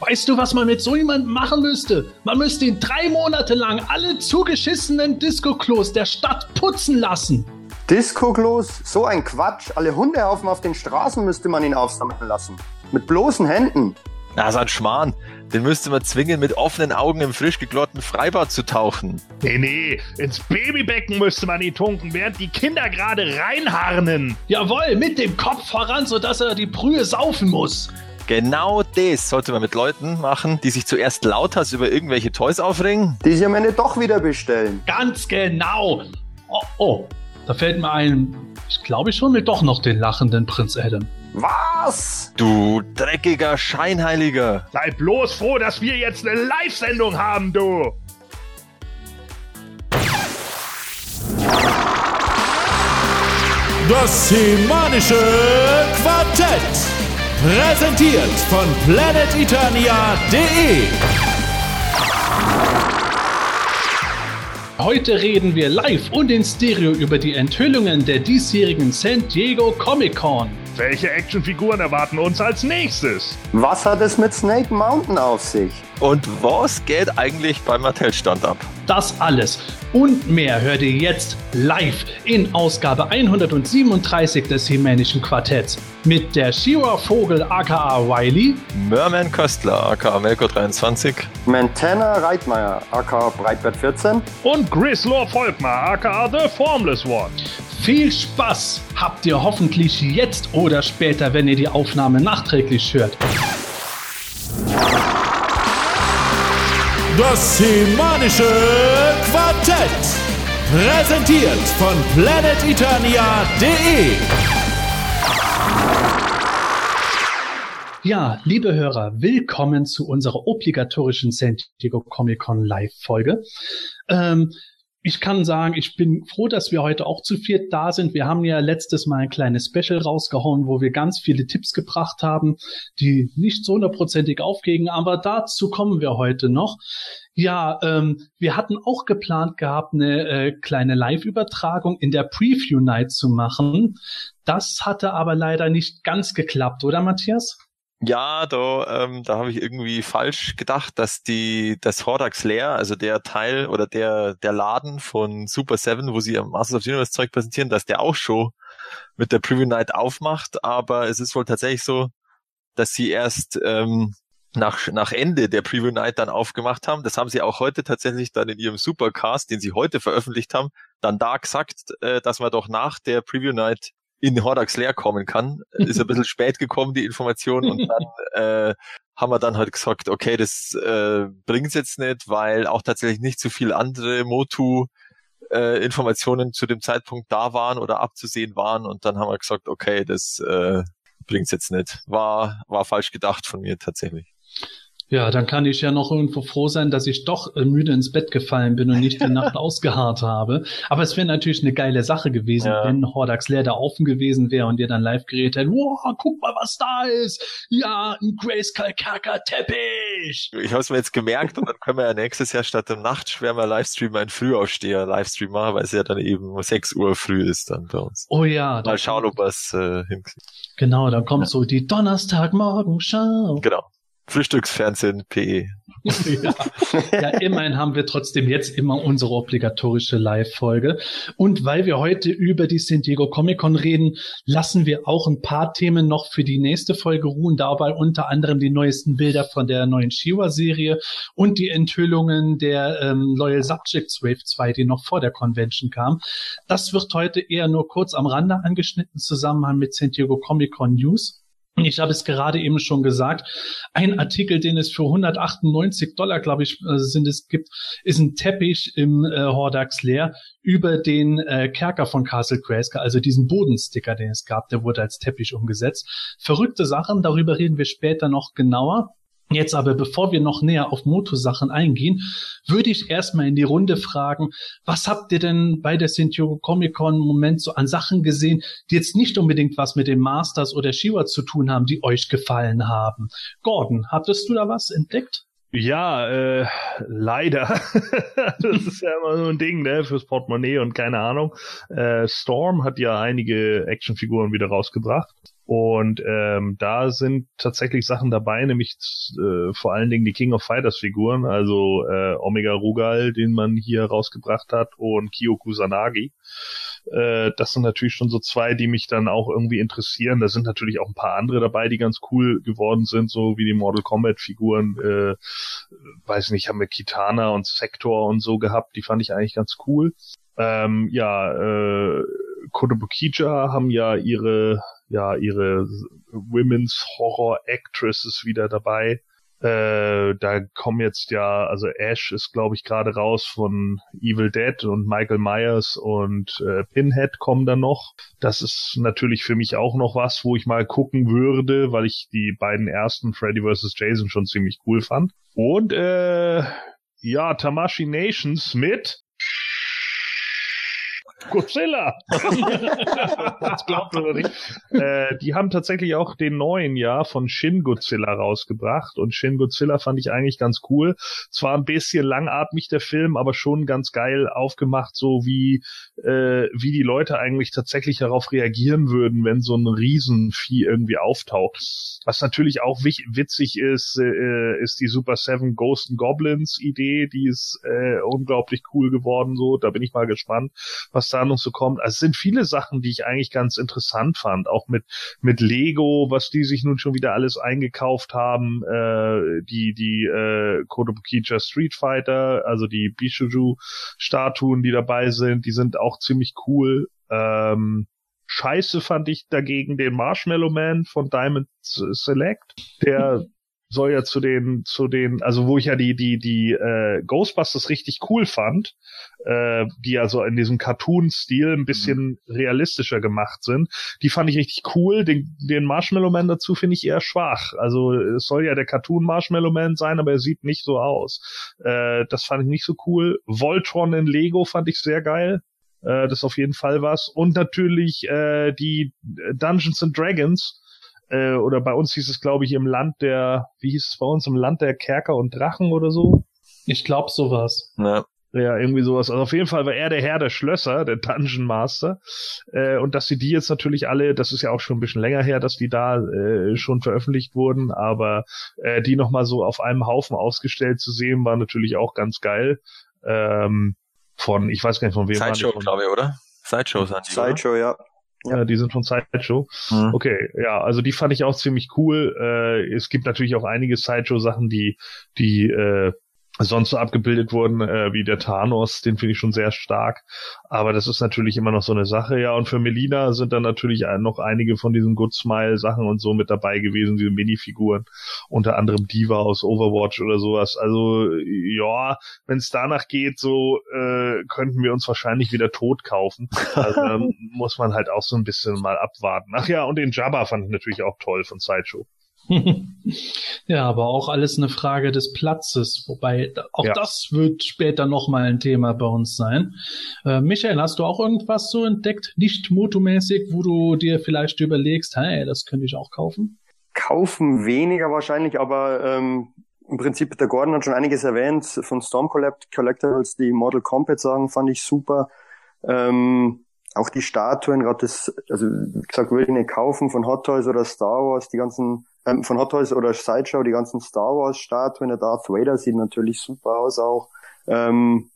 Weißt du, was man mit so jemandem machen müsste? Man müsste ihn drei Monate lang alle zugeschissenen Disco-Klos der Stadt putzen lassen. Disco-Klos? So ein Quatsch. Alle Hundehaufen auf den Straßen müsste man ihn aufsammeln lassen. Mit bloßen Händen. Na, so ein Schmarrn. Den müsste man zwingen, mit offenen Augen im frisch geglotten Freibad zu tauchen. Nee, nee, ins Babybecken müsste man ihn tunken, während die Kinder gerade reinharnen. Jawohl, mit dem Kopf voran, sodass er die Brühe saufen muss. Genau das sollte man mit Leuten machen, die sich zuerst lauthals über irgendwelche Toys aufregen. Die sie am Ende doch wieder bestellen. Ganz genau. Oh, oh, da fällt mir ein, ich glaube, ich hole mir doch noch den lachenden Prinz Adam. Was? Du dreckiger Scheinheiliger. Sei bloß froh, dass wir jetzt eine Live-Sendung haben, du. Das semanische Quartett. Präsentiert von planeteternia.de. Heute reden wir live und in Stereo über die Enthüllungen der diesjährigen San Diego Comic Con. Welche Actionfiguren erwarten uns als nächstes? Was hat es mit Snake Mountain auf sich? Und was geht eigentlich beim Mattel-Stand ab? Das alles und mehr hört ihr jetzt live in Ausgabe 137 des Hemänischen Quartetts mit der Shira Vogel aka Wiley, Merman Köstler aka Melko23, Montana Reitmeier, aka Breitbert 14 Und Grislaw Volkmar, aka The Formless One. Viel Spaß habt ihr hoffentlich jetzt oder später, wenn ihr die Aufnahme nachträglich hört. Das semanische Quartett. Präsentiert von planeteternia.de. Ja, liebe Hörer, willkommen zu unserer obligatorischen San Diego Comic Con Live Folge. Ähm, ich kann sagen, ich bin froh, dass wir heute auch zu viert da sind. Wir haben ja letztes Mal ein kleines Special rausgehauen, wo wir ganz viele Tipps gebracht haben, die nicht so hundertprozentig aufgingen, aber dazu kommen wir heute noch. Ja, ähm, wir hatten auch geplant gehabt, eine äh, kleine Live-Übertragung in der Preview Night zu machen. Das hatte aber leider nicht ganz geklappt, oder Matthias? Ja, da, ähm, da habe ich irgendwie falsch gedacht, dass die das Hordax Lair, also der Teil oder der der Laden von Super Seven, wo sie am Masters of the Universe Zeug präsentieren, dass der auch schon mit der Preview Night aufmacht. Aber es ist wohl tatsächlich so, dass sie erst ähm, nach nach Ende der Preview Night dann aufgemacht haben. Das haben sie auch heute tatsächlich dann in ihrem Supercast, den sie heute veröffentlicht haben, dann da gesagt, äh, dass man doch nach der Preview Night in Hordax leer kommen kann. Ist ein bisschen spät gekommen, die Information, und dann äh, haben wir dann halt gesagt, okay, das äh, bringt's jetzt nicht, weil auch tatsächlich nicht so viel andere Motu äh, Informationen zu dem Zeitpunkt da waren oder abzusehen waren und dann haben wir gesagt, okay, das äh, bringt's jetzt nicht. War war falsch gedacht von mir tatsächlich. Ja, dann kann ich ja noch irgendwo froh sein, dass ich doch äh, müde ins Bett gefallen bin und nicht die Nacht ausgeharrt habe. Aber es wäre natürlich eine geile Sache gewesen, Ja. wenn Hordax leer da offen gewesen wäre und ihr dann live geredet hättet, wow, guck mal, was da ist. Ja, ein Grayskull Kerker Teppich. Ich habe es mir jetzt gemerkt und dann können wir ja nächstes Jahr statt dem Nachtschwärmer Livestream einen Frühaufsteher Livestream machen, weil es ja dann eben um 6 Uhr früh ist dann bei uns. Oh ja, Mal schauen, ob wir es äh, hinkriegen. genau, dann kommt so die Donnerstagmorgenschau. Genau. Frühstücksfernsehen PE. ja. ja, immerhin haben wir trotzdem jetzt immer unsere obligatorische Live-Folge. Und weil wir heute über die San Diego Comic Con reden, lassen wir auch ein paar Themen noch für die nächste Folge ruhen. Dabei unter anderem die neuesten Bilder von der neuen Shiva-Serie und die Enthüllungen der ähm, Loyal Subjects Wave 2, die noch vor der Convention kam. Das wird heute eher nur kurz am Rande angeschnitten, zusammen mit San Diego Comic Con News. Ich habe es gerade eben schon gesagt. Ein Artikel, den es für 198 Dollar, glaube ich, äh, sind es gibt, ist ein Teppich im äh, Hordax Leer über den äh, Kerker von Castle Grayskull, also diesen Bodensticker, den es gab, der wurde als Teppich umgesetzt. Verrückte Sachen, darüber reden wir später noch genauer. Jetzt aber, bevor wir noch näher auf Moto-Sachen eingehen, würde ich erstmal in die Runde fragen, was habt ihr denn bei der San Comic Con im Moment so an Sachen gesehen, die jetzt nicht unbedingt was mit dem Masters oder Shiva zu tun haben, die euch gefallen haben? Gordon, hattest du da was entdeckt? Ja, äh, leider. das ist ja immer so ein Ding, ne, fürs Portemonnaie und keine Ahnung. Äh, Storm hat ja einige Actionfiguren wieder rausgebracht. Und ähm, da sind tatsächlich Sachen dabei, nämlich äh, vor allen Dingen die King of Fighters Figuren, also äh, Omega Rugal, den man hier rausgebracht hat, und Kyoku Sanagi. Äh, das sind natürlich schon so zwei, die mich dann auch irgendwie interessieren. Da sind natürlich auch ein paar andere dabei, die ganz cool geworden sind, so wie die Mortal Kombat Figuren. Äh, weiß nicht, haben wir Kitana und Sektor und so gehabt. Die fand ich eigentlich ganz cool. Ähm, ja, äh, Kodobukija haben ja ihre ja ihre Women's Horror Actresses wieder dabei. Äh, da kommen jetzt ja, also Ash ist glaube ich gerade raus von Evil Dead und Michael Myers und äh, Pinhead kommen da noch. Das ist natürlich für mich auch noch was, wo ich mal gucken würde, weil ich die beiden ersten Freddy vs. Jason schon ziemlich cool fand. Und äh, ja, Tamashi Nations mit Godzilla. das glaubt oder nicht. Äh, die haben tatsächlich auch den neuen Jahr von Shin Godzilla rausgebracht und Shin Godzilla fand ich eigentlich ganz cool. Zwar ein bisschen langatmig der Film, aber schon ganz geil aufgemacht, so wie äh, wie die Leute eigentlich tatsächlich darauf reagieren würden, wenn so ein Riesenvieh irgendwie auftaucht. Was natürlich auch witzig ist, äh, ist die Super Seven Ghost and Goblins Idee, die ist äh, unglaublich cool geworden. So, da bin ich mal gespannt, was noch so kommt. Also es sind viele Sachen, die ich eigentlich ganz interessant fand, auch mit mit Lego, was die sich nun schon wieder alles eingekauft haben, äh, die die äh, Kodobukija Street Fighter, also die Bishuju Statuen, die dabei sind, die sind auch ziemlich cool. Ähm, Scheiße fand ich dagegen den Marshmallow Man von Diamond Select, der soll ja zu den, zu den, also wo ich ja die, die, die äh, Ghostbusters richtig cool fand, äh, die ja so in diesem Cartoon-Stil ein bisschen mhm. realistischer gemacht sind, die fand ich richtig cool. Den, den Marshmallow Man dazu finde ich eher schwach. Also es soll ja der Cartoon Marshmallow Man sein, aber er sieht nicht so aus. Äh, das fand ich nicht so cool. Voltron in Lego fand ich sehr geil. Äh, das ist auf jeden Fall was. Und natürlich äh, die Dungeons and Dragons äh, oder bei uns hieß es, glaube ich, im Land der, wie hieß es bei uns, im Land der Kerker und Drachen oder so? Ich glaube sowas. Ja. Ja, irgendwie sowas. Also auf jeden Fall war er der Herr der Schlösser, der Dungeon Master. Äh, und dass sie die jetzt natürlich alle, das ist ja auch schon ein bisschen länger her, dass die da äh, schon veröffentlicht wurden, aber äh, die nochmal so auf einem Haufen ausgestellt zu sehen, war natürlich auch ganz geil. Ähm, von, ich weiß gar nicht von wem. Sideshow, glaube ich, oder? Sideshow sind die, Sideshow, ja. Ja, die sind von Sideshow. Mhm. Okay, ja, also die fand ich auch ziemlich cool. Äh, es gibt natürlich auch einige Sideshow-Sachen, die, die äh, sonst so abgebildet wurden, äh, wie der Thanos, den finde ich schon sehr stark. Aber das ist natürlich immer noch so eine Sache, ja. Und für Melina sind dann natürlich noch einige von diesen Good Smile Sachen und so mit dabei gewesen, diese Minifiguren, unter anderem Diva aus Overwatch oder sowas. Also ja, wenn es danach geht, so äh, könnten wir uns wahrscheinlich wieder tot kaufen. Also ähm, muss man halt auch so ein bisschen mal abwarten. Ach ja, und den Jabba fand ich natürlich auch toll von Sideshow. ja, aber auch alles eine Frage des Platzes, wobei auch ja. das wird später nochmal ein Thema bei uns sein. Äh, Michael, hast du auch irgendwas so entdeckt, nicht motomäßig, wo du dir vielleicht überlegst, hey, das könnte ich auch kaufen? Kaufen weniger wahrscheinlich, aber ähm, im Prinzip, der Gordon hat schon einiges erwähnt, von Storm Collectibles, die Model Combat sagen, fand ich super. Ähm, auch die Statuen, gerade das, also wie gesagt, würde ich nicht kaufen von Hot Toys oder Star Wars, die ganzen ähm, von Hot Toys oder Sideshow, die ganzen Star Wars Statuen, der Darth Vader sieht natürlich super aus auch. Ähm,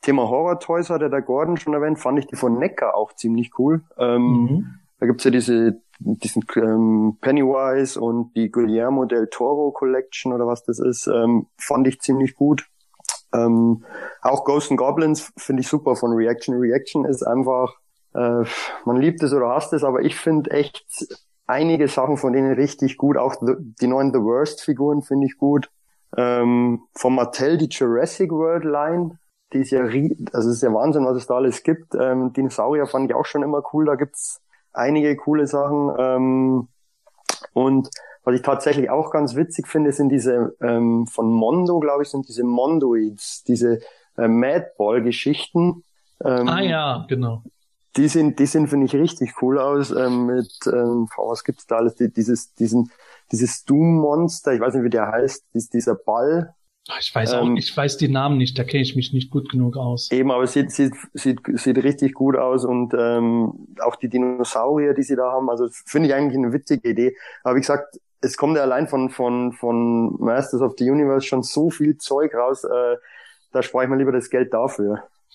Thema Horror Toys hatte der Gordon schon erwähnt, fand ich die von Necker auch ziemlich cool. Ähm, mhm. Da gibt's ja diese diesen ähm, Pennywise und die Guillermo del Toro Collection oder was das ist, ähm, fand ich ziemlich gut. Ähm, auch Ghosts and Goblins finde ich super von Reaction. Reaction ist einfach, äh, man liebt es oder hasst es, aber ich finde echt einige Sachen von denen richtig gut. Auch die neuen The Worst Figuren finde ich gut. Ähm, von Mattel die Jurassic World Line, die ist ja, also ist ja Wahnsinn, was es da alles gibt. Ähm, Dinosaurier fand ich auch schon immer cool. Da gibt's einige coole Sachen. Ähm, und was ich tatsächlich auch ganz witzig finde, sind diese ähm, von Mondo, glaube ich, sind diese Mondoids, diese äh, Madball-Geschichten. Ähm, ah ja, genau die sind, die sind finde ich richtig cool aus. Ähm, mit ähm, was gibt's da alles? Die, dieses, diesen, dieses Doom Monster, ich weiß nicht wie der heißt, dies, dieser Ball. Ich weiß auch, ähm, ich weiß die Namen nicht, da kenne ich mich nicht gut genug aus. Eben, aber es sieht, sieht, sieht, sieht richtig gut aus und ähm, auch die Dinosaurier, die sie da haben, also finde ich eigentlich eine witzige Idee. Aber wie gesagt, es kommt ja allein von, von, von Masters of the Universe schon so viel Zeug raus, äh, da spare ich mal lieber das Geld dafür.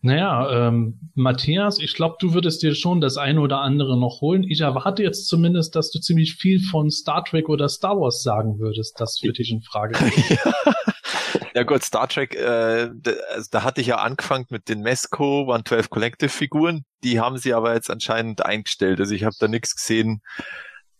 Naja, ähm, Matthias, ich glaube, du würdest dir schon das eine oder andere noch holen. Ich erwarte jetzt zumindest, dass du ziemlich viel von Star Trek oder Star Wars sagen würdest, das für dich in Frage ja gut, Star Trek, äh, da, also da hatte ich ja angefangen mit den Mesco 112 Collective Figuren. Die haben sie aber jetzt anscheinend eingestellt. Also ich habe da nichts gesehen,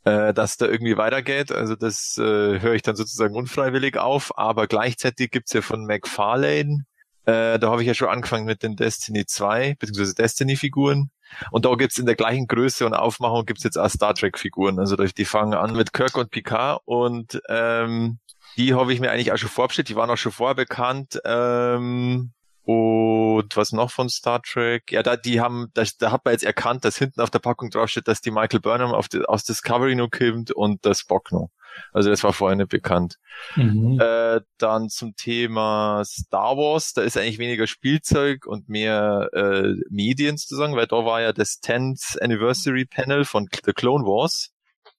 äh, dass da irgendwie weitergeht. Also das äh, höre ich dann sozusagen unfreiwillig auf. Aber gleichzeitig gibt's ja von McFarlane äh, da habe ich ja schon angefangen mit den Destiny 2, beziehungsweise Destiny-Figuren. Und da gibt's in der gleichen Größe und Aufmachung gibt's jetzt auch Star Trek-Figuren. Also die fangen an mit Kirk und Picard und ähm, die habe ich mir eigentlich auch schon vorbestellt. Die waren auch schon vorher bekannt. Ähm, und was noch von Star Trek? Ja, da, die haben, da, da hat man jetzt erkannt, dass hinten auf der Packung draufsteht, dass die Michael Burnham auf die, aus Discovery noch kommt und das Spock noch. Also das war vorher nicht bekannt. Mhm. Äh, dann zum Thema Star Wars, da ist eigentlich weniger Spielzeug und mehr äh, Medien sozusagen, weil da war ja das 10th Anniversary Panel von The Clone Wars.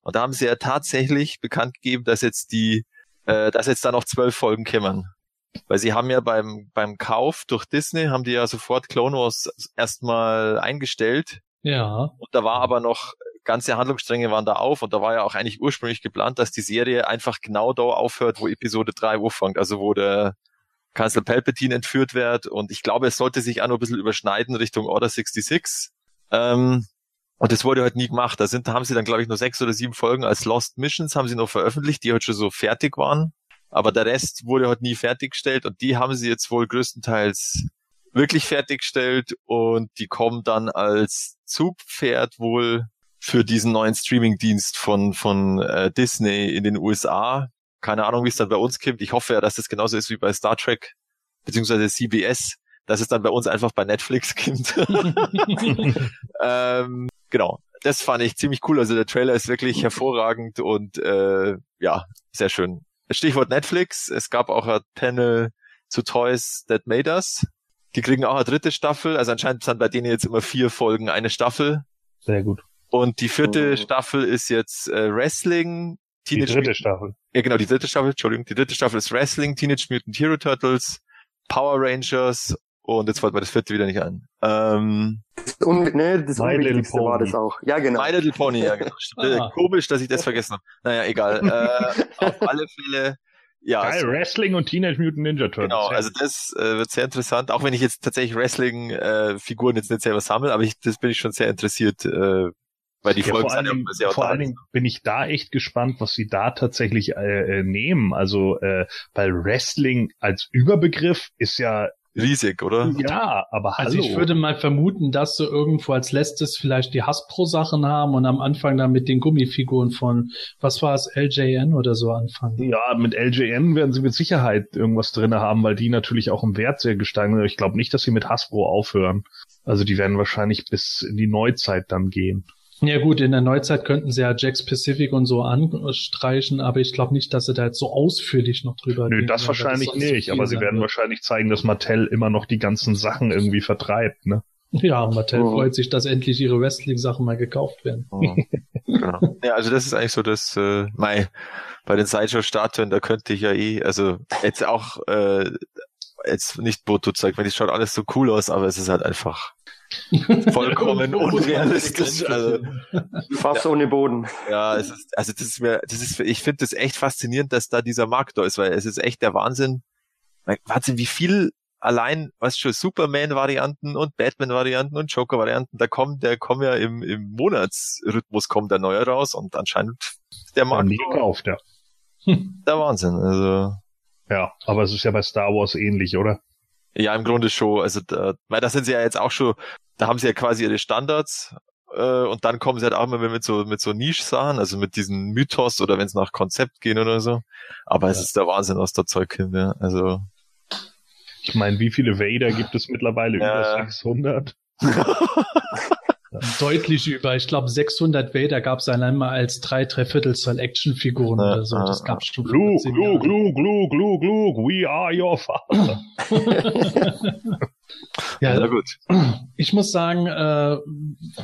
Und da haben sie ja tatsächlich bekannt gegeben, dass jetzt die, äh, dass jetzt da noch zwölf Folgen kämmern. Weil sie haben ja beim, beim Kauf durch Disney, haben die ja sofort Clone Wars erstmal eingestellt. Ja. Und da war aber noch, ganze Handlungsstränge waren da auf und da war ja auch eigentlich ursprünglich geplant, dass die Serie einfach genau da aufhört, wo Episode 3 anfängt, also wo der Kanzler Palpatine entführt wird und ich glaube, es sollte sich auch noch ein bisschen überschneiden Richtung Order 66. Ähm, und das wurde halt nie gemacht. Da sind, haben sie dann, glaube ich, nur sechs oder sieben Folgen als Lost Missions haben sie noch veröffentlicht, die halt schon so fertig waren. Aber der Rest wurde halt nie fertiggestellt und die haben sie jetzt wohl größtenteils wirklich fertiggestellt und die kommen dann als Zugpferd wohl für diesen neuen Streaming-Dienst von, von äh, Disney in den USA. Keine Ahnung, wie es dann bei uns kommt. Ich hoffe ja, dass das genauso ist wie bei Star Trek beziehungsweise CBS, dass es dann bei uns einfach bei Netflix kommt. ähm, genau, das fand ich ziemlich cool. Also der Trailer ist wirklich hervorragend und äh, ja, sehr schön. Stichwort Netflix. Es gab auch ein Panel zu Toys That Made Us. Die kriegen auch eine dritte Staffel. Also anscheinend sind bei denen jetzt immer vier Folgen eine Staffel. Sehr gut. Und die vierte oh. Staffel ist jetzt äh, Wrestling. Teenage die dritte Mutant, Staffel. Ja, genau, die dritte Staffel, Entschuldigung. Die dritte Staffel ist Wrestling, Teenage Mutant Hero Turtles, Power Rangers und jetzt fällt mir das vierte wieder nicht an. Ähm, Un ne, das My Unwichtigste war das auch. Ja, genau. My Little Pony, ja, genau. ah. Komisch, dass ich das vergessen habe. Naja, egal. äh, auf alle Fälle, ja. Geil, so. Wrestling und Teenage Mutant Ninja Turtles. Genau, also das äh, wird sehr interessant, auch wenn ich jetzt tatsächlich Wrestling-Figuren äh, jetzt nicht selber sammle, aber ich, das bin ich schon sehr interessiert, äh, weil die ja, Folgen vor allen, Dingen, sehr vor allen Dingen bin ich da echt gespannt, was sie da tatsächlich äh, äh, nehmen. Also, äh, weil Wrestling als Überbegriff ist ja riesig, oder? Ja, aber hallo. Also ich würde mal vermuten, dass sie irgendwo als letztes vielleicht die Hasbro-Sachen haben und am Anfang dann mit den Gummifiguren von, was war es, LJN oder so anfangen. Ja, mit LJN werden sie mit Sicherheit irgendwas drinne haben, weil die natürlich auch im Wert sehr gestiegen sind. Ich glaube nicht, dass sie mit Hasbro aufhören. Also die werden wahrscheinlich bis in die Neuzeit dann gehen. Ja gut, in der Neuzeit könnten sie ja Jack Pacific und so anstreichen, aber ich glaube nicht, dass sie da jetzt so ausführlich noch drüber Nö, das wahrscheinlich das nicht, aber sie werden wird. wahrscheinlich zeigen, dass Mattel immer noch die ganzen Sachen irgendwie vertreibt, ne? Ja, Mattel oh. freut sich, dass endlich ihre Wrestling-Sachen mal gekauft werden. Oh. genau. Ja, also das ist eigentlich so das, äh, mein, bei den Sideshow-Statuen, da könnte ich ja eh, also jetzt auch, äh, jetzt nicht Boto zeigt, weil das schaut alles so cool aus, aber es ist halt einfach vollkommen unrealistisch. Also, Fast ohne Boden. Ja, es ist, also das ist mir, das ist, ich finde das echt faszinierend, dass da dieser Markt da ist, weil es ist echt der Wahnsinn. Wahnsinn, wie viel allein, was schon Superman-Varianten und Batman-Varianten und Joker-Varianten, da kommen, der kommen ja im, im Monatsrhythmus kommt der neue raus und anscheinend der Markt. Ja, gekauft, ja. Der Wahnsinn, also. Ja, aber es ist ja bei Star Wars ähnlich, oder? Ja, im Grunde schon. Also, da, weil da sind sie ja jetzt auch schon, da haben sie ja quasi ihre Standards äh, und dann kommen sie halt auch immer mit so mit so Niche-Sachen, also mit diesem Mythos oder wenn es nach Konzept gehen oder so. Aber ja. es ist der Wahnsinn, was da Zeug kommt. Ja. Also ich meine, wie viele Vader gibt es mittlerweile? Ja. Über 600? Deutlich über, ich glaube 600 Vader gab es allein mal als drei Dreiviertelzahl Actionfiguren Ja, oder so. Das ja, gab's schon Luke, Luke. Luke, Luke, Luke, Luke, we are your father. Ja, Na gut. Ich muss sagen, äh,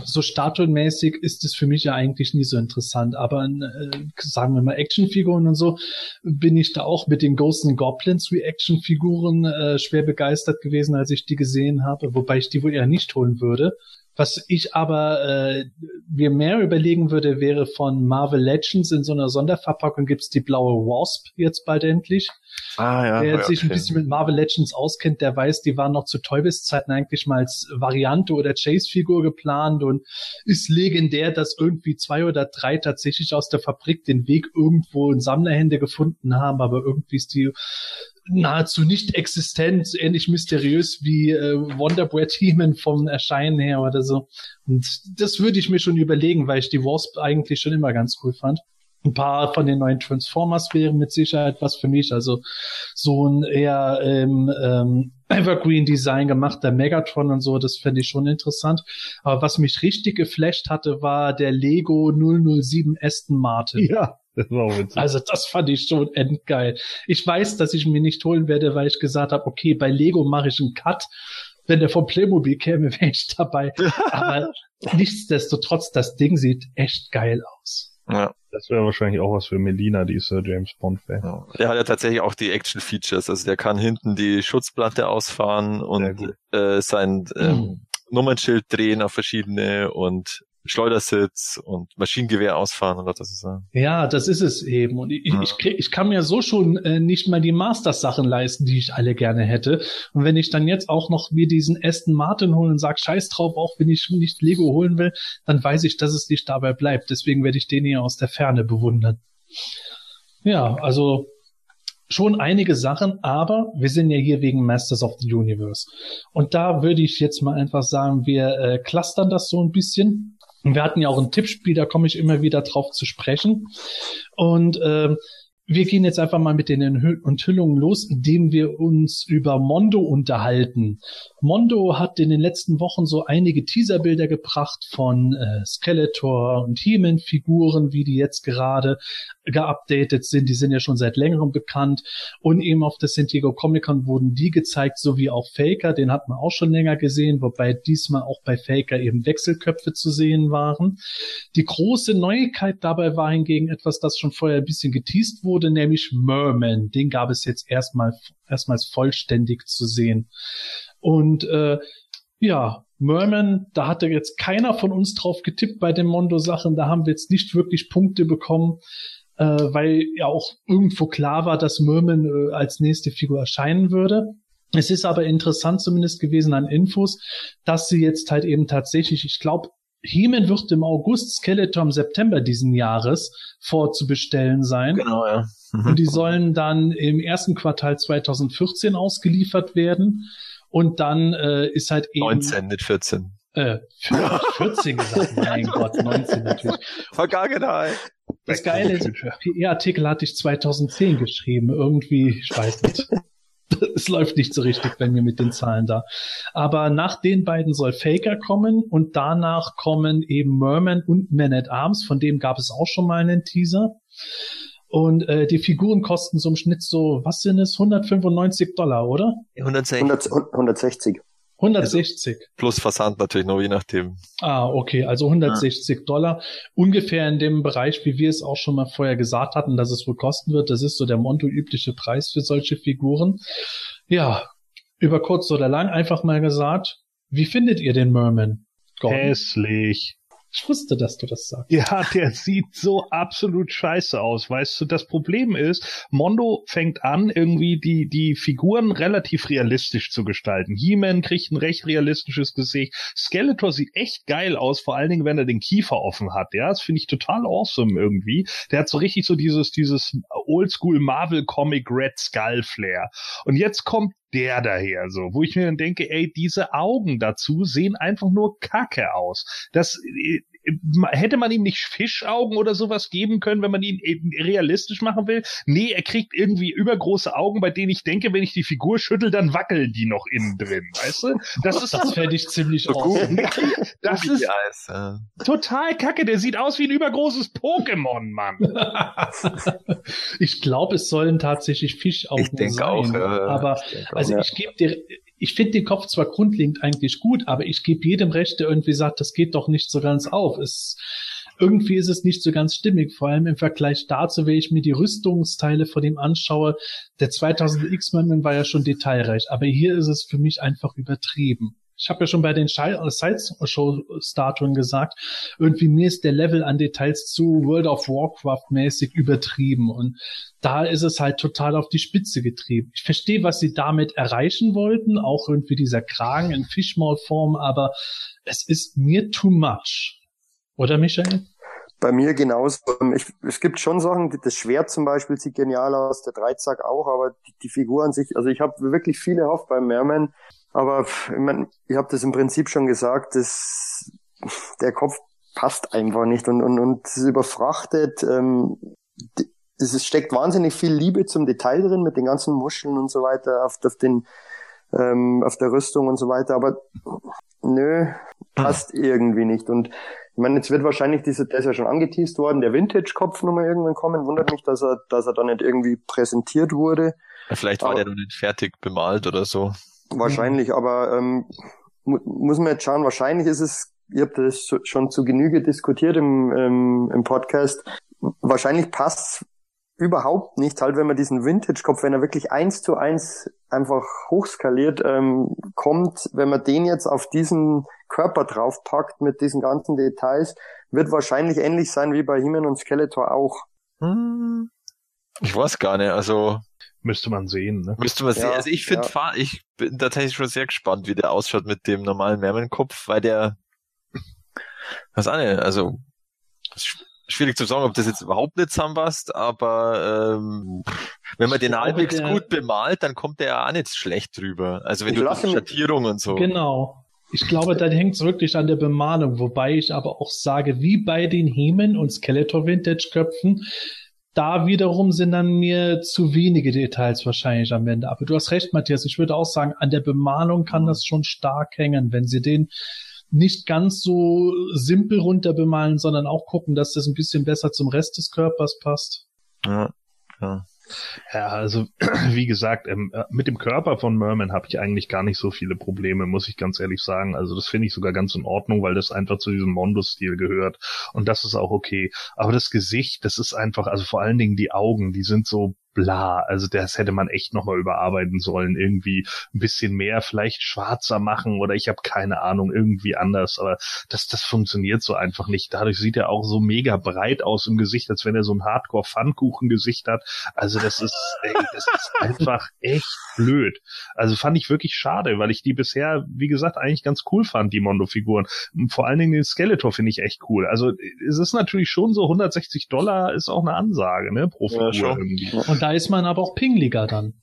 so statuenmäßig ist es für mich ja eigentlich nie so interessant. Aber äh, sagen wir mal Actionfiguren und so, bin ich da auch mit den Ghosts and Goblins Reaction-Figuren äh, schwer begeistert gewesen, als ich die gesehen habe, wobei ich die wohl eher nicht holen würde. Was ich aber äh, mir mehr überlegen würde, wäre von Marvel Legends in so einer Sonderverpackung gibt's die blaue Wasp jetzt bald endlich. Ah, ja. Wer ja, sich ein bisschen mit Marvel Legends auskennt, der weiß, die waren noch zu Teubis-Zeiten eigentlich mal als Variante oder Chase-Figur geplant und ist legendär, dass irgendwie zwei oder drei tatsächlich aus der Fabrik den Weg irgendwo in Sammlerhände gefunden haben, aber irgendwie ist die nahezu nicht existent, ähnlich mysteriös wie äh, Wonder Bread He-Man vom Erscheinen her oder so. Und das würde ich mir schon überlegen, weil ich die Wasp eigentlich schon immer ganz cool fand. Ein paar von den neuen Transformers wären mit Sicherheit was für mich. Also so ein eher ähm, ähm, Evergreen-Design gemachter Megatron und so, das fände ich schon interessant. Aber was mich richtig geflasht hatte, war der Lego 007 Aston Martin. Ja, das war auch witzig. Also das fand ich schon endgeil. Ich weiß, dass ich ihn mir nicht holen werde, weil ich gesagt habe, okay, bei Lego mache ich einen Cut. Wenn der von Playmobil käme, wäre ich dabei. Aber nichtsdestotrotz, das Ding sieht echt geil aus. Ja, Das wäre wahrscheinlich auch was für Melina, die ist ja James Bond-Fan. ja. Der hat ja tatsächlich auch die Action-Features. Also der kann hinten die Schutzplatte ausfahren und äh, sein ähm, Nummernschild drehen auf verschiedene und Schleudersitz und Maschinengewehr ausfahren und was das ist. ja. Ja, das ist es eben. Und ich, Ja. ich, krieg, ich kann mir so schon äh, nicht mal die Masters-Sachen leisten, die ich alle gerne hätte. Und wenn ich dann jetzt auch noch mir diesen Aston Martin holen und sag Scheiß drauf, auch wenn ich nicht Lego holen will, dann weiß ich, dass es nicht dabei bleibt. Deswegen werde ich den hier aus der Ferne bewundern. Ja, also schon einige Sachen, aber wir sind ja hier wegen Masters of the Universe. Und da würde ich jetzt mal einfach sagen, wir äh, clustern das so ein bisschen. Und wir hatten ja auch ein Tippspiel, da komme ich immer wieder drauf zu sprechen. Und ähm, wir gehen jetzt einfach mal mit den Enthü- Enthüllungen los, indem wir uns über Mondo unterhalten. Mondo hat in den letzten Wochen so einige Teaserbilder gebracht von äh, Skeletor und He-Man-Figuren, wie die jetzt gerade geupdatet sind. Die sind ja schon seit längerem bekannt. Und eben auf der San Diego Comic Con wurden die gezeigt, sowie auch Faker. Den hat man auch schon länger gesehen, wobei diesmal auch bei Faker eben Wechselköpfe zu sehen waren. Die große Neuigkeit dabei war hingegen etwas, das schon vorher ein bisschen geteased wurde, nämlich Merman. Den gab es jetzt erstmal erstmals vollständig zu sehen. Und äh, ja, Merman, da hatte jetzt keiner von uns drauf getippt bei den Mondo-Sachen. Da haben wir jetzt nicht wirklich Punkte bekommen, äh, weil ja auch irgendwo klar war, dass Merman äh, als nächste Figur erscheinen würde. Es ist aber interessant zumindest gewesen an Infos, dass sie jetzt halt eben tatsächlich, ich glaube, He-Man wird im August, Skeletor im September diesen Jahres vorzubestellen sein. Genau, ja. Mhm. Und die sollen dann im ersten Quartal 2014 ausgeliefert werden. Und dann äh, ist halt eben 19, nicht 14. Äh, 14 gesagt, mein Gott, 19 natürlich. Vergangenheit. Das Geile ist, PR-Artikel hatte ich 2010 geschrieben. Irgendwie, ich weiß nicht. Es läuft nicht so richtig bei mir mit den Zahlen da. Aber nach den beiden soll Faker kommen und danach kommen eben Merman und Man at Arms. Von dem gab es auch schon mal einen Teaser. Und äh, die Figuren kosten so im Schnitt so, was sind es? 195 Dollar, oder? 160 100, 160. 160. plus Versand natürlich noch, je nachdem. Ah, okay, also 160 Dollar. Ungefähr in dem Bereich, wie wir es auch schon mal vorher gesagt hatten, dass es wohl kosten wird. Das ist so der Monto-übliche Preis für solche Figuren. Ja, über kurz oder lang einfach mal gesagt, wie findet ihr den Merman? Gordon? Hässlich. Ich wusste, dass du das sagst. Ja, der sieht so absolut scheiße aus. Weißt du, das Problem ist, Mondo fängt an, irgendwie die, die Figuren relativ realistisch zu gestalten. He-Man kriegt ein recht realistisches Gesicht. Skeletor sieht echt geil aus, vor allen Dingen, wenn er den Kiefer offen hat. Ja, das finde ich total awesome irgendwie. Der hat so richtig so dieses, dieses Oldschool Marvel Comic Red Skull Flair. Und jetzt kommt der daher, so, wo ich mir dann denke, ey, diese Augen dazu sehen einfach nur kacke aus. Das, hätte man ihm nicht Fischaugen oder sowas geben können, wenn man ihn realistisch machen will? Nee, er kriegt irgendwie übergroße Augen, bei denen ich denke, wenn ich die Figur schüttel, dann wackeln die noch innen drin, weißt du? Das ist das fände ich ziemlich awesome. Das ist total kacke. Der sieht aus wie ein übergroßes Pokémon, Mann. ich glaube, es sollen tatsächlich Fischaugen ich denke sein. Auch, äh, aber ich also ich gebe dir ich finde den Kopf zwar grundlegend eigentlich gut, aber ich gebe jedem Recht, der irgendwie sagt, das geht doch nicht so ganz auf. Es, irgendwie ist es nicht so ganz stimmig, vor allem im Vergleich dazu, wenn ich mir die Rüstungsteile von ihm anschaue. Der 2000 X-Men war ja schon detailreich, aber hier ist es für mich einfach übertrieben. Ich habe ja schon bei den Sideshow-Statuen gesagt, irgendwie mir ist der Level an Details zu World of Warcraft mäßig übertrieben und da ist es halt total auf die Spitze getrieben. Ich verstehe, was sie damit erreichen wollten, auch irgendwie dieser Kragen in Fischmaulform, aber es ist mir too much. Oder Michael? Bei mir genauso. Ich, es gibt schon Sachen, das Schwert zum Beispiel sieht genial aus, der Dreizack auch, aber die, die Figur an sich, also ich habe wirklich viele Hoff beim Merman, aber ich, mein, ich habe das im Prinzip schon gesagt, das, der Kopf passt einfach nicht und, und, und es ist überfrachtet. Ähm, es steckt wahnsinnig viel Liebe zum Detail drin mit den ganzen Muscheln und so weiter auf, auf den ähm, auf der Rüstung und so weiter, aber nö, passt irgendwie nicht. Und ich meine, jetzt wird wahrscheinlich diese, der ist ja schon angeteased worden, der Vintage-Kopf nochmal irgendwann kommen. Wundert mich, dass er, dass er da nicht irgendwie präsentiert wurde. Vielleicht war aber, der noch nicht fertig bemalt oder so. Wahrscheinlich, aber ähm, mu muss man jetzt schauen, wahrscheinlich ist es, ihr habt das schon zu Genüge diskutiert im, im, im Podcast, wahrscheinlich passt überhaupt nicht, halt wenn man diesen Vintage-Kopf, wenn er wirklich eins zu eins einfach hochskaliert ähm, kommt, wenn man den jetzt auf diesen Körper draufpackt mit diesen ganzen Details, wird wahrscheinlich ähnlich sein wie bei He-Man und Skeletor auch. Hm. Ich weiß gar nicht, also Müsste man sehen, ne? Müsste man sehen. Also ich finde, ja. ich bin tatsächlich schon sehr gespannt, wie der ausschaut mit dem normalen Mermenkopf, weil der, was auch nicht, also schwierig zu sagen, ob das jetzt überhaupt nicht zusammenpasst, aber ähm, wenn man den halbwegs gut bemalt, dann kommt der ja auch nicht schlecht drüber. Also wenn ich du die Schattierung und so. Genau. Ich glaube, da hängt es wirklich an der Bemalung, wobei ich aber auch sage, wie bei den Hemen und Skeletor Vintage Köpfen, da wiederum sind dann mir zu wenige Details wahrscheinlich am Ende. Aber du hast recht, Matthias. Ich würde auch sagen, an der Bemalung kann das schon stark hängen, wenn sie den nicht ganz so simpel runter bemalen, sondern auch gucken, dass das ein bisschen besser zum Rest des Körpers passt. Ja, ja. Ja, also wie gesagt, ähm, äh, mit dem Körper von Merman habe ich eigentlich gar nicht so viele Probleme, muss ich ganz ehrlich sagen. Also das finde ich sogar ganz in Ordnung, weil das einfach zu diesem Mondo-Stil gehört und das ist auch okay. Aber das Gesicht, das ist einfach, also vor allen Dingen die Augen, die sind so bla. Also das hätte man echt nochmal überarbeiten sollen. Irgendwie ein bisschen mehr, vielleicht schwarzer machen oder ich habe keine Ahnung, irgendwie anders. Aber das, das funktioniert so einfach nicht. Dadurch sieht er auch so mega breit aus im Gesicht, als wenn er so ein Hardcore-Pfannkuchen-Gesicht hat. Also das ist, ey, das ist einfach echt blöd. Also fand ich wirklich schade, weil ich die bisher, wie gesagt, eigentlich ganz cool fand, die Mondo-Figuren. Vor allen Dingen den Skeletor finde ich echt cool. Also es ist natürlich schon so 160 Dollar ist auch eine Ansage, ne, pro Figur ja, irgendwie. Und da ist man aber auch pingliger dann.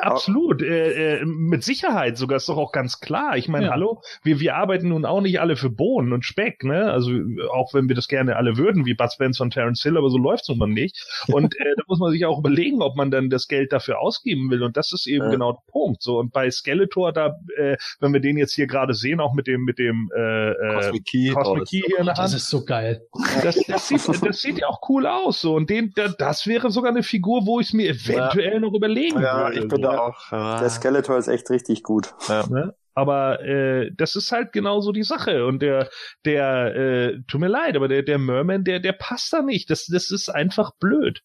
Absolut, äh, äh, mit Sicherheit sogar ist doch auch ganz klar. Ich meine, ja. hallo, wir, wir arbeiten nun auch nicht alle für Bohnen und Speck, ne? Also auch wenn wir das gerne alle würden, wie Bud Spencer und Terence Hill, aber so läuft's nun mal nicht. Und äh, da muss man sich auch überlegen, ob man dann das Geld dafür ausgeben will. Und das ist eben ja. genau der Punkt. So und bei Skeletor, da, äh, wenn wir den jetzt hier gerade sehen, auch mit dem mit dem äh, äh Cosmic Key, Cosmic oh, Key hier in der Hand, das ist so geil. Das, das sieht, das sieht ja auch cool aus. So und den, das wäre sogar eine Figur, wo ich es mir eventuell ja. noch überlegen würde ich bin da auch. Der Skeletor ist echt richtig gut. Ja. Ne? Aber äh, das ist halt genauso die Sache. Und der, der, äh, tut mir leid, aber der, der Merman, der, der passt da nicht. Das, das ist einfach blöd.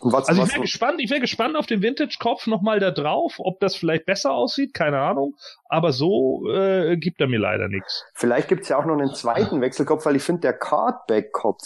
Was, also ich wäre gespannt, ich wäre gespannt auf den Vintage-Kopf nochmal da drauf, ob das vielleicht besser aussieht, keine Ahnung. Aber so äh, gibt er mir leider nichts. Vielleicht gibt's ja auch noch einen zweiten Wechselkopf, weil ich finde, der Cardback-Kopf,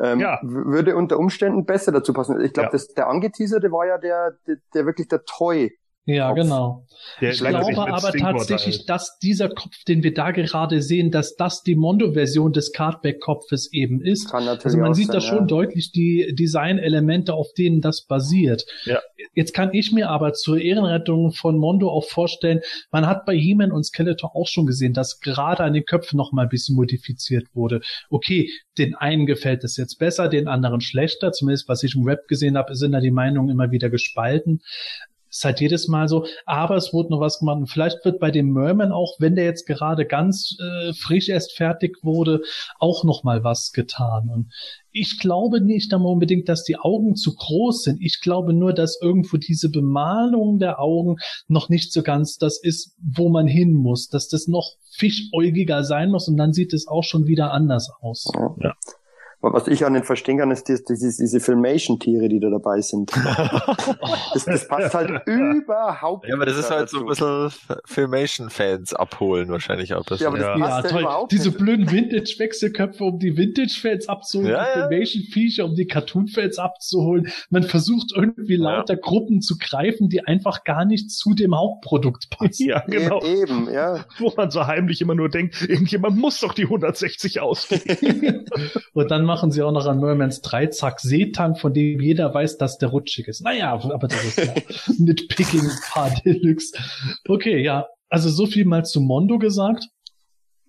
ähm, ja. würde unter Umständen besser dazu passen. Ich glaube, ja. der angeteaserte war ja der, der, der wirklich der Toy Ja, Kopf. genau. Der, Ich glaube aber tatsächlich, halt- dass dieser Kopf, den wir da gerade sehen, dass das die Mondo-Version des Cardback-Kopfes eben ist. Kann natürlich Also man auch sieht sein, da schon ja. deutlich die Designelemente, auf denen das basiert. Ja. Jetzt kann ich mir aber zur Ehrenrettung von Mondo auch vorstellen, man hat bei He-Man und Skeletor auch schon gesehen, dass gerade an den Köpfen noch mal ein bisschen modifiziert wurde. Okay, den einen gefällt es jetzt besser, den anderen schlechter. Zumindest was ich im Rap gesehen habe, sind da die Meinungen immer wieder gespalten. Ist halt jedes Mal so, aber es wurde noch was gemacht. Und vielleicht wird bei dem Merman auch, wenn der jetzt gerade ganz äh, frisch erst fertig wurde, auch noch mal was getan. Und ich glaube nicht einmal unbedingt, dass die Augen zu groß sind. Ich glaube nur, dass irgendwo diese Bemalung der Augen noch nicht so ganz das ist, wo man hin muss, dass das noch fischäugiger sein muss und dann sieht es auch schon wieder anders aus. Aber was ich auch nicht verstehen kann, ist die, diese, diese Filmation-Tiere, die da dabei sind. Das, das passt halt überhaupt Ja, aber das nicht ist halt so ein dazu. bisschen Filmation-Fans abholen wahrscheinlich auch. Das Ja, aber das Ja. passt Ja, ja, toll. überhaupt Diese nicht. blöden Vintage-Wechselköpfe, um die Vintage-Fans abzuholen, Ja, die ja. Filmation-Viecher, um die Cartoon-Fans abzuholen. Man versucht irgendwie Ja. lauter Gruppen zu greifen, die einfach gar nicht zu dem Hauptprodukt passen. Ja, genau. E eben, ja. Wo man so heimlich immer nur denkt, irgendjemand muss doch die 160 ausgeben. Und dann machen sie auch noch an Mermans Dreizack Seetank, von dem jeder weiß, dass der rutschig ist. Naja, aber das ist ja Nitpicking par Deluxe. Okay, ja. Also so viel mal zu Mondo gesagt.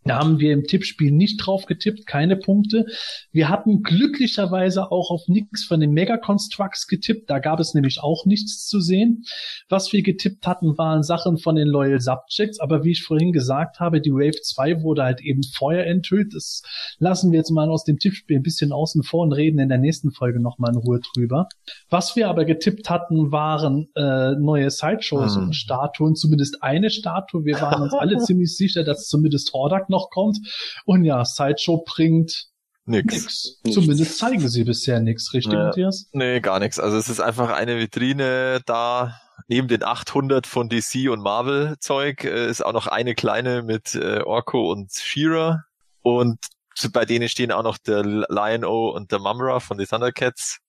Da haben wir im Tippspiel nicht drauf getippt, keine Punkte. Wir hatten glücklicherweise auch auf nichts von den Mega Constructs getippt. Da gab es nämlich auch nichts zu sehen. Was wir getippt hatten, waren Sachen von den Loyal Subjects. Aber wie ich vorhin gesagt habe, die Wave 2 wurde halt eben vorher enthüllt. Das lassen wir jetzt mal aus dem Tippspiel ein bisschen außen vor und reden in der nächsten Folge nochmal in Ruhe drüber. Was wir aber getippt hatten, waren äh, neue Sideshows Hm. und Statuen, zumindest eine Statue. Wir waren uns alle ziemlich sicher, dass zumindest Hordak noch kommt. Und ja, Sideshow bringt Nix. nix. Nichts. Zumindest zeigen sie bisher nix, richtig, Ja. Matthias? Nee, gar nichts. Also es ist einfach eine Vitrine da. Neben den 800 von DC und Marvel Zeug äh, ist auch noch eine kleine mit äh, Orko und She-Ra. Und zu- bei denen stehen auch noch der Lion-O und der Mumra von den Thundercats.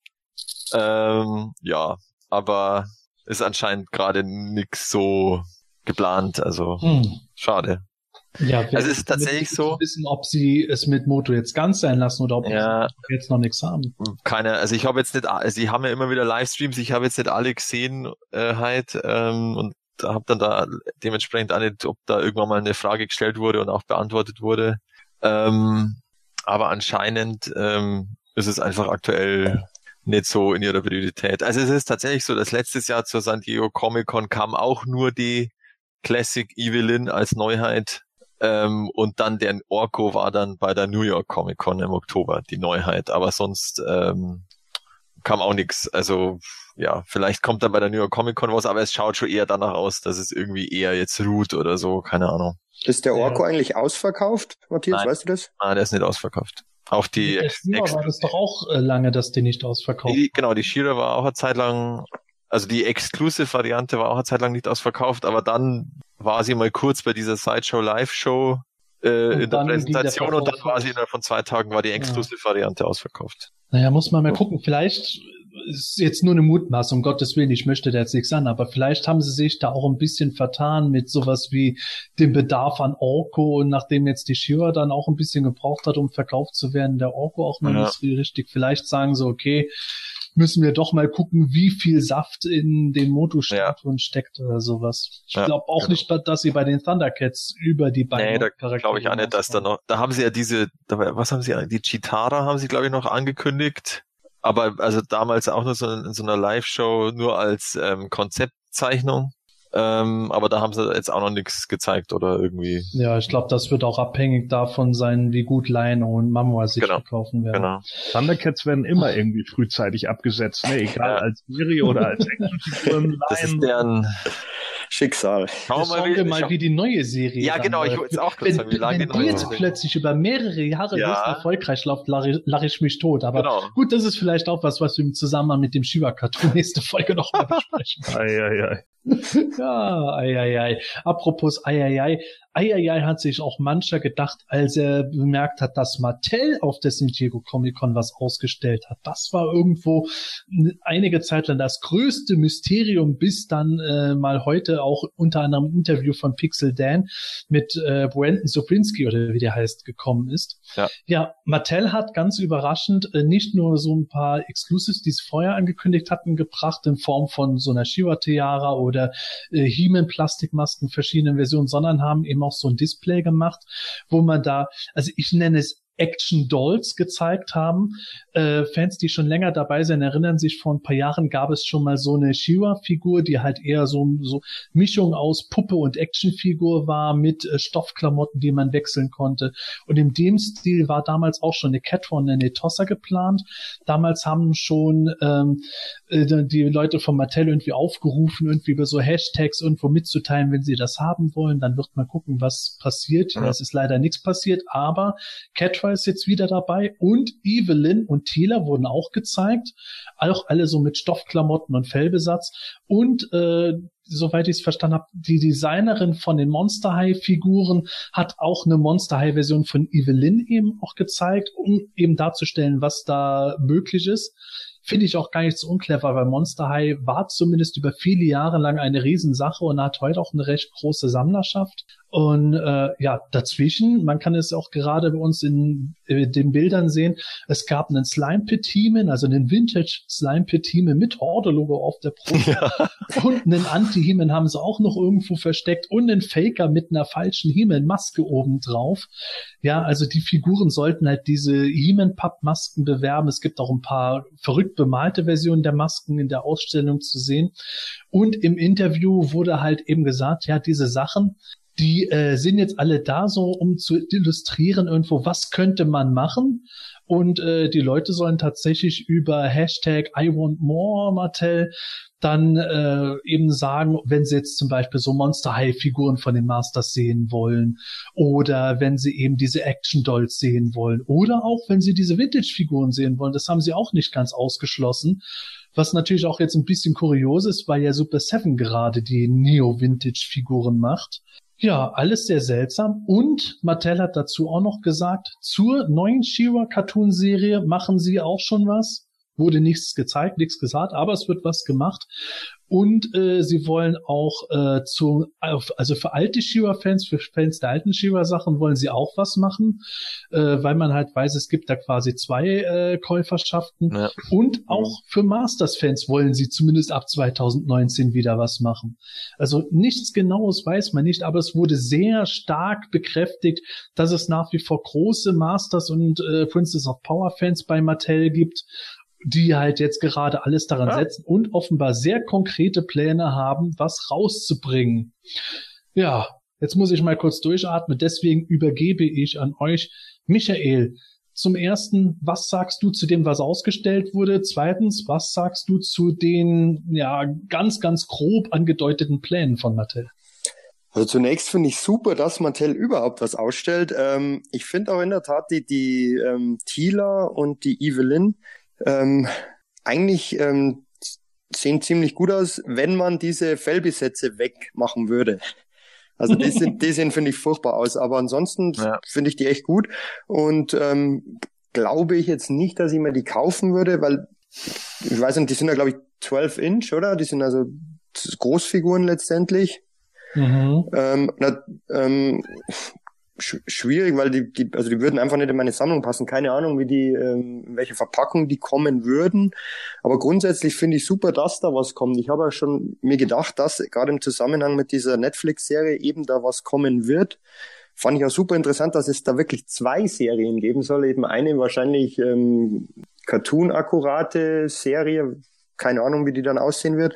Ähm, ja, aber ist anscheinend gerade nix so geplant. Also Hm. schade. Ja, Also es ist tatsächlich so- wissen, ob sie es mit Moto jetzt ganz sein lassen oder ob Ja, sie jetzt noch nichts haben. keine, also ich habe jetzt nicht, sie haben ja immer wieder Livestreams, ich habe jetzt nicht alle gesehen äh, halt ähm, und habe dann da dementsprechend auch nicht, ob da irgendwann mal eine Frage gestellt wurde und auch beantwortet wurde. Ähm, aber anscheinend ähm, ist es einfach aktuell nicht so in ihrer Priorität. Also es ist tatsächlich so, dass letztes Jahr zur San Diego Comic Con kam auch nur die Classic Evelyn als Neuheit ähm, und dann der Orko war dann bei der New York Comic Con im Oktober die Neuheit, aber sonst ähm, kam auch nichts. Also ja, vielleicht kommt dann bei der New York Comic Con was, aber es schaut schon eher danach aus, dass es irgendwie eher jetzt ruht oder so, keine Ahnung. Ist der Orko eigentlich ausverkauft, Matthias? Nein. Weißt du das? Ah, der ist nicht ausverkauft. Auch die, Der Ex war das doch auch äh, lange, dass die nicht ausverkauft die genau, die Shira war auch eine Zeit lang, also die Exclusive-Variante war auch eine Zeit lang nicht ausverkauft, aber dann war sie mal kurz bei dieser Sideshow Live-Show äh, in der Präsentation und dann war sie innerhalb von zwei Tagen war die Ja. Exclusive-Variante ausverkauft. Naja, muss man mal gucken. Vielleicht ist jetzt nur eine Mutmaßung, um Gottes Willen, ich möchte da jetzt nichts an, aber vielleicht haben sie sich da auch ein bisschen vertan mit sowas wie dem Bedarf an Orko und nachdem jetzt die Shira dann auch ein bisschen gebraucht hat, um verkauft zu werden, der Orko auch noch Ja. nicht so richtig. Vielleicht sagen sie, okay, müssen wir doch mal gucken, wie viel Saft in den Moto-Statuen steckt oder sowas. Ich Ja, glaube auch genau. nicht, dass sie bei den Thundercats über die beiden Nee, da glaube ich auch nicht, dass da noch, da haben sie ja diese, was haben sie, die Chitara haben sie glaube ich noch angekündigt, aber also damals auch nur so in, in so einer Live-Show nur als ähm, Konzeptzeichnung, ähm, aber da haben sie jetzt auch noch nichts gezeigt oder irgendwie, Ja, ich glaube, das wird auch abhängig davon sein, wie gut Lion und Mamua sich Genau, verkaufen werden. genau. Thundercats werden immer irgendwie frühzeitig abgesetzt, ne? egal Ja. als Serie oder als Actionfiguren. Das ist Lion- deren, Schicksal. schauen Jetzt wir schauen wir mal, wie die neue Serie Ja, genau, ich wollte es auch kurz Wenn, sagen, wie lange wenn die jetzt Serie- plötzlich über mehrere Jahre Ja. erfolgreich läuft, lache ich, lach ich mich tot. Aber genau. gut, das ist vielleicht auch was, was wir im Zusammenhang mit dem Shiva-Cartoon nächste Folge noch mal besprechen. Ei, ei, ei. ja, ei, ei, ei. Apropos ei, ei, ei. Eieiei hat sich auch mancher gedacht, als er bemerkt hat, dass Mattel auf der San Diego Comic Con was ausgestellt hat. Das war irgendwo einige Zeit lang das größte Mysterium, bis dann äh, mal heute auch unter anderem ein Interview von Pixel Dan mit äh, Brandon Soprinski oder wie der heißt gekommen ist. Ja, ja Mattel hat ganz überraschend äh, nicht nur so ein paar Exclusives, die es vorher angekündigt hatten, gebracht in Form von so einer Shiva Tiara oder äh, He-Man Plastikmasken verschiedenen Versionen, sondern haben eben auch so ein Display gemacht, wo man da, also ich nenne es Action Dolls gezeigt haben. Äh, Fans, die schon länger dabei sind, erinnern sich, vor ein paar Jahren gab es schon mal so eine Shiva-Figur, die halt eher so, so Mischung aus Puppe und Actionfigur war mit äh, Stoffklamotten, die man wechseln konnte. Und in dem Stil war damals auch schon eine Catwoman, eine Netossa geplant. Damals haben schon ähm, äh, die Leute von Mattel irgendwie aufgerufen, irgendwie über so Hashtags irgendwo mitzuteilen, wenn sie das haben wollen. Dann wird man gucken, was passiert. Ja. Es ist leider nichts passiert, aber Catwoman Joshua ist jetzt wieder dabei und Evelyn und Taylor wurden auch gezeigt. Auch alle so mit Stoffklamotten und Fellbesatz. Und äh, soweit ich es verstanden habe, die Designerin von den Monster High Figuren hat auch eine Monster High Version von Evelyn eben auch gezeigt, um eben darzustellen, was da möglich ist. Finde ich auch gar nicht so unclever, weil Monster High war zumindest über viele Jahre lang eine Riesensache und hat heute auch eine recht große Sammlerschaft. Und äh, ja, dazwischen, man kann es auch gerade bei uns in, in den Bildern sehen, es gab einen Slime Pit Teamen, also einen Vintage Slime Pit Teamen mit Horde-Logo auf der Brust. Ja. Und einen Anti-Hemen haben sie auch noch irgendwo versteckt und einen Faker mit einer falschen Hemen-Maske oben drauf. Ja, also die Figuren sollten halt diese Hemen-Papp-Masken bewerben. Es gibt auch ein paar verrückt bemalte Versionen der Masken in der Ausstellung zu sehen. Und im Interview wurde halt eben gesagt, ja, diese Sachen, die äh, sind jetzt alle da, so um zu illustrieren irgendwo, was könnte man machen. Und äh, die Leute sollen tatsächlich über Hashtag I want more Mattel dann äh, eben sagen, wenn sie jetzt zum Beispiel so Monster High Figuren von den Masters sehen wollen oder wenn sie eben diese Action Dolls sehen wollen oder auch wenn sie diese Vintage Figuren sehen wollen, das haben sie auch nicht ganz ausgeschlossen. Was natürlich auch jetzt ein bisschen kurios ist, weil ja Super Seven gerade die Neo Vintage Figuren macht. Ja, alles sehr seltsam. Und Mattel hat dazu auch noch gesagt, zur neuen She-Ra Cartoon Serie machen sie auch schon was wurde nichts gezeigt, nichts gesagt, aber es wird was gemacht. Und äh, sie wollen auch äh, zu, also für alte Shiva-Fans, für Fans der alten Shiva-Sachen wollen sie auch was machen, äh, weil man halt weiß, es gibt da quasi zwei äh, Käuferschaften. Ja. Und auch für Masters-Fans wollen sie zumindest ab 2019 wieder was machen. Also nichts Genaues weiß man nicht, aber es wurde sehr stark bekräftigt, dass es nach wie vor große Masters und äh, Princess of Power-Fans bei Mattel gibt die halt jetzt gerade alles daran ja. setzen und offenbar sehr konkrete Pläne haben, was rauszubringen. Ja, jetzt muss ich mal kurz durchatmen, deswegen übergebe ich an euch, Michael. Zum ersten, was sagst du zu dem, was ausgestellt wurde? Zweitens, was sagst du zu den, ja, ganz, ganz grob angedeuteten Plänen von Mattel? Also zunächst finde ich super, dass Mattel überhaupt was ausstellt. Ähm, ich finde auch in der Tat die, die ähm, Tila und die Evelyn, ähm, eigentlich ähm, sehen ziemlich gut aus, wenn man diese Fellbesätze wegmachen würde. Also die sind, die sehen, finde ich, furchtbar aus. Aber ansonsten ja. finde ich die echt gut. Und ähm, glaube ich jetzt nicht, dass ich mir die kaufen würde, weil ich weiß nicht, die sind ja, glaube ich, 12 Inch, oder? Die sind also Großfiguren letztendlich. Mhm. Ähm, na, ähm, schwierig, weil die, die, also die würden einfach nicht in meine Sammlung passen. Keine Ahnung, wie die, ähm, welche Verpackung die kommen würden. Aber grundsätzlich finde ich super, dass da was kommt. Ich habe ja schon mir gedacht, dass gerade im Zusammenhang mit dieser Netflix-Serie eben da was kommen wird. Fand ich auch super interessant, dass es da wirklich zwei Serien geben soll. Eben eine wahrscheinlich ähm, Cartoon-akkurate Serie. Keine Ahnung, wie die dann aussehen wird.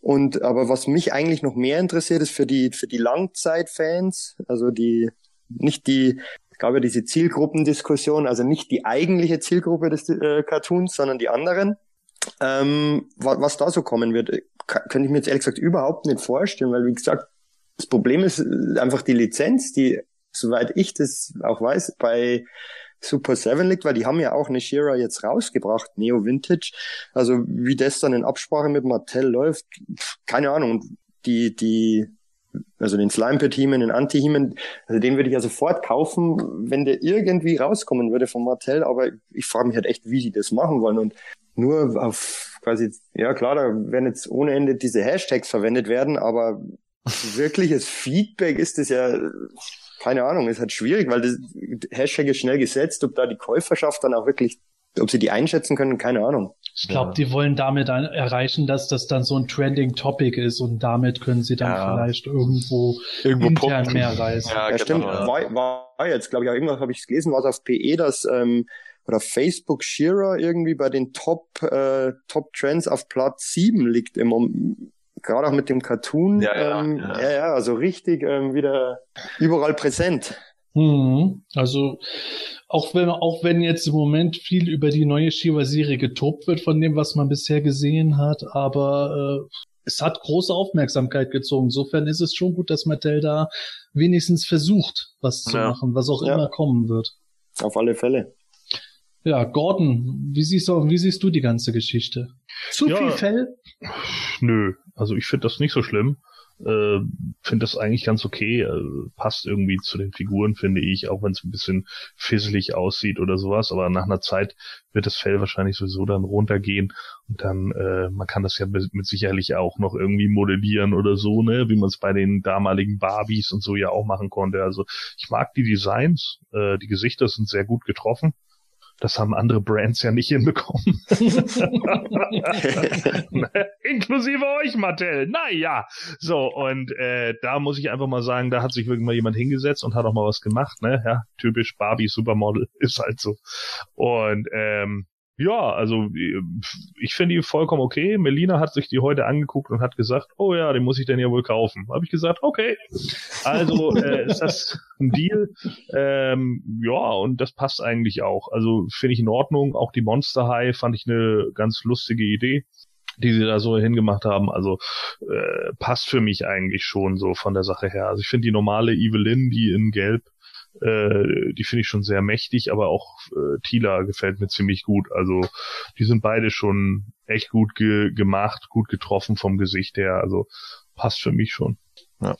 Und aber was mich eigentlich noch mehr interessiert, ist für die für die Langzeitfans, also die nicht die, gab ja diese Zielgruppendiskussion, also nicht die eigentliche Zielgruppe des äh, Cartoons, sondern die anderen. Ähm, was, was da so kommen wird, könnte ich mir jetzt ehrlich gesagt überhaupt nicht vorstellen, weil wie gesagt, das Problem ist einfach die Lizenz, die, soweit ich das auch weiß, bei Super 7 liegt, weil die haben ja auch eine Shira jetzt rausgebracht, Neo Vintage. Also wie das dann in Absprache mit Mattel läuft, keine Ahnung. Die, die also den Slime per Team, den Anti-Heman, also den würde ich ja sofort kaufen, wenn der irgendwie rauskommen würde von Martell, aber ich frage mich halt echt, wie sie das machen wollen. Und nur auf quasi, ja klar, da werden jetzt ohne Ende diese Hashtags verwendet werden, aber wirkliches Feedback ist das ja, keine Ahnung, ist halt schwierig, weil das Hashtag ist schnell gesetzt, ob da die Käuferschaft dann auch wirklich, ob sie die einschätzen können, keine Ahnung. Ich glaube, ja. die wollen damit erreichen, dass das dann so ein trending Topic ist und damit können sie dann ja. vielleicht irgendwo, irgendwo intern pumpen. mehr reißen. Ja, ja stimmt. Genau, war, war jetzt, glaube ich, auch irgendwas habe ich gelesen, was auf PE, dass ähm, oder Facebook Shearer irgendwie bei den Top äh, Top Trends auf Platz 7 liegt im gerade auch mit dem Cartoon. Ja, ja, ähm, ja. ja, ja also richtig ähm, wieder überall präsent. Mhm. Also auch wenn auch wenn jetzt im Moment viel über die neue Shiva-Serie getobt wird von dem, was man bisher gesehen hat, aber äh, es hat große Aufmerksamkeit gezogen. Insofern ist es schon gut, dass Mattel da wenigstens versucht, was zu ja. machen, was auch ja. immer kommen wird. Auf alle Fälle. Ja, Gordon, wie siehst du, wie siehst du die ganze Geschichte? Zu ja, viel Fell? Nö, also ich finde das nicht so schlimm. Äh, finde das eigentlich ganz okay. Äh, passt irgendwie zu den Figuren, finde ich, auch wenn es ein bisschen fisselig aussieht oder sowas. Aber nach einer Zeit wird das Fell wahrscheinlich sowieso dann runtergehen und dann, äh, man kann das ja mit, sicherlich auch noch irgendwie modellieren oder so, ne, wie man es bei den damaligen Barbies und so ja auch machen konnte. Also ich mag die Designs, äh, die Gesichter sind sehr gut getroffen. Das haben andere Brands ja nicht hinbekommen. Inklusive euch, Mattel. Naja. So, und äh, da muss ich einfach mal sagen, da hat sich wirklich mal jemand hingesetzt und hat auch mal was gemacht, ne? Ja, typisch Barbie Supermodel ist halt so. Und ähm, ja, also ich finde die vollkommen okay. Melina hat sich die heute angeguckt und hat gesagt, oh ja, den muss ich denn ja wohl kaufen. Habe ich gesagt, okay. Also äh, ist das ein Deal. Ähm, ja, und das passt eigentlich auch. Also finde ich in Ordnung. Auch die Monster High fand ich eine ganz lustige Idee die sie da so hingemacht haben. Also äh, passt für mich eigentlich schon so von der Sache her. Also ich finde die normale Evelyn, die in Gelb äh, die finde ich schon sehr mächtig, aber auch äh, Tila gefällt mir ziemlich gut. Also die sind beide schon echt gut ge gemacht, gut getroffen vom Gesicht her. Also passt für mich schon. Ja.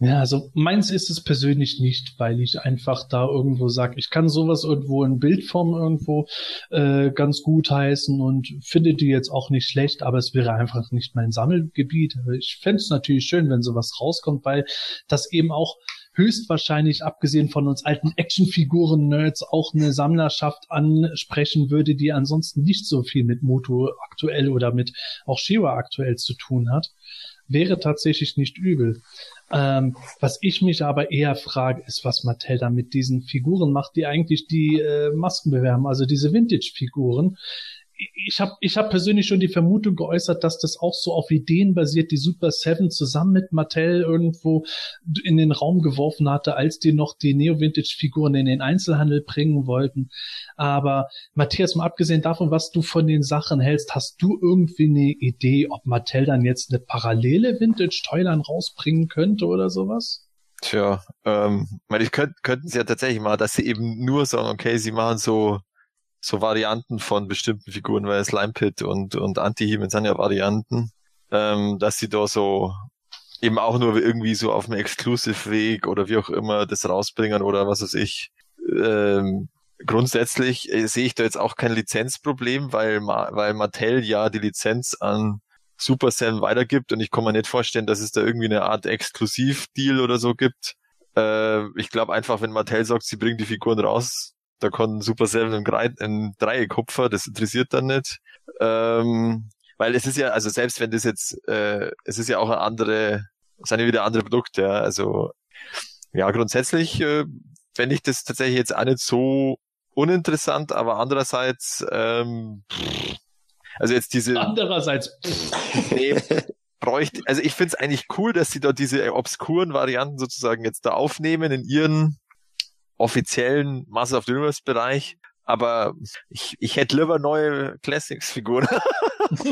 Ja, also meins ist es persönlich nicht, weil ich einfach da irgendwo sage, ich kann sowas irgendwo in Bildform irgendwo äh, ganz gut heißen und finde die jetzt auch nicht schlecht, aber es wäre einfach nicht mein Sammelgebiet. Ich fände es natürlich schön, wenn sowas rauskommt, weil das eben auch höchstwahrscheinlich, abgesehen von uns alten Actionfiguren-Nerds, auch eine Sammlerschaft ansprechen würde, die ansonsten nicht so viel mit Moto aktuell oder mit auch Shiva aktuell zu tun hat, wäre tatsächlich nicht übel. Ähm, was ich mich aber eher frage, ist, was Mattel da mit diesen Figuren macht, die eigentlich die äh, Masken bewerben, also diese Vintage-Figuren ich habe ich hab persönlich schon die Vermutung geäußert, dass das auch so auf Ideen basiert, die Super Seven zusammen mit Mattel irgendwo in den Raum geworfen hatte, als die noch die Neo-Vintage-Figuren in den Einzelhandel bringen wollten. Aber Matthias, mal abgesehen davon, was du von den Sachen hältst, hast du irgendwie eine Idee, ob Mattel dann jetzt eine parallele Vintage-Toyline rausbringen könnte oder sowas? Tja, ähm, ich könnte, könnten sie ja tatsächlich mal, dass sie eben nur sagen, okay, sie machen so so Varianten von bestimmten Figuren, weil Slime Pit und, und Anti-Hemen sind ja Varianten, ähm, dass sie da so eben auch nur irgendwie so auf einem Exclusive-Weg oder wie auch immer das rausbringen oder was weiß ich. Ähm, grundsätzlich äh, sehe ich da jetzt auch kein Lizenzproblem, weil, weil Mattel ja die Lizenz an Super Sam weitergibt und ich kann mir nicht vorstellen, dass es da irgendwie eine Art Exklusiv-Deal oder so gibt. Äh, ich glaube einfach, wenn Mattel sagt, sie bringen die Figuren raus, da kann Super Seven im, im Dreieck hupfen, das interessiert dann nicht. Ähm, weil es ist ja, also selbst wenn das jetzt, äh, es ist ja auch eine andere, es sind ja wieder andere Produkte, ja, also ja, grundsätzlich äh, fände ich das tatsächlich jetzt auch nicht so uninteressant, aber andererseits, ähm, also jetzt diese... Andererseits... nee, bräuchte, also ich finde es eigentlich cool, dass sie da diese obskuren Varianten sozusagen jetzt da aufnehmen in ihren offiziellen Master of the Universe Bereich, aber ich, ich hätte lieber neue Classics-Figuren.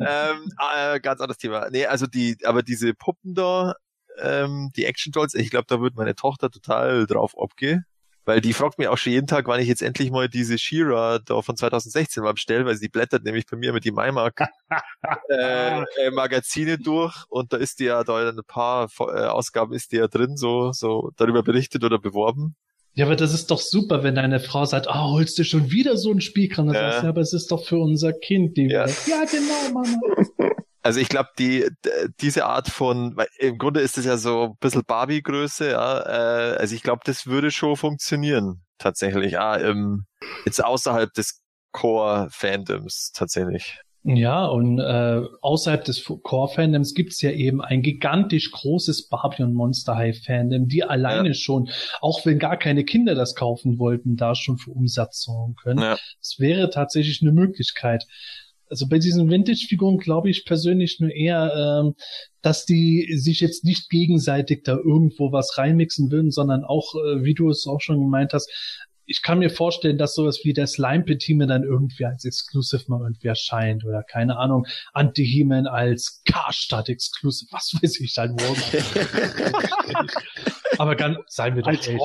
ähm, äh, ganz anderes Thema. Nee, also die, aber diese Puppen da, ähm, die Action Dolls, ich glaube, da würde meine Tochter total drauf abgehen. Weil die fragt mich auch schon jeden Tag, wann ich jetzt endlich mal diese Shira da von 2016 mal bestelle, weil sie blättert nämlich bei mir mit die MyMark äh, äh, Magazine durch und da ist die ja da in ein paar äh, Ausgaben ist die ja drin, so, so darüber berichtet oder beworben. Ja, aber das ist doch super, wenn deine Frau sagt, ah, oh, holst du schon wieder so ein Spielkram? Ja. Sagst, ja, aber es ist doch für unser Kind. Die ja. ja, genau, Mama. Also ich glaube, die diese Art von, im Grunde ist es ja so ein bisschen Barbie-Größe, ja. Äh, also ich glaube, das würde schon funktionieren, tatsächlich. Ah, ähm, jetzt außerhalb des Core-Fandoms tatsächlich. Ja, und äh, außerhalb des Core-Fandoms gibt's ja eben ein gigantisch großes Barbie und Monster High-Fandom, die alleine ja. schon, auch wenn gar keine Kinder das kaufen wollten, da schon für Umsatz sorgen können. Es ja. wäre tatsächlich eine Möglichkeit also bei diesen Vintage-Figuren glaube ich persönlich nur eher, ähm, dass die sich jetzt nicht gegenseitig da irgendwo was reinmixen würden, sondern auch, äh, wie du es auch schon gemeint hast, ich kann mir vorstellen, dass sowas wie der Slime Petime dann irgendwie als Exclusive mal irgendwie erscheint oder keine Ahnung, Anti-He-Man als Karstadt Exclusive, was weiß ich dann morgen. Aber dann seien wir doch ehrlich,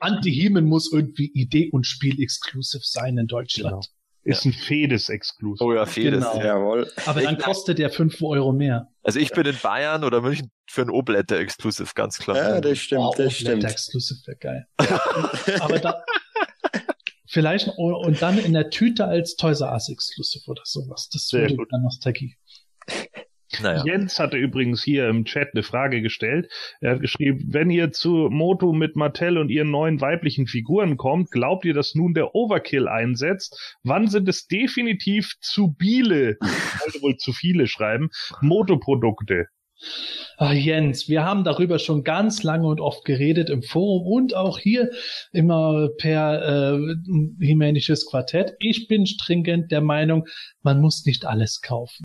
Anti-He-Man Anti muss irgendwie Idee und Spiel Exclusive sein in Deutschland. Genau. Ist ein Fedes-Exklusiv. Oh ja, Fedes, genau. jawohl. Aber dann kostet der fünf Euro mehr. Also ich bin in Bayern oder München für ein Obletter Exclusive, ganz klar. Ja, das stimmt, oh, das stimmt. Exclusive wäre geil. aber da, vielleicht, und dann in der Tüte als Toys R Us Exclusive oder sowas. Das wäre dann Nostalgie. Naja. Jens hatte übrigens hier im Chat eine Frage gestellt. Er hat geschrieben, wenn ihr zu Moto mit Mattel und ihren neuen weiblichen Figuren kommt, glaubt ihr, dass nun der Overkill einsetzt? Wann sind es definitiv zu Biele, ich wollte wohl zu viele schreiben, Moto-Produkte? Ach, Jens, wir haben darüber schon ganz lange und oft geredet im Forum und auch hier immer per äh, Himänisches Quartett. Ich bin stringent der Meinung, man muss nicht alles kaufen.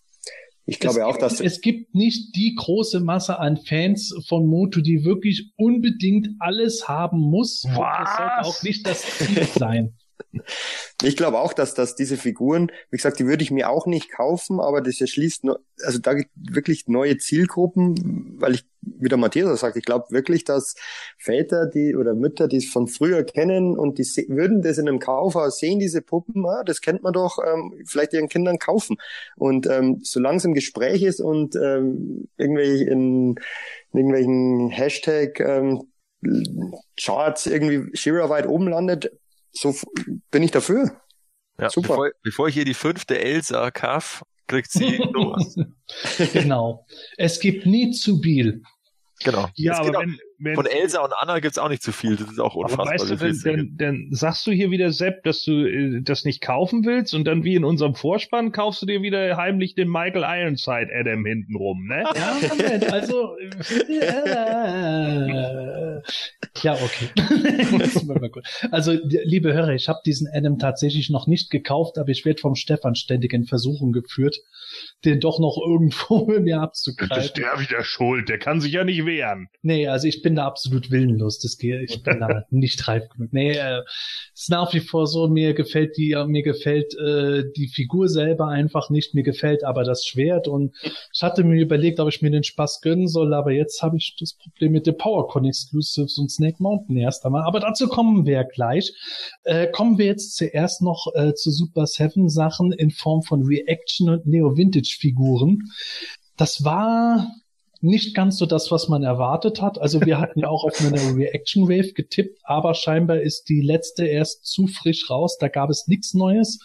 Ich glaube es auch, dass es gibt nicht die große Masse an Fans von Moto, die wirklich unbedingt alles haben muss. Was? Das sollte auch nicht das Ziel sein. Ich glaube auch, dass, dass diese Figuren, wie gesagt, die würde ich mir auch nicht kaufen, aber das erschließt, also da gibt wirklich neue Zielgruppen, weil ich, wie der Matthias sagt, ich glaube wirklich, dass Väter, die oder Mütter, die es von früher kennen und die würden das in einem Kaufhaus sehen, diese Puppen, ah, das kennt man doch, ähm, vielleicht ihren Kindern kaufen. Und ähm, solange es im Gespräch ist und ähm, irgendwelche in, in irgendwelchen Hashtag ähm, Charts irgendwie Shira weit oben landet, so bin ich dafür. Ja, Super. Bevor, bevor ich hier die fünfte Elsa kaff, kriegt sie los. genau. Es gibt nie zu Biel. Genau. Ja, aber wenn, wenn, von Elsa und Anna gibt's auch nicht zu viel. Das ist auch unfassbar. weißt du, dann, dann, dann sagst du hier wieder, Sepp, dass du äh, das nicht kaufen willst und dann wie in unserem Vorspann kaufst du dir wieder heimlich den Michael Ironside Adam hinten rum, ne? Ja, Moment, also äh, ja, okay. also, liebe Hörer, ich habe diesen Adam tatsächlich noch nicht gekauft, aber ich werde vom Stefan ständig in Versuchung geführt, den doch noch irgendwo mit mir abzugreifen. Das ist der wieder schuld, der kann sich ja nicht wehren. Nee, also ich bin da absolut willenlos. Das geht, ich bin da nicht reif genug. Nee, äh, ist nach wie vor so, mir gefällt die, mir gefällt äh, die Figur selber einfach nicht, mir gefällt aber das Schwert und ich hatte mir überlegt, ob ich mir den Spaß gönnen soll, aber jetzt habe ich das Problem mit den PowerCon Exclusives und Snake Mountain erst einmal. Aber dazu kommen wir gleich. Äh, kommen wir jetzt zuerst noch äh, zu Super Seven Sachen in Form von Reaction und Neo Vintage Figuren. Das war nicht ganz so das, was man erwartet hat. Also wir hatten ja auch auf eine Reaction Wave getippt, aber scheinbar ist die letzte erst zu frisch raus. Da gab es nichts Neues.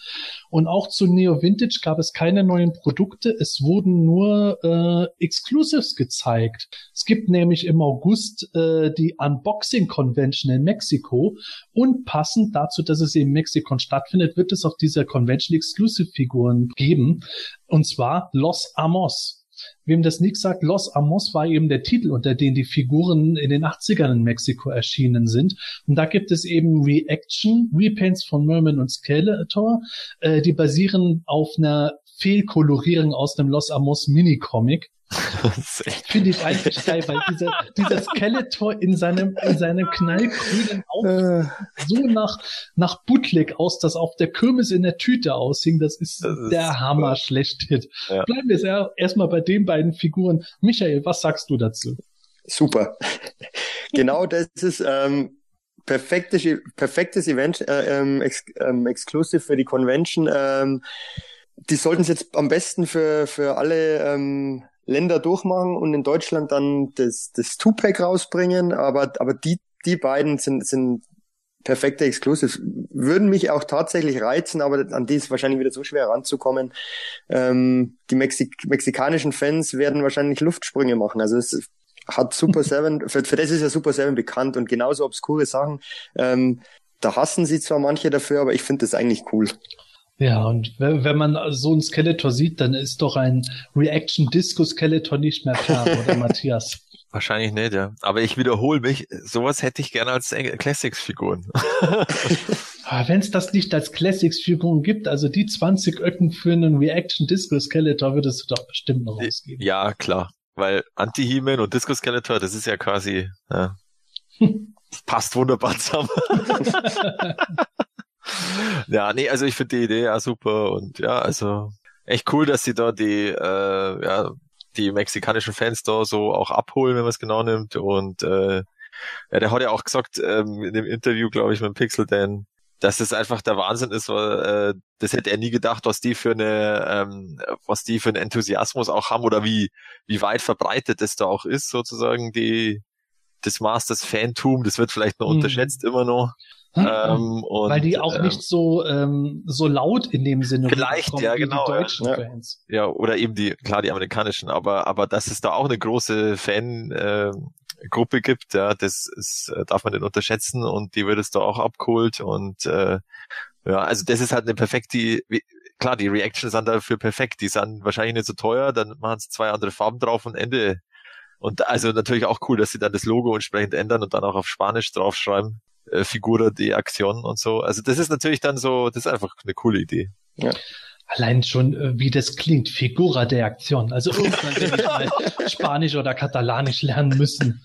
Und auch zu Neo Vintage gab es keine neuen Produkte. Es wurden nur äh, Exclusives gezeigt. Es gibt nämlich im August äh, die Unboxing Convention in Mexiko und passend dazu, dass es in Mexiko stattfindet, wird es auf dieser Convention Exclusive Figuren geben. Und zwar Los Amos. Wem das nichts sagt, Los Amos war eben der Titel, unter dem die Figuren in den 80ern in Mexiko erschienen sind. Und da gibt es eben Reaction, Repaints von Merman und Skeletor, äh, die basieren auf einer Fehlkolorierung aus dem Los Amos Mini-Comic. Finde ich eigentlich geil, weil dieser, dieser Skeletor in seinem, in seinem knallgrünen Auge äh. so nach, nach Bootleg aus, dass auf der Kirmes in der Tüte aushing. Das ist, das ist der Hammer cool. schlechthin. Ja. Bleiben wir jetzt erstmal bei den beiden Figuren. Michael, was sagst du dazu? Super. genau das ist, ähm, perfektes, perfektes Event, äh, ähm, ex, ähm, exclusive für die Convention. Ähm, die sollten es jetzt am besten für, für alle ähm, Länder durchmachen und in Deutschland dann das, das Two-Pack rausbringen. Aber, aber die, die beiden sind, sind perfekte Exclusives. Würden mich auch tatsächlich reizen, aber an die ist wahrscheinlich wieder so schwer ranzukommen. Ähm, die Mexik mexikanischen Fans werden wahrscheinlich Luftsprünge machen. Also es hat Super Seven, für, für das ist ja Super Seven bekannt und genauso obskure Sachen. Ähm, da hassen sie zwar manche dafür, aber ich finde das eigentlich cool. Ja, und wenn man so ein Skeletor sieht, dann ist doch ein Reaction Disco Skeletor nicht mehr klar, oder Matthias? Wahrscheinlich nicht, ja. Aber ich wiederhole mich, sowas hätte ich gerne als Classics-Figuren. Ah, wenn es das nicht als Classics-Figuren gibt, also die 20 Öcken für einen Reaction Disco Skeletor würdest du doch bestimmt noch rausgeben. Ja, klar. Weil Anti-He-Man und Disco Skeletor, das ist ja quasi, ja, passt wunderbar zusammen. ja, nee, also ich finde die Idee ja super und ja, also echt cool, dass sie da die, äh, ja, die mexikanischen Fans da so auch abholen, wenn man es genau nimmt. Und äh, ja, der hat ja auch gesagt ähm, in dem Interview, glaube ich, mit Pixel Dan, dass es einfach der Wahnsinn ist, weil äh, das hätte er nie gedacht, was die für eine, ähm, was die für einen Enthusiasmus auch haben oder wie wie weit verbreitet das da auch ist sozusagen die das Masters Fantum. Das wird vielleicht noch mhm. unterschätzt immer noch. Ähm, und, Weil die auch ähm, nicht so ähm, so laut in dem Sinne vielleicht ja genau die deutschen ja. Fans. Ja oder eben die klar die amerikanischen, aber aber dass es da auch eine große Fan äh, Gruppe gibt, ja, das ist, äh, darf man nicht unterschätzen. Und die wird es da auch abgeholt. Und äh, ja, also das ist halt eine perfekte, klar, die Reactions sind dafür perfekt, die sind wahrscheinlich nicht so teuer, dann machen sie zwei andere Farben drauf und Ende. Und also natürlich auch cool, dass sie dann das Logo entsprechend ändern und dann auch auf Spanisch draufschreiben äh, Figura de Aktion und so. Also das ist natürlich dann so, das ist einfach eine coole Idee. Ja. Allein schon, äh, wie das klingt, Figura de Aktion. Also irgendwann werde ich mal Spanisch oder Katalanisch lernen müssen.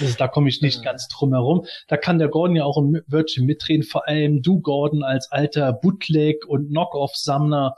Also da komme ich nicht ganz drum herum. Da kann der Gordon ja auch ein Wörtchen mitreden, vor allem du, Gordon, als alter Bootleg- und Knock-Off-Sammler.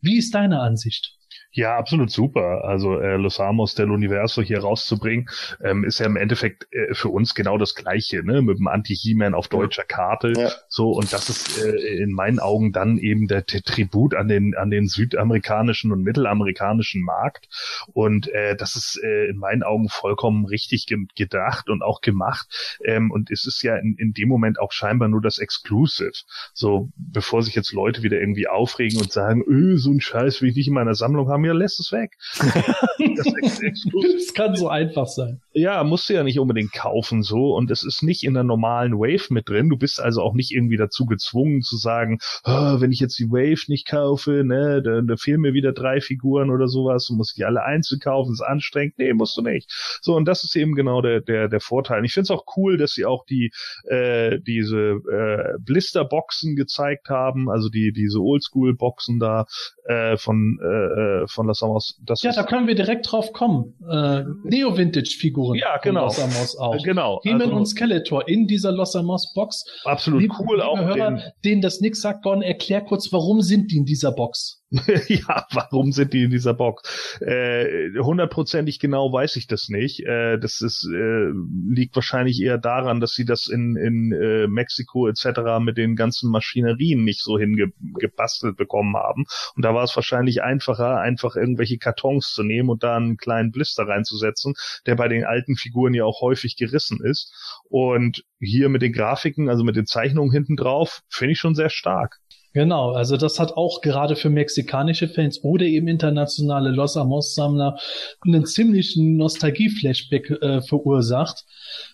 Wie ist deine Ansicht? Ja, absolut super. Also äh, Los Amos del Universo hier rauszubringen, ähm, ist ja im Endeffekt äh, für uns genau das Gleiche, ne? Mit dem Anti-He-Man auf deutscher Karte. Ja. So, und das ist äh, in meinen Augen dann eben der, der Tribut an den, an den südamerikanischen und mittelamerikanischen Markt. Und äh, das ist äh, in meinen Augen vollkommen richtig ge gedacht und auch gemacht. Ähm, und es ist ja in, in dem Moment auch scheinbar nur das Exclusive. So, bevor sich jetzt Leute wieder irgendwie aufregen und sagen, öh, so ein Scheiß will ich nicht in meiner Sammlung haben, mir, lässt es weg. das, das, kann so einfach sein. Ja, musst du ja nicht unbedingt kaufen so und es ist nicht in der normalen Wave mit drin. Du bist also auch nicht irgendwie dazu gezwungen zu sagen, oh, wenn ich jetzt die Wave nicht kaufe, ne, da, da fehlen mir wieder drei Figuren oder sowas, du musst die alle einzeln kaufen, ist anstrengend. Nee, musst du nicht. So, und das ist eben genau der, der, der Vorteil. Ich finde es auch cool, dass sie auch die, äh, diese äh, Blisterboxen gezeigt haben, also die, diese Oldschool-Boxen da äh, von, äh, äh von Las Amos. Das ja, da können wir direkt drauf kommen. Äh, Neo-Vintage-Figuren. Ja, genau. Los Amos auch. Genau. He-Man also, und Skeletor in dieser Los Amos Box. Absolut liebe, cool liebe auch. Hörer, den, denen das nix sagt, Gordon, erklär kurz, warum sind die in dieser Box? ja, warum sind die in dieser Box? Äh, hundertprozentig äh, genau weiß ich das nicht. Äh, das ist, äh, liegt wahrscheinlich eher daran, dass sie das in, in äh, Mexiko etc. mit den ganzen Maschinerien nicht so hingebastelt bekommen haben. Und da war es wahrscheinlich einfacher, einfach irgendwelche Kartons zu nehmen und da einen kleinen Blister reinzusetzen, der bei den alten Figuren ja auch häufig gerissen ist. Und hier mit den Grafiken, also mit den Zeichnungen hinten drauf, finde ich schon sehr stark. Genau, also das hat auch gerade für mexikanische Fans oder eben internationale Los Amos-Sammler einen ziemlichen Nostalgie-Flashback äh, verursacht,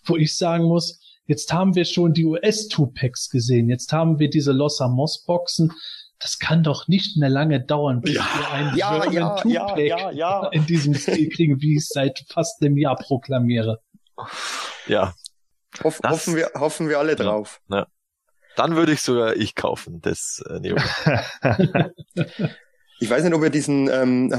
wo ich sagen muss, jetzt haben wir schon die US-Two-Packs gesehen, jetzt haben wir diese Los Amos-Boxen, das kann doch nicht mehr lange dauern, bis ja, wir einen ja, German ja, ja, ja, in diesem Stil kriegen, wie ich es seit fast einem Jahr proklamiere. Ja. Hoff, hoffen, wir, hoffen wir alle drauf. Ja. Dann würde ich sogar ich kaufen, das äh, Neo. ich weiß nicht, ob ihr diesen, ähm,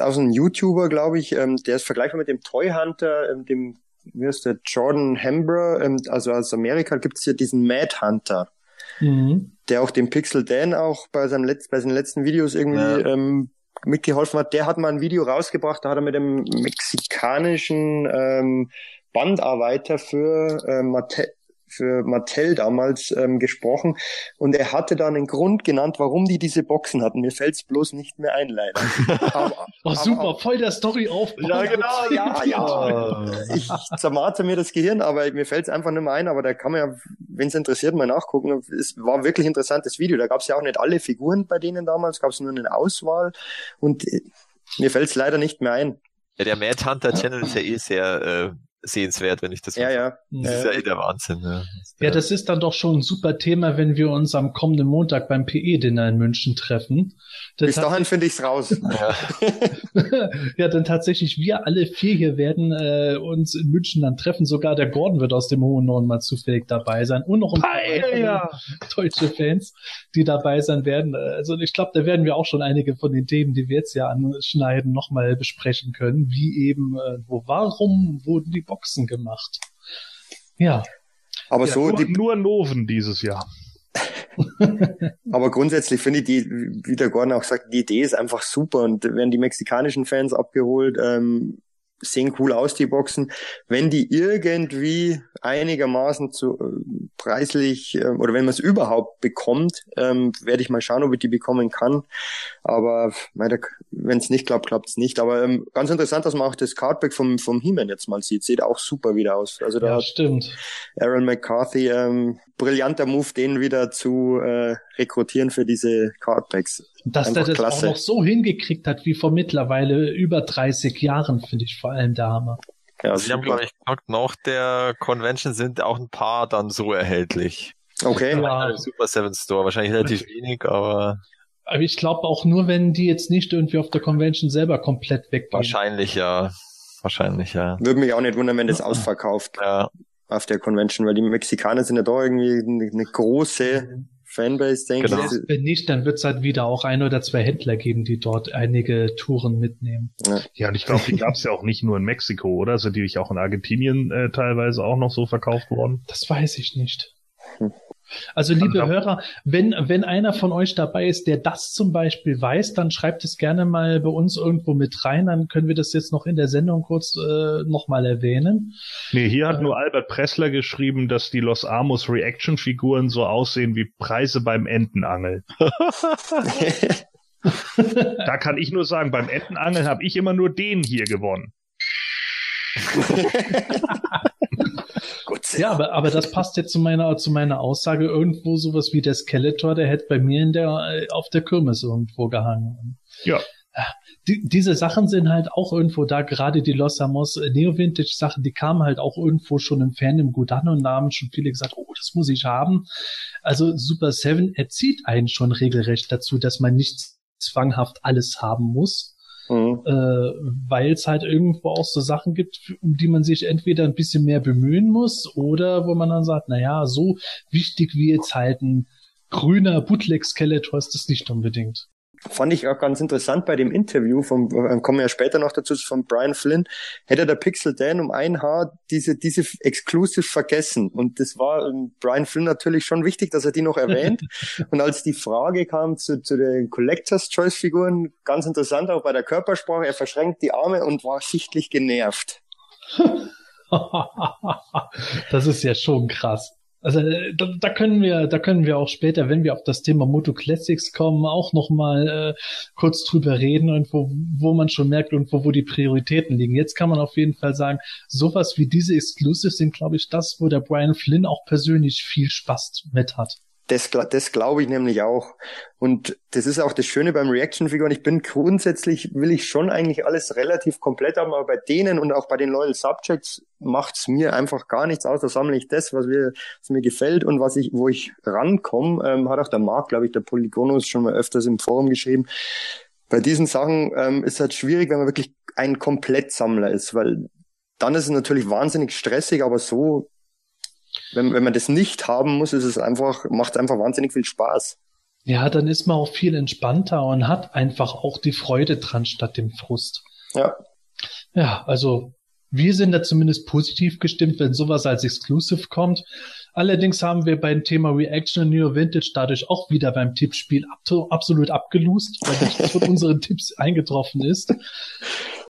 aus einem YouTuber, glaube ich, ähm, der ist vergleichbar mit dem Toy Hunter, ähm, dem, wie heißt der, Jordan Hembra, ähm, also aus Amerika gibt's hier diesen Mad Hunter. Mhm. Der auch dem Pixel Dan auch bei seinem Letz bei seinen letzten Videos irgendwie ja. ähm, mitgeholfen hat. Der hat mal ein Video rausgebracht, da hat er mit dem mexikanischen ähm, Bandarbeiter für äh, Mate für Mattel damals ähm, gesprochen und er hatte dann einen Grund genannt, warum die diese Boxen hatten. Mir fällt's bloß nicht mehr ein, leider. aber, oh, super, aber, voll der Story auf. Ja, genau, ja, ja. Ich zermate mir das Gehirn, aber mir fällt's einfach nicht mehr ein, aber da kann man ja, wenn es interessiert, mal nachgucken. Es war wirklich interessantes Video. Da gab's ja auch nicht alle Figuren bei denen damals, gab's nur eine Auswahl und äh, mir fällt's leider nicht mehr ein. Ja, der Mad Hunter Channel ist ja eh sehr äh, sehenswert, wenn ich das Ja, ja. Das ist ja eh der Wahnsinn. Ja. ja, das ist dann doch schon ein super Thema, wenn wir uns am kommenden Montag beim PE-Dinner in München treffen. Das Bis dahin finde ich's raus. Ja. ja, dann tatsächlich wir alle vier hier werden äh, uns in München dann treffen. Sogar der Gordon wird aus dem Hohen Norden mal zufällig dabei sein. Und noch ein paar ja. deutsche Fans, die dabei sein werden. Also ich glaube, da werden wir auch schon einige von den Themen, die wir jetzt ja anschneiden, nochmal besprechen können. Wie eben, äh, wo, warum wurden die Boxen gemacht? Ja. Aber ja, so nur, die... nur Noven dieses Jahr. Aber grundsätzlich finde ich die, wie der Gordon auch sagt, die Idee ist einfach super und werden die mexikanischen Fans abgeholt. Ähm, sehen cool aus, die Boxen. Wenn die irgendwie einigermaßen zu äh, preislich äh, oder wenn man es überhaupt bekommt, ähm, werde ich mal schauen, ob ich die bekommen kann. Aber wenn es nicht klappt, klappt es nicht. Aber ähm, ganz interessant, dass man auch das Cardback vom, vom He-Man jetzt mal sieht. Sieht auch super wieder aus. Also da ja, stimmt. Aaron McCarthy, ähm, brillanter Move, den wieder zu äh, rekrutieren für diese Cardbacks. Dass Einfach der das klasse. auch noch so hingekriegt hat, wie vor mittlerweile über 30 Jahren, finde ich vor allem der Hammer. Ja, also Sie haben, glaube ich, gesagt, nach der Convention sind auch ein paar dann so erhältlich. Okay. Ja. Super Seven Store, wahrscheinlich relativ wenig, aber. Aber ich glaube auch nur, wenn die jetzt nicht irgendwie auf der Convention selber komplett weggehen. Wahrscheinlich ja. Wahrscheinlich ja. Würde mich auch nicht wundern, wenn das ausverkauft. Ja. Auf der Convention, weil die Mexikaner sind ja da irgendwie eine, eine große mhm. Fanbase, denke genau. ich. Wenn nicht, dann wird es halt wieder auch ein oder zwei Händler geben, die dort einige Touren mitnehmen. Ja, ja und ich glaube, die gab es ja auch nicht nur in Mexiko, oder? Sind die nicht auch in Argentinien äh, teilweise auch noch so verkauft worden? Das weiß ich nicht. Hm. Also liebe Hörer, wenn, wenn einer von euch dabei ist, der das zum Beispiel weiß, dann schreibt es gerne mal bei uns irgendwo mit rein, dann können wir das jetzt noch in der Sendung kurz äh, nochmal erwähnen. Nee, hier hat äh, nur Albert Pressler geschrieben, dass die Los Amos Reaction-Figuren so aussehen wie Preise beim Entenangeln. da kann ich nur sagen, beim Entenangeln habe ich immer nur den hier gewonnen. Ja, aber, aber das passt jetzt zu meiner, zu meiner Aussage. Irgendwo sowas wie der Skeletor, der hätte bei mir in der, äh, auf der Kirmes irgendwo gehangen. Ja. Die, diese Sachen sind halt auch irgendwo da, gerade die Los Amos äh, Neo-Vintage Sachen, die kamen halt auch irgendwo schon im Fandom gut an und haben schon viele gesagt, oh, das muss ich haben. Also Super Seven erzieht einen schon regelrecht dazu, dass man nicht zwanghaft alles haben muss. Mhm. Äh, weil es halt irgendwo auch so Sachen gibt, um die man sich entweder ein bisschen mehr bemühen muss oder wo man dann sagt, na ja, so wichtig wie jetzt halt ein grüner Bootleg-Skeletor ist das nicht unbedingt. Fand ich auch ganz interessant bei dem Interview vom, äh, kommen wir ja später noch dazu, von Brian Flynn, hätte der Pixel Dan um ein Haar diese, diese Exclusive vergessen. Und das war ähm, Brian Flynn natürlich schon wichtig, dass er die noch erwähnt. und als die Frage kam zu, zu den Collectors Choice Figuren, ganz interessant auch bei der Körpersprache, er verschränkt die Arme und war sichtlich genervt. das ist ja schon krass. Also äh, da, da können wir, da können wir auch später, wenn wir auf das Thema Moto Classics kommen, auch noch mal äh, kurz drüber reden und wo, wo man schon merkt und wo, wo die Prioritäten liegen. Jetzt kann man auf jeden Fall sagen, sowas wie diese Exclusives sind, glaube ich, das, wo der Brian Flynn auch persönlich viel Spaß mit hat. Das, das glaube ich nämlich auch. Und das ist auch das Schöne beim Reaction-Figuren. Ich bin grundsätzlich, will ich schon eigentlich alles relativ komplett haben, aber bei denen und auch bei den Loyal Subjects macht's mir einfach gar nichts aus. Da sammle ich das, was mir, was mir gefällt und was ich, wo ich rankomme. Ähm, hat auch der Marc, glaube ich, der Polygonus schon mal öfters im Forum geschrieben. Bei diesen Sachen ähm, ist halt schwierig, wenn man wirklich ein Komplettsammler ist, weil dann ist es natürlich wahnsinnig stressig, aber so wenn, wenn man das nicht haben muss, ist es einfach, macht einfach wahnsinnig viel Spaß. Ja, dann ist man auch viel entspannter und hat einfach auch die Freude dran statt dem Frust. Ja. Ja, also wir sind da zumindest positiv gestimmt, wenn sowas als Exclusive kommt. Allerdings haben wir beim Thema Reaction New Vintage dadurch auch wieder beim Tippspiel absolut abgelust, weil nichts von unseren Tipps eingetroffen ist.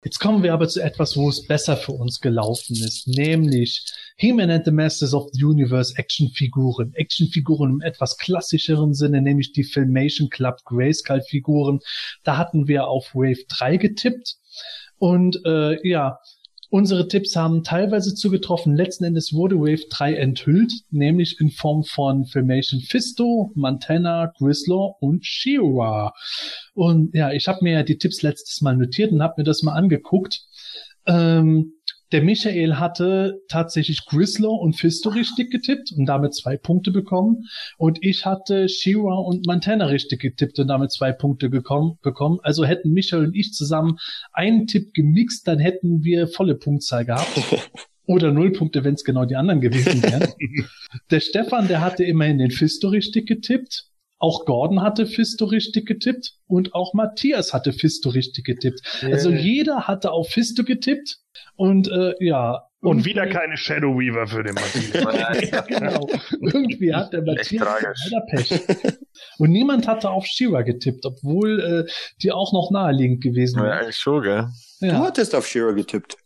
Jetzt kommen wir aber zu etwas, wo es besser für uns gelaufen ist, nämlich He-Man and the Masters of the Universe Actionfiguren. Actionfiguren im etwas klassischeren Sinne, nämlich die Filmation Club Grayskull-Figuren. Da hatten wir auf Wave 3 getippt. Und äh, ja, Unsere Tipps haben teilweise zugetroffen. Letzten Endes wurde Wave 3 enthüllt, nämlich in Form von Filmation Fisto, Montana, Grislaw und Shira. Und ja, ich habe mir ja die Tipps letztes Mal notiert und habe mir das mal angeguckt. Ähm, der Michael hatte tatsächlich Grislaw und Fisto richtig getippt und damit zwei Punkte bekommen. Und ich hatte Shira und Montana richtig getippt und damit zwei Punkte gekommen, bekommen. Also hätten Michael und ich zusammen einen Tipp gemixt, dann hätten wir volle Punktzahl gehabt. Oder null Punkte, wenn es genau die anderen gewesen wären. der Stefan, der hatte immerhin den Fisto richtig getippt. Auch Gordon hatte Fisto richtig getippt und auch Matthias hatte Fisto richtig getippt. Yeah. Also jeder hatte auf Fisto getippt und äh, ja. Und wieder keine Shadow Weaver für den Matthias. ja, genau. Irgendwie hat der Matthias leider Pech. Und niemand hatte auf Shira getippt, obwohl äh, die auch noch naheliegend gewesen wäre. Ja, eigentlich schon, gell? Ja. Du hattest auf Shira getippt.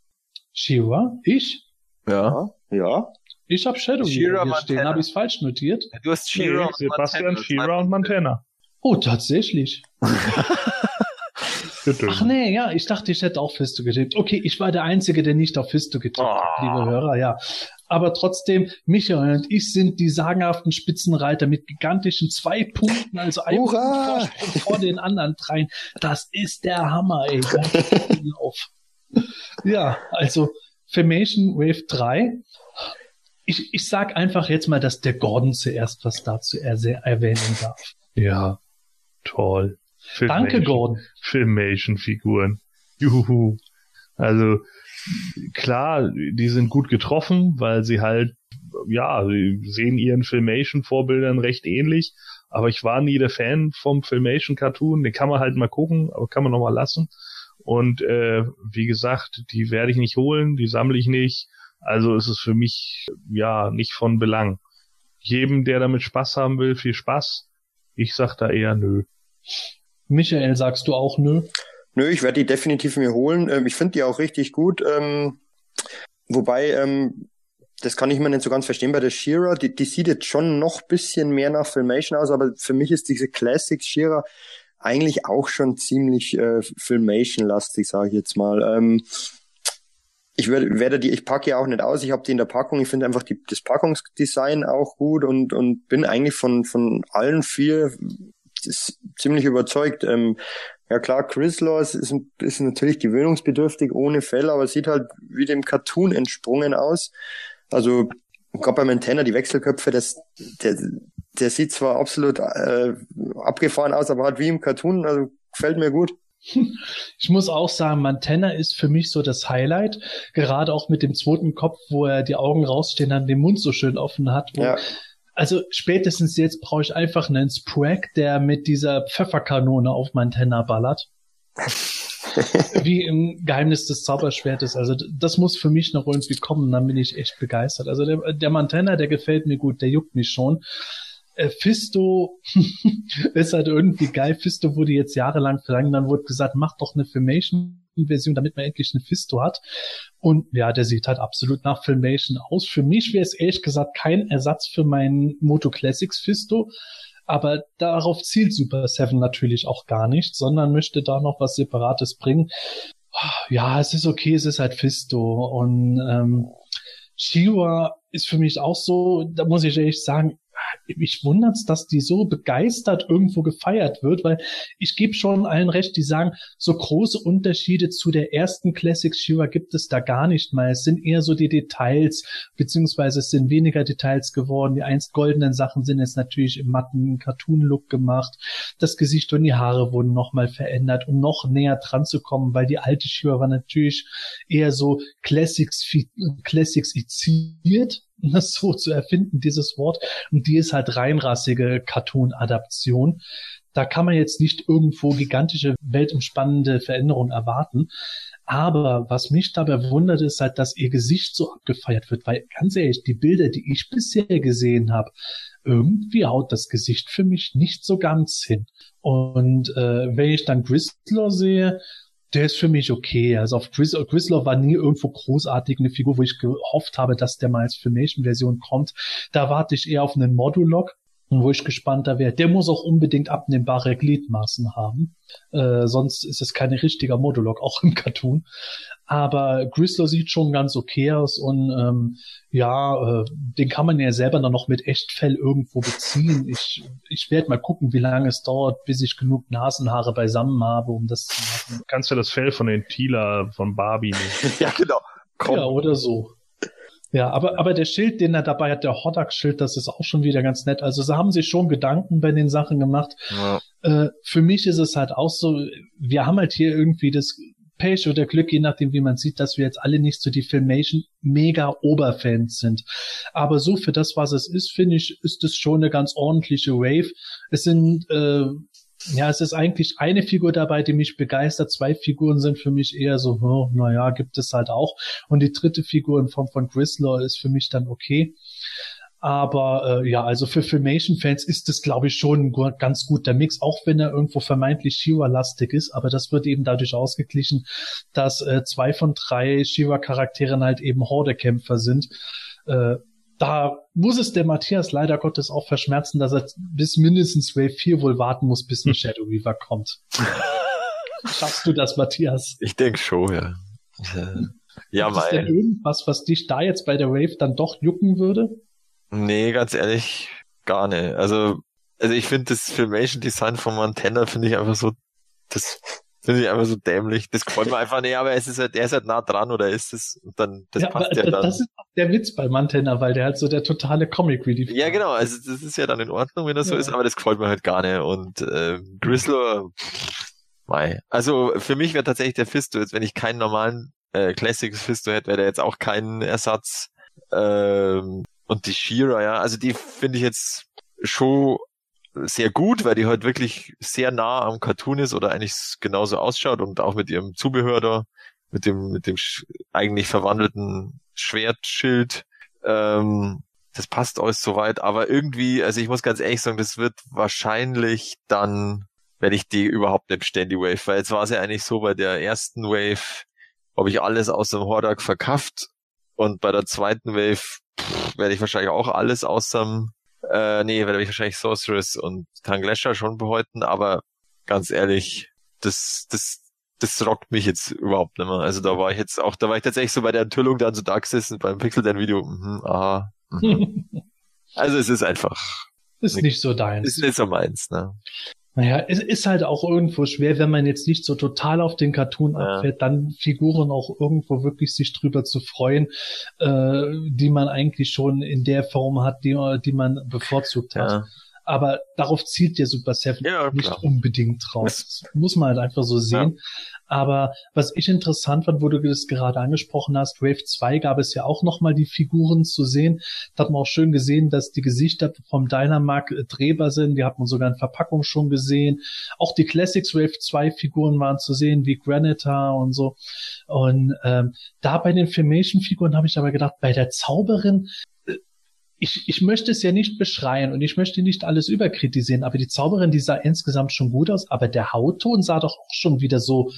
Shira? Ich? Ja. Ja. Ich habe Shadow Shira hier stehen. Habe ich es falsch notiert? Du hast Shira nee, Sebastian, Shira und Montana. Oh, tatsächlich. Ach nee, ja, ich dachte, ich hätte auch Fisto getippt. Okay, ich war der Einzige, der nicht auf Fisto getippt hat, oh. liebe Hörer, ja. Aber trotzdem, Michael und ich sind die sagenhaften Spitzenreiter mit gigantischen zwei Punkten, also ein Punkt vor den anderen dreien. Das ist der Hammer, ey. ja, also Formation Wave 3 ich, ich sag einfach jetzt mal, dass der Gordon zuerst was dazu erwähnen darf. Ja, toll. Filmation, Danke, Gordon. Filmation-Figuren. Juhu. Also, klar, die sind gut getroffen, weil sie halt, ja, sie sehen ihren Filmation-Vorbildern recht ähnlich. Aber ich war nie der Fan vom Filmation-Cartoon. Den kann man halt mal gucken, aber kann man noch mal lassen. Und äh, wie gesagt, die werde ich nicht holen, die sammle ich nicht. Also ist es für mich ja nicht von Belang. Jedem, der damit Spaß haben will, viel Spaß. Ich sag da eher nö. Michael, sagst du auch nö? Nö, ich werde die definitiv mir holen. Ähm, ich finde die auch richtig gut. Ähm, wobei, ähm, das kann ich mir nicht so ganz verstehen bei der Shira. Die, die sieht jetzt schon noch bisschen mehr nach Filmation aus, aber für mich ist diese Classic Shira eigentlich auch schon ziemlich äh, Filmation-lastig, sage ich jetzt mal. Ähm, ich werde, werde die, ich packe ja auch nicht aus, ich habe die in der Packung, ich finde einfach die, das Packungsdesign auch gut und, und bin eigentlich von, von allen vier ziemlich überzeugt. Ähm, ja klar, Chris Laws ist, ist natürlich gewöhnungsbedürftig ohne Fell, aber sieht halt wie dem Cartoon entsprungen aus. Also gerade bei Montana, die Wechselköpfe, das, der, der sieht zwar absolut äh, abgefahren aus, aber halt wie im Cartoon, also gefällt mir gut. Ich muss auch sagen, Montana ist für mich so das Highlight, gerade auch mit dem zweiten Kopf, wo er die Augen rausstehen hat, den Mund so schön offen hat. ja. Also spätestens jetzt brauche ich einfach einen Sprag, der mit dieser Pfefferkanone auf Montana ballert. Wie im Geheimnis des Zauberschwertes. Also das muss für mich noch irgendwie kommen, dann bin ich echt begeistert. Also der, der Montana, der gefällt mir gut, der juckt mich schon äh, Fisto ist halt irgendwie geil. Fisto wurde jetzt jahrelang verlangt, dann wurde gesagt, mach doch eine Filmation-Version, damit man endlich eine Fisto hat. Und ja, der sieht halt absolut nach Filmation aus. Für mich wäre es ehrlich gesagt kein Ersatz für meinen Moto Classics Fisto. Aber darauf zielt Super Seven natürlich auch gar nicht, sondern möchte da noch was Separates bringen. Ja, es ist okay, es ist halt Fisto. Und ähm, Shiwa ist für mich auch so, da muss ich ehrlich sagen, mich wundert's, dass die so begeistert irgendwo gefeiert wird, weil ich gebe schon allen recht, die sagen, so große Unterschiede zu der ersten Classic Shiva gibt es da gar nicht mal. Es sind eher so die Details, beziehungsweise es sind weniger Details geworden. Die einst goldenen Sachen sind jetzt natürlich im matten Cartoon-Look gemacht. Das Gesicht und die Haare wurden nochmal verändert, um noch näher dran zu kommen, weil die alte Shiva war natürlich eher so Classics, Classics das so zu erfinden, dieses Wort. Und die ist halt reinrassige Cartoon-Adaption. Da kann man jetzt nicht irgendwo gigantische, weltumspannende Veränderungen erwarten. Aber was mich dabei wundert, ist halt, dass ihr Gesicht so abgefeiert wird, weil ganz ehrlich, die Bilder, die ich bisher gesehen habe, irgendwie haut das Gesicht für mich nicht so ganz hin. Und äh, wenn ich dann Gristlor sehe, der ist für mich okay. Also auf Gris Grislow war nie irgendwo großartig eine Figur, wo ich gehofft habe, dass der mal als Filmation-Version kommt. Da warte ich eher auf einen Modulok, wo ich gespannter wäre. Der muss auch unbedingt abnehmbare Gliedmaßen haben. Äh, sonst ist es kein richtiger Modulok, auch im Cartoon. Aber Grislow sieht schon ganz okay aus und ähm, ja, äh, den kann man ja selber dann noch mit Echtfell irgendwo beziehen. Ich, ich werde mal gucken, wie lange es dauert, bis ich genug Nasenhaare beisammen habe, um das zu machen. Kannst du das Fell von den Tila von Barbie nehmen? ja, genau. Komm. Ja, oder so. Ja, aber, aber der Schild, den er dabei hat, der Hodak-Schild, das ist auch schon wieder ganz nett. Also sie haben sich schon Gedanken bei den Sachen gemacht. Ja. Äh, für mich ist es halt auch so, wir haben halt hier irgendwie das Pech oder Glück, je nachdem, wie man sieht, dass wir jetzt alle nicht so die Filmation mega Oberfans sind. Aber so für das, was es ist, finde ich, ist es schon eine ganz ordentliche Wave. Es sind äh, ja, es ist eigentlich eine Figur dabei, die mich begeistert. Zwei Figuren sind für mich eher so, oh, naja, gibt es halt auch. Und die dritte Figur in Form von Grislaw ist für mich dann okay. Aber äh, ja, also für Filmation-Fans ist das, glaube ich, schon ein ganz guter Mix, auch wenn er irgendwo vermeintlich Shiva-lastig ist. Aber das wird eben dadurch ausgeglichen, dass äh, zwei von drei Shiva-Charakteren halt eben Horde-Kämpfer sind. Äh, da muss es der Matthias leider Gottes auch verschmerzen, dass er bis mindestens Wave 4 wohl warten muss, bis ein. Shadow Weaver kommt. Schaffst du das, Matthias? Ich denke schon, ja. ja, Gibt es denn irgendwas, was dich da jetzt bei der Wave dann doch jucken würde? Nee, ganz ehrlich, gar nicht. Also, also ich finde das Filmation Design von Montana finde ich einfach so, das Finde ich einfach so dämlich. Das gefällt mir einfach nicht, aber es ist halt, er ist halt nah dran oder ist es, und dann, das ja, passt ja dann. Das ist der Witz bei Montana, weil der halt so der totale Comic Relief Ja, genau, also das ist ja dann in Ordnung, wenn das ja. so ist, aber das gefällt mir halt gar nicht. Und, äh, Grizzler, mei. Also, für mich wäre tatsächlich der Fisto jetzt, wenn ich keinen normalen, äh, Classics Fisto hätte, wäre der jetzt auch kein Ersatz, ähm, und die Shira, ja, also die finde ich jetzt schon sehr gut, weil die halt wirklich sehr nah am Cartoon ist oder eigentlich genauso ausschaut und auch mit ihrem Zubehör da, mit dem, mit dem eigentlich verwandelten Schwertschild. Ähm, das passt alles soweit, aber irgendwie, also ich muss ganz ehrlich sagen, das wird wahrscheinlich dann, wenn ich die überhaupt nicht bestelle, die Wave, weil jetzt war es ja eigentlich so bei der ersten Wave, habe ich alles aus dem Hordak verkauft und bei der zweiten Wave werde ich wahrscheinlich auch alles aus dem äh, nee, werde ich wahrscheinlich Sorceress und Tanglesha schon behalten, aber ganz ehrlich, das, das, das rockt mich jetzt überhaupt nicht mehr. Also da war ich jetzt auch, da war ich tatsächlich so bei der Enthüllung dann so da gesessen beim Pixel Dan Video, mhm, aha. Mhm. also es ist einfach. Ist nicht so deins. Ist nicht so meins, ne? Naja, es ist halt auch irgendwo schwer, wenn man jetzt nicht so total auf den Cartoon ja. abfällt, dann Figuren auch irgendwo wirklich sich drüber zu freuen, äh, die man eigentlich schon in der Form hat, die, die man bevorzugt hat. Ja. Aber darauf zielt der Super Seven ja, nicht unbedingt drauf. Das muss man halt einfach so sehen. Aber was ich interessant fand, wo du das gerade angesprochen hast, Wave 2 gab es ja auch nochmal die Figuren zu sehen. Da hat man auch schön gesehen, dass die Gesichter vom Dynamark äh, drehbar sind. Die hat man sogar in Verpackung schon gesehen. Auch die Classics Wave 2 Figuren waren zu sehen, wie Granita und so. Und ähm, da bei den Filmation-Figuren habe ich aber gedacht, bei der Zauberin, ich, ich möchte es ja nicht beschreien und ich möchte nicht alles überkritisieren, aber die Zauberin, die sah insgesamt schon gut aus, aber der Hautton sah doch auch schon wieder so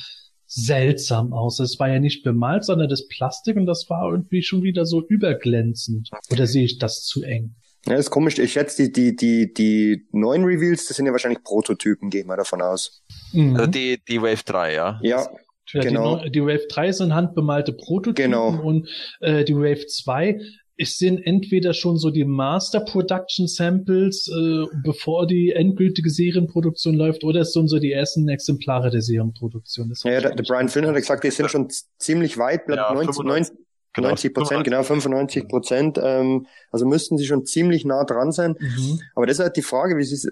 seltsam aus. Es war ja nicht bemalt, sondern das Plastik und das war irgendwie schon wieder so überglänzend. Oder sehe ich das zu eng? Ja, ist komisch. Ich schätze, die, die, die, die neuen Reveals, das sind ja wahrscheinlich Prototypen, gehen wir davon aus. Mhm. Also die, die Wave 3, ja. Ja. Ja, genau. Die, die, Wave 3 sind handbemalte Prototypen genau. und äh, die Wave 2 es sind entweder schon so die Master Production Samples, äh, bevor die endgültige Serienproduktion läuft, oder es sind so die ersten Exemplare der Serienproduktion. Das ja, der, der Brian Flynn hat gesagt, die sind schon ziemlich weit, bleibt ja, 90, 90, 90 Prozent, genau 95 Prozent. Ähm, also müssten sie schon ziemlich nah dran sein. Mhm. Aber das ist halt die Frage, wie sie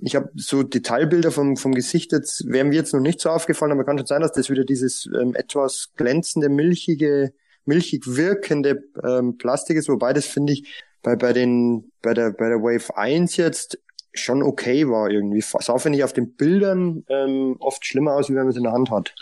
ich habe so Detailbilder vom, vom Gesicht jetzt, wären mir jetzt noch nicht so aufgefallen, aber kann schon sein, dass das wieder dieses ähm, etwas glänzende, milchige milchig wirkende ähm, Plastik ist, wobei das finde ich bei, bei den, bei der, bei der Wave 1 jetzt schon okay war irgendwie. Sah, finde ich, auf den Bildern ähm, oft schlimmer aus, wie wenn man es in der Hand hat.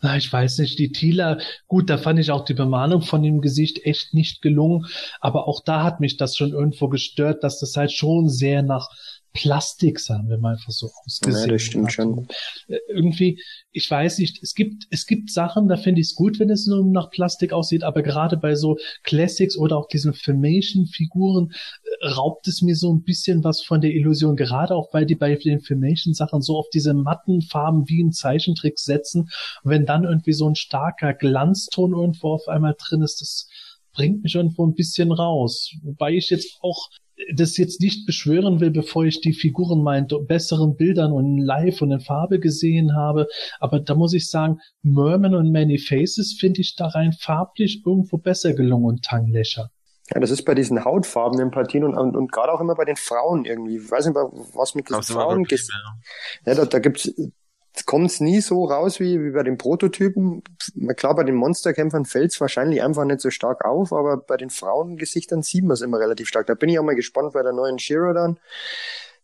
Na, ich weiß nicht, die Thieler, gut, da fand ich auch die Bemalung von dem Gesicht echt nicht gelungen, aber auch da hat mich das schon irgendwo gestört, dass das halt schon sehr nach Plastik, sagen wir mal einfach so ausgesehen. Ja, das stimmt hat. schon. Äh, irgendwie, ich weiß nicht, es gibt, es gibt Sachen, da finde ich es gut, wenn es nur nach Plastik aussieht, aber gerade bei so Classics oder auch diesen Filmation-Figuren äh, raubt es mir so ein bisschen was von der Illusion, gerade auch weil die bei den Filmation-Sachen so auf diese matten Farben wie ein Zeichentrick setzen. Und wenn dann irgendwie so ein starker Glanzton irgendwo auf einmal drin ist, das bringt mich irgendwo ein bisschen raus. Wobei ich jetzt auch das jetzt nicht beschwören will, bevor ich die Figuren mal in besseren Bildern und live und in Farbe gesehen habe. Aber da muss ich sagen, Merman und Many Faces finde ich da rein farblich irgendwo besser gelungen und Tanglöcher. Ja, das ist bei diesen hautfarbenen Partien und, und, und gerade auch immer bei den Frauen irgendwie. Ich weiß nicht, was mit diesen Frauen geht. Ja, da, da gibt's kommt es nie so raus wie, wie bei den Prototypen. Klar, bei den Monsterkämpfern fällt es wahrscheinlich einfach nicht so stark auf, aber bei den Frauengesichtern sieht man es immer relativ stark. Da bin ich auch mal gespannt bei der neuen Shiro dann,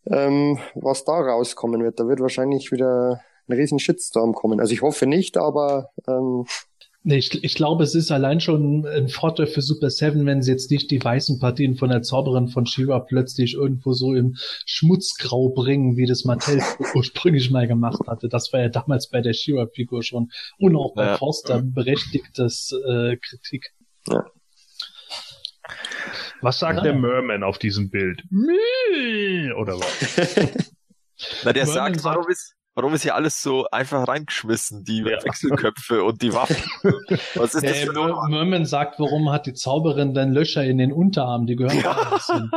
ähm, was da rauskommen wird. Da wird wahrscheinlich wieder ein riesen Shitstorm kommen. Also ich hoffe nicht, aber ähm, Nee, ich, ich glaube, es ist allein schon ein Vorteil für Super Seven, wenn sie jetzt nicht die weißen Partien von der Zauberin von Shiva plötzlich irgendwo so im Schmutzgrau bringen, wie das Mattel ursprünglich mal gemacht hatte. Das war ja damals bei der Shiva-Figur schon und auch bei ja. Forster berechtigtes äh, Kritik. Ja. Was sagt ja. der Merman auf diesem Bild? Oder was? Na, der Merman sagt, sagt, warum ist, Warum ist hier alles so einfach reingeschmissen, die ja. Wechselköpfe und die Waffen? Was ist ja, das für Mer Merman sagt, warum hat die Zauberin denn Löcher in den Unterarmen? Die gehören ja. hin.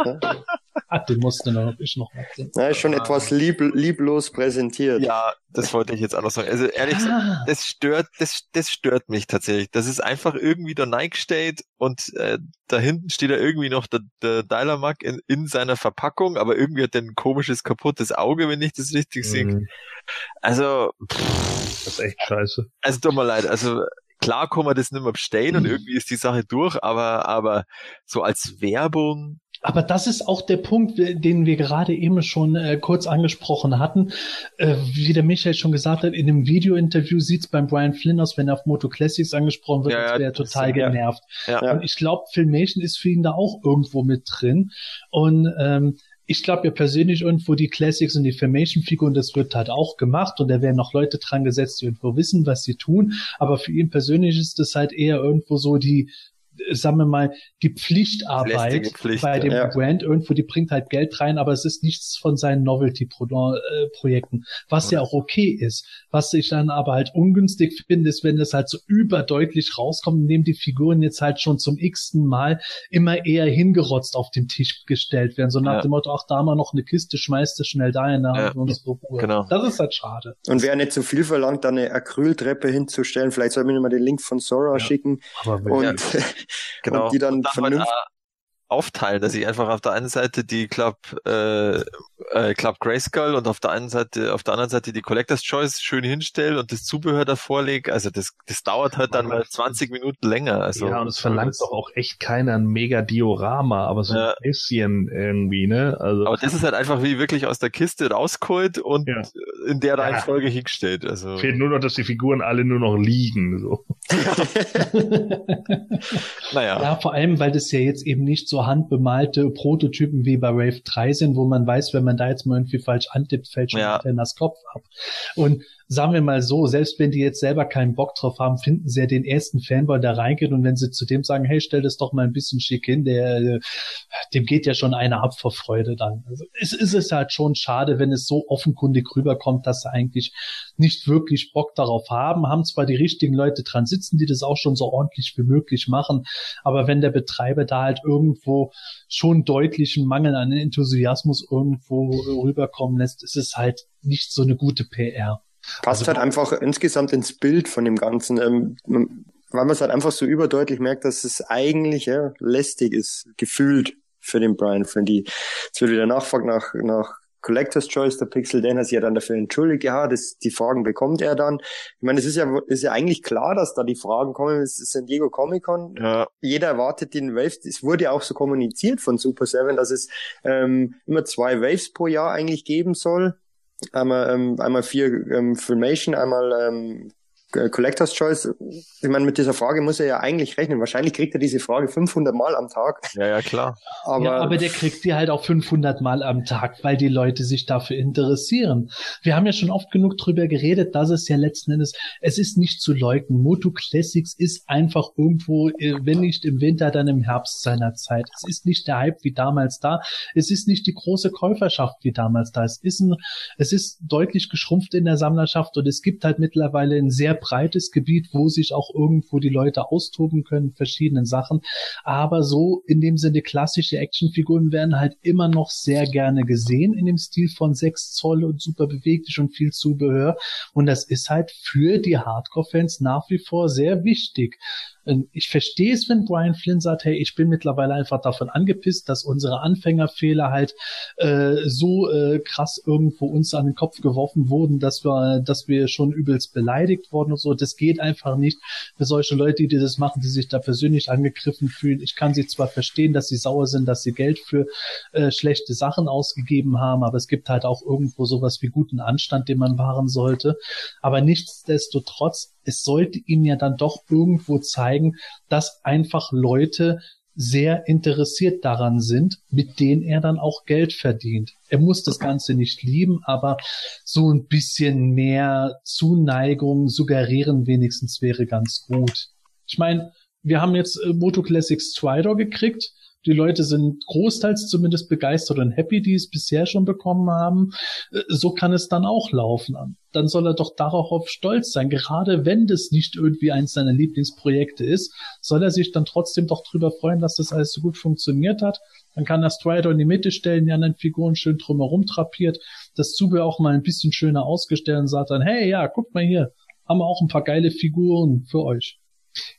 Ah, den musste noch, ich noch mal Ja, ist schon ah. etwas lieb, lieblos präsentiert. Ja, das wollte ich jetzt auch noch sagen. Also ehrlich ah. gesagt, das stört, das, das stört mich tatsächlich. Das ist einfach irgendwie der Nike steht und äh, da hinten steht da irgendwie noch der, der Dialamak in, in seiner Verpackung, aber irgendwie hat der ein komisches kaputtes Auge, wenn ich das richtig mhm. sehe. Also, pff, das ist echt scheiße. Also tut mir leid, also klar kann man das nicht mehr bestellen und irgendwie ist die Sache durch, aber, aber so als Werbung, aber das ist auch der Punkt, den wir gerade eben schon äh, kurz angesprochen hatten. Äh, wie der Michael schon gesagt hat, in dem Video-Interview sieht es beim Brian Flynn aus, wenn er auf Moto Classics angesprochen wird, ja, als wäre er total genervt. Ja. Und ich glaube, Filmation ist für ihn da auch irgendwo mit drin. Und ähm, ich glaube ja persönlich irgendwo die Classics und die Filmation-Figuren, das wird halt auch gemacht und da werden noch Leute dran gesetzt, die irgendwo wissen, was sie tun. Aber für ihn persönlich ist das halt eher irgendwo so die sagen wir mal, die Pflichtarbeit Pflicht, bei dem ja. Brand irgendwo, die bringt halt Geld rein, aber es ist nichts von seinen Novelty-Projekten, was ja. ja auch okay ist. Was ich dann aber halt ungünstig finde, ist, wenn das halt so überdeutlich rauskommt, indem die Figuren jetzt halt schon zum x-ten Mal immer eher hingerotzt auf den Tisch gestellt werden. So nach ja. dem Motto, ach, da mal noch eine Kiste, schmeißt du schnell da in ja. unsere Ruhe. Genau. Das ist halt schade. Und wer nicht zu so viel verlangt, da eine Acryltreppe hinzustellen, vielleicht soll mir mal den Link von Sora schicken. und genau. und die dann, und dann vernünftig aufteilen, dass ich einfach auf der einen Seite die Club äh, äh, Club Grayskull und auf der einen Seite auf der anderen Seite die Collectors Choice schön hinstelle und das Zubehör davor lege. Also das das dauert halt dann mal 20 Minuten länger. Also ja, und es verlangt doch auch echt keiner ein mega Diorama, aber so ja. ein bisschen irgendwie, ne? Also aber das ist halt einfach wie wirklich aus der Kiste rausgeholt und ja. in der Reihenfolge ja. hingestellt. Also fehlt nur noch, dass die Figuren alle nur noch liegen. So. naja. Ja, vor allem, weil das ja jetzt eben nicht so handbemalte Prototypen wie bei Wave 3 sind, wo man weiß, wenn man da jetzt mal irgendwie falsch antippt, fällt schon ja. das Kopf ab. Und sagen wir mal so, selbst wenn die jetzt selber keinen Bock drauf haben, finden sie ja den ersten Fanboy, der reingeht und wenn sie zu dem sagen, hey, stell das doch mal ein bisschen schick hin, der, dem geht ja schon einer ab vor Freude dann. Also es ist es halt schon schade, wenn es so offenkundig rüberkommt, dass sie eigentlich nicht wirklich Bock darauf haben, haben zwar die richtigen Leute dran sitzen, die das auch schon so ordentlich wie möglich machen, aber wenn der Betreiber da halt irgendwo schon deutlichen Mangel an Enthusiasmus irgendwo rüberkommen lässt, ist es halt nicht so eine gute PR. Passt also, halt einfach insgesamt ins Bild von dem Ganzen. Ähm, weil man es halt einfach so überdeutlich merkt, dass es eigentlich ja, lästig ist, gefühlt für den Brian Flynn. Die, es wird wieder nachfragt nach, nach Collector's Choice, der Pixel, den hat sich ja dann dafür entschuldigt, ja, das, die Fragen bekommt er dann. Ich meine, es ist ja, ist ja eigentlich klar, dass da die Fragen kommen, es ist San Diego Comic Con. Ja. Jeder erwartet den Waves, es wurde ja auch so kommuniziert von Super Seven, dass es ähm, immer zwei Waves pro Jahr eigentlich geben soll einmal, ähm, einmal vier ähm, Filmation, einmal ähm, äh, Collectors Choice, ich meine, mit dieser Frage muss er ja eigentlich rechnen. Wahrscheinlich kriegt er diese Frage 500 Mal am Tag. Ja, ja, klar. Aber, ja, aber der kriegt die halt auch 500 Mal am Tag, weil die Leute sich dafür interessieren. Wir haben ja schon oft genug drüber geredet, dass es ja letzten Endes, es ist nicht zu leugnen. Moto Classics ist einfach irgendwo, äh, wenn nicht im Winter, dann im Herbst seiner Zeit. Es ist nicht der Hype wie damals da. Es ist nicht die große Käuferschaft wie damals da. Es ist ein, es ist deutlich geschrumpft in der Sammlerschaft und es gibt halt mittlerweile ein sehr breites Gebiet, wo sich auch irgendwo die Leute austoben können, verschiedenen Sachen. Aber so in dem Sinne klassische Actionfiguren werden halt immer noch sehr gerne gesehen in dem Stil von 6 Zoll und super beweglich und viel Zubehör. Und das ist halt für die Hardcore-Fans nach wie vor sehr wichtig. Ähm, ich verstehe es, wenn Brian Flynn sagt, hey, ich bin mittlerweile einfach davon angepisst, dass unsere Anfängerfehler halt äh, so äh, krass irgendwo uns an den Kopf geworfen wurden, dass wir, dass wir schon übelst beleidigt wurden und so. Das geht einfach nicht für solche Leute, die das machen, die sich da persönlich angegriffen fühlen. Ich kann sie zwar verstehen, dass sie sauer sind, dass sie Geld für äh, schlechte Sachen ausgegeben haben, aber es gibt halt auch irgendwo sowas wie guten Anstand, den man wahren sollte. Aber nichtsdestotrotz es sollte ihm ja dann doch irgendwo zeigen, dass einfach Leute sehr interessiert daran sind, mit denen er dann auch Geld verdient. Er muss das Ganze nicht lieben, aber so ein bisschen mehr Zuneigung suggerieren wenigstens wäre ganz gut. Ich meine, wir haben jetzt äh, Moto Classics Strider gekriegt. Die Leute sind großteils zumindest begeistert und happy, die es bisher schon bekommen haben. Äh, so kann es dann auch laufen. Dann soll er doch darauf stolz sein. Gerade wenn das nicht irgendwie eins seiner Lieblingsprojekte ist, soll er sich dann trotzdem doch drüber freuen, dass das alles so gut funktioniert hat. Dann kann er Strider in die Mitte stellen, die anderen Figuren schön drumherum trapiert, das Zubehör auch mal ein bisschen schöner ausgestellt und sagt dann, hey, ja, guckt mal hier, haben wir auch ein paar geile Figuren für euch.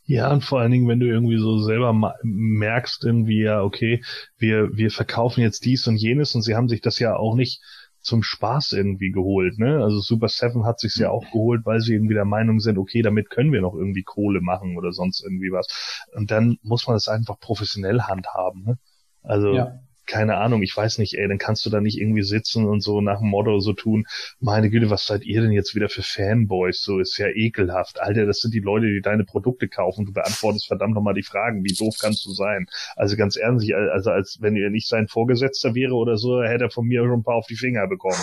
Ja, und vor allen Dingen, wenn du irgendwie so selber merkst, irgendwie, ja, okay, wir, wir verkaufen jetzt dies und jenes und sie haben sich das ja auch nicht zum Spaß irgendwie geholt, ne? Also Super Seven hat sich's ja auch geholt, weil sie irgendwie der Meinung sind, okay, damit können wir noch irgendwie Kohle machen oder sonst irgendwie was. Und dann muss man das einfach professionell handhaben, ne? Also ja keine Ahnung, ich weiß nicht, ey, dann kannst du da nicht irgendwie sitzen und so nach dem Motto so tun, meine Güte, was seid ihr denn jetzt wieder für Fanboys? So ist ja ekelhaft. Alter, das sind die Leute, die deine Produkte kaufen. Du beantwortest verdammt nochmal die Fragen. Wie doof kannst du sein? Also ganz ehrlich, also als wenn er nicht sein Vorgesetzter wäre oder so, hätte er von mir schon ein paar auf die Finger bekommen.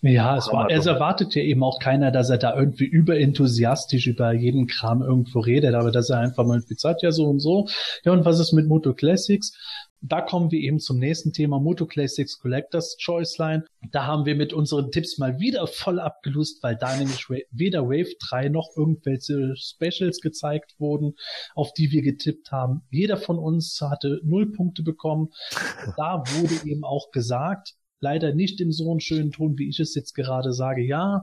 Ja, es war, es erwartet ja eben auch keiner, dass er da irgendwie überenthusiastisch über jeden Kram irgendwo redet, aber dass er einfach mal sagt, ja so und so. Ja, und was ist mit Moto Classics? Da kommen wir eben zum nächsten Thema Moto Classics Collectors Choice Line. Da haben wir mit unseren Tipps mal wieder voll abgelust, weil da nämlich weder Wave 3 noch irgendwelche Specials gezeigt wurden, auf die wir getippt haben. Jeder von uns hatte null Punkte bekommen. Da wurde eben auch gesagt, leider nicht im so einen schönen Ton, wie ich es jetzt gerade sage. Ja,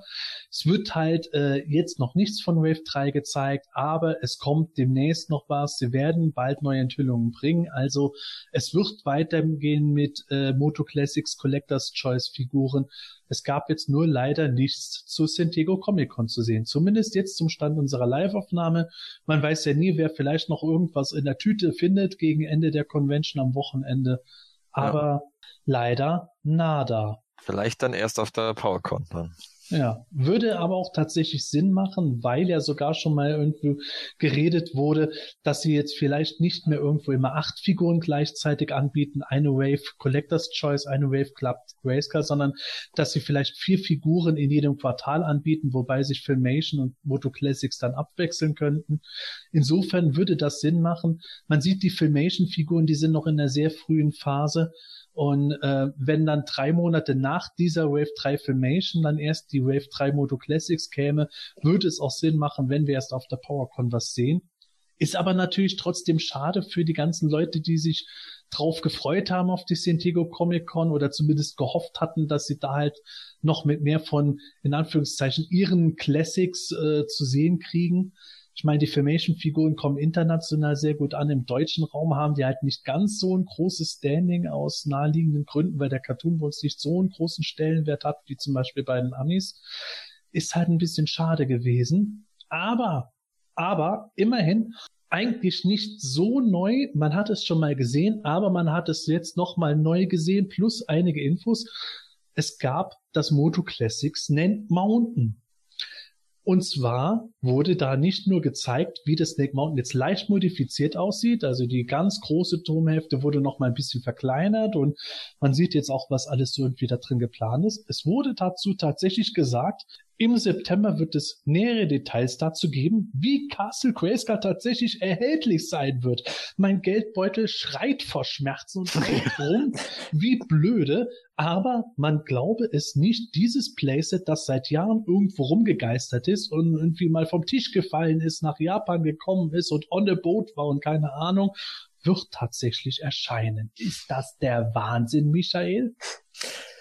es wird halt äh, jetzt noch nichts von Wave 3 gezeigt, aber es kommt demnächst noch was. Sie werden bald neue Enthüllungen bringen. Also es wird weitergehen mit äh, Moto Classics Collectors Choice Figuren. Es gab jetzt nur leider nichts zu San Diego Comic Con zu sehen. Zumindest jetzt zum Stand unserer Live-Aufnahme. Man weiß ja nie, wer vielleicht noch irgendwas in der Tüte findet gegen Ende der Convention am Wochenende. Aber ja. Leider nada. Vielleicht dann erst auf der PowerCon dann. Ja, würde aber auch tatsächlich Sinn machen, weil ja sogar schon mal irgendwo geredet wurde, dass sie jetzt vielleicht nicht mehr irgendwo immer acht Figuren gleichzeitig anbieten, eine Wave Collectors Choice, eine Wave Club Grayscale, sondern dass sie vielleicht vier Figuren in jedem Quartal anbieten, wobei sich Filmation und Moto Classics dann abwechseln könnten. Insofern würde das Sinn machen. Man sieht die Filmation Figuren, die sind noch in einer sehr frühen Phase und äh, wenn dann drei Monate nach dieser Wave 3 Filmation dann erst die Wave 3 Moto Classics käme, würde es auch Sinn machen, wenn wir erst auf der PowerCon was sehen. Ist aber natürlich trotzdem schade für die ganzen Leute, die sich drauf gefreut haben auf die San Diego Comic Con oder zumindest gehofft hatten, dass sie da halt noch mit mehr von, in Anführungszeichen, ihren Classics äh, zu sehen kriegen. Ich meine, die Filmation-Figuren kommen international sehr gut an. Im deutschen Raum haben die halt nicht ganz so ein großes Standing aus naheliegenden Gründen, weil der Cartoon wohl nicht so einen großen Stellenwert hat, wie zum Beispiel bei den Amis. Ist halt ein bisschen schade gewesen. Aber, aber immerhin eigentlich nicht so neu. Man hat es schon mal gesehen, aber man hat es jetzt noch mal neu gesehen, plus einige Infos. Es gab das Moto Classics nennt Mountain. Und zwar wurde da nicht nur gezeigt, wie das Snake Mountain jetzt leicht modifiziert aussieht. Also die ganz große Turmhälfte wurde noch mal ein bisschen verkleinert und man sieht jetzt auch, was alles so irgendwie da drin geplant ist. Es wurde dazu tatsächlich gesagt, im September wird es nähere Details dazu geben, wie Castle Grayskull tatsächlich erhältlich sein wird. Mein Geldbeutel schreit vor Schmerzen und schreit rum wie blöde, aber man glaube es nicht, dieses Playset, das seit Jahren irgendwo rumgegeistert ist und irgendwie mal vom Tisch gefallen ist, nach Japan gekommen ist und on the boat war und keine Ahnung, wird tatsächlich erscheinen. Ist das der Wahnsinn, Michael?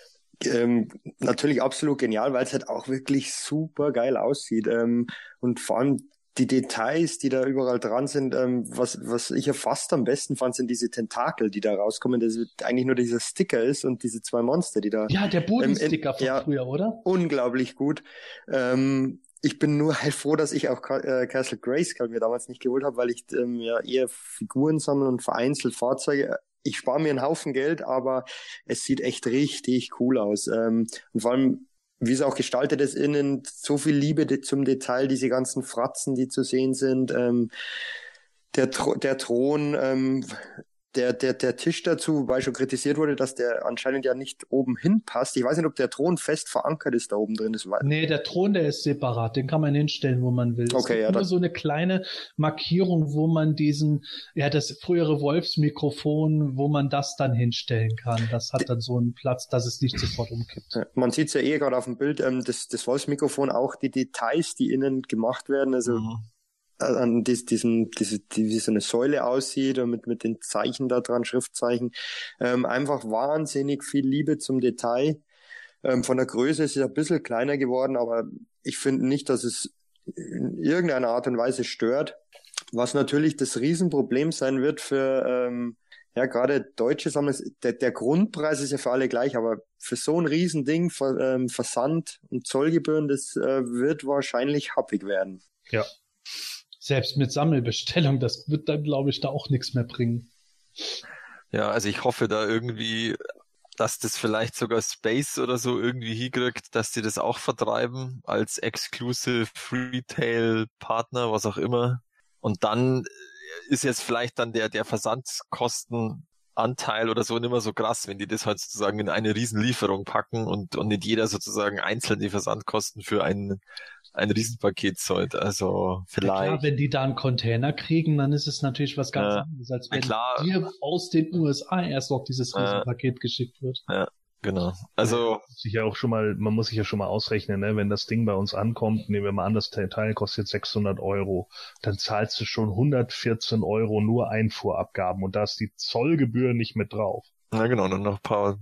ähm, natürlich absolut genial, weil es halt auch wirklich super geil aussieht. Ähm, und vor allem die Details, die da überall dran sind, ähm, was, was ich ja fast am besten fand, sind diese Tentakel, die da rauskommen, das eigentlich nur dieser Sticker ist und diese zwei Monster, die da. Ja, der Bodensticker ähm, von ja, früher, oder? Unglaublich gut. Ähm, ich bin nur halt froh, dass ich auch äh, Castle Grayskull mir damals nicht geholt habe, weil ich ähm, ja eher Figuren sammle und vereinzelt Fahrzeuge ich spare mir einen Haufen Geld, aber es sieht echt richtig cool aus. Ähm, und vor allem, wie es auch gestaltet ist innen, so viel Liebe zum Detail, diese ganzen Fratzen, die zu sehen sind. Ähm, der, der Thron, ähm, der, der, der Tisch dazu, wobei schon kritisiert wurde, dass der anscheinend ja nicht oben hinpasst. Ich weiß nicht, ob der Thron fest verankert ist da oben drin. Das nee, der Thron, der ist separat. Den kann man hinstellen, wo man will. Okay, ja. Nur so eine kleine Markierung, wo man diesen, ja, das frühere Wolfsmikrofon, wo man das dann hinstellen kann. Das hat dann so einen Platz, dass es nicht sofort umkippt. Man sieht es ja eh gerade auf dem Bild, ähm, das, das Wolfsmikrofon, auch die Details, die innen gemacht werden. Also mhm an dies, diesem, diese, die, wie so eine Säule aussieht und mit, mit den Zeichen da dran, Schriftzeichen. Ähm, einfach wahnsinnig viel Liebe zum Detail. Ähm, von der Größe ist es ein bisschen kleiner geworden, aber ich finde nicht, dass es in irgendeiner Art und Weise stört. Was natürlich das Riesenproblem sein wird für ähm, ja gerade deutsche Sammler. Der, der Grundpreis ist ja für alle gleich, aber für so ein Riesending Ver, ähm, Versand und Zollgebühren, das äh, wird wahrscheinlich happig werden. Ja, selbst mit Sammelbestellung, das wird dann, glaube ich, da auch nichts mehr bringen. Ja, also ich hoffe da irgendwie, dass das vielleicht sogar Space oder so irgendwie hinkriegt, dass die das auch vertreiben als Exclusive Retail Partner, was auch immer. Und dann ist jetzt vielleicht dann der, der Versandkostenanteil oder so nicht mehr so krass, wenn die das halt sozusagen in eine Riesenlieferung packen und, und nicht jeder sozusagen einzeln die Versandkosten für einen ein Riesenpaket zollt. Also vielleicht. Ja, klar, wenn die da einen Container kriegen, dann ist es natürlich was ganz ja, anderes, als wenn klar. dir aus den USA erst noch dieses Riesenpaket ja, geschickt wird. Ja, genau. Also sich ja auch schon mal, man muss sich ja schon mal ausrechnen, ne? wenn das Ding bei uns ankommt, nehmen wir mal an, das Teil kostet 600 Euro, dann zahlst du schon 114 Euro nur Einfuhrabgaben und da ist die Zollgebühr nicht mit drauf. Ja, genau, und noch ein paar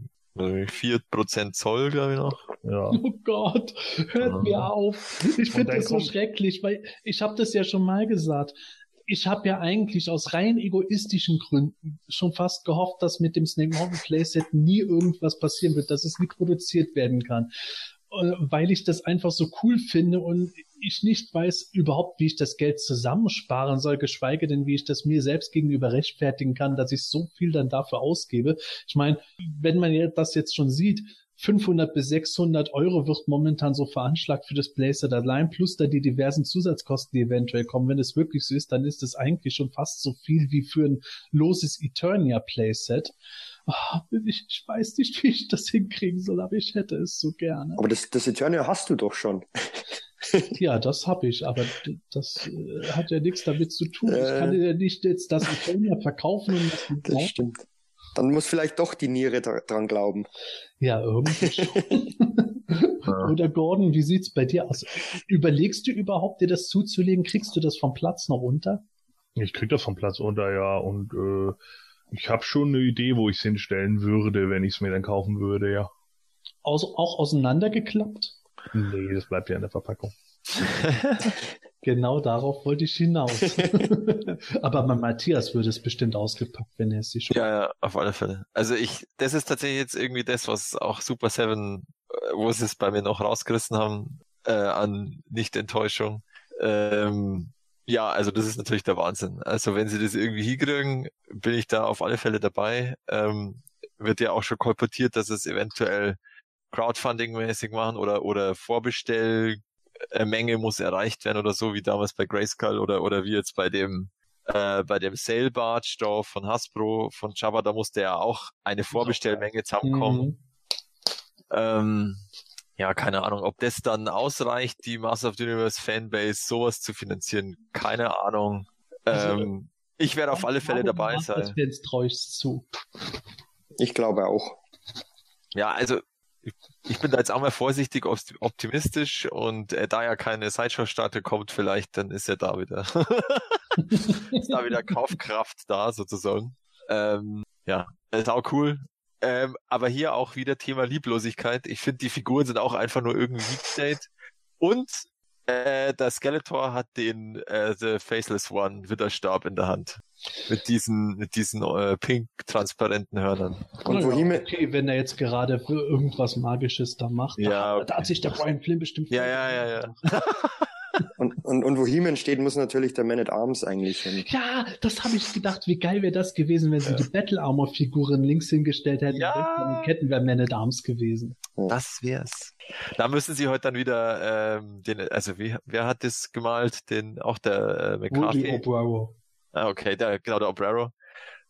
vier Prozent Zoll, glaube ich noch. Ja. Oh Gott, hört ja. mir auf. Ich finde das so schrecklich, weil ich habe das ja schon mal gesagt. Ich habe ja eigentlich aus rein egoistischen Gründen schon fast gehofft, dass mit dem Snake Mountain Playset nie irgendwas passieren wird, dass es nie produziert werden kann. Weil ich das einfach so cool finde und ich nicht weiß überhaupt, wie ich das Geld zusammensparen soll, geschweige denn, wie ich das mir selbst gegenüber rechtfertigen kann, dass ich so viel dann dafür ausgebe. Ich meine, wenn man das jetzt schon sieht, 500 bis 600 Euro wird momentan so veranschlagt für das Playset allein, plus da die diversen Zusatzkosten, die eventuell kommen. Wenn es wirklich so ist, dann ist es eigentlich schon fast so viel wie für ein loses Eternia Playset. Oh, ich, ich, weiß nicht, wie ich das hinkriegen soll, aber ich hätte es so gerne. Aber das, das Eternia hast du doch schon. ja, das habe ich, aber das äh, hat ja nichts damit zu tun. Äh, ich kann ja nicht jetzt das Eternia verkaufen und das, das stimmt. Dann muss vielleicht doch die Niere dran glauben. Ja, irgendwie schon. Oder Gordon, wie sieht's bei dir aus? Überlegst du überhaupt, dir das zuzulegen? Kriegst du das vom Platz noch unter? Ich krieg das vom Platz unter, ja. Und äh, ich habe schon eine Idee, wo ich es hinstellen würde, wenn ich es mir dann kaufen würde, ja. Aus, auch auseinandergeklappt? Nee, das bleibt ja in der Verpackung. genau darauf wollte ich hinaus. Aber mein Matthias würde es bestimmt ausgepackt, wenn er es sich schon. Ja, ja, auf alle Fälle. Also ich, das ist tatsächlich jetzt irgendwie das, was auch Super Seven, äh, wo sie es bei mir noch rausgerissen haben, äh, an Nicht-Enttäuschung. Ähm, ja, also das ist natürlich der Wahnsinn. Also wenn sie das irgendwie hinkriegen, bin ich da auf alle Fälle dabei. Ähm, wird ja auch schon kolportiert, dass es eventuell Crowdfunding-mäßig machen oder, oder Vorbestell Menge muss erreicht werden oder so, wie damals bei Grayskull oder, oder wie jetzt bei dem äh, bei dem Sail Barge da von Hasbro, von Jabba, da musste ja auch eine Vorbestellmenge zusammenkommen. Mhm. Ähm, ja, keine Ahnung, ob das dann ausreicht, die Master of the Universe Fanbase sowas zu finanzieren, keine Ahnung. Also, ähm, ich werde auf alle Fälle dabei sein. Zu. Ich glaube auch. Ja, also ich bin da jetzt auch mal vorsichtig optimistisch und äh, da ja keine Sideshow-Starte kommt, vielleicht, dann ist ja da wieder, ist da wieder Kaufkraft da sozusagen. Ähm, ja, ist auch cool. Ähm, aber hier auch wieder Thema Lieblosigkeit. Ich finde, die Figuren sind auch einfach nur irgendwie Liebstate. Und äh, der Skeletor hat den äh, The Faceless One Witterstab in der Hand. Mit diesen, mit diesen äh, pink transparenten Hörnern. Und ja, wohin okay, wenn er jetzt gerade irgendwas Magisches da macht, ja, okay. da, hat sich der Brian Flynn bestimmt. Ja, ja, ja, ja. Und, und, und wo he steht, muss natürlich der Man at Arms eigentlich hin. Ja, das habe ich gedacht. Wie geil wäre das gewesen, wenn sie ja. die Battle Armor Figuren links hingestellt hätten. Ja. Die Ketten wären Man at Arms gewesen. Das wär's. Da müssen sie heute dann wieder ähm, den, also wie, wer hat das gemalt? Den auch der äh, McCarthy. Woody O'Braro. Ah, okay, der, genau, der Obrero.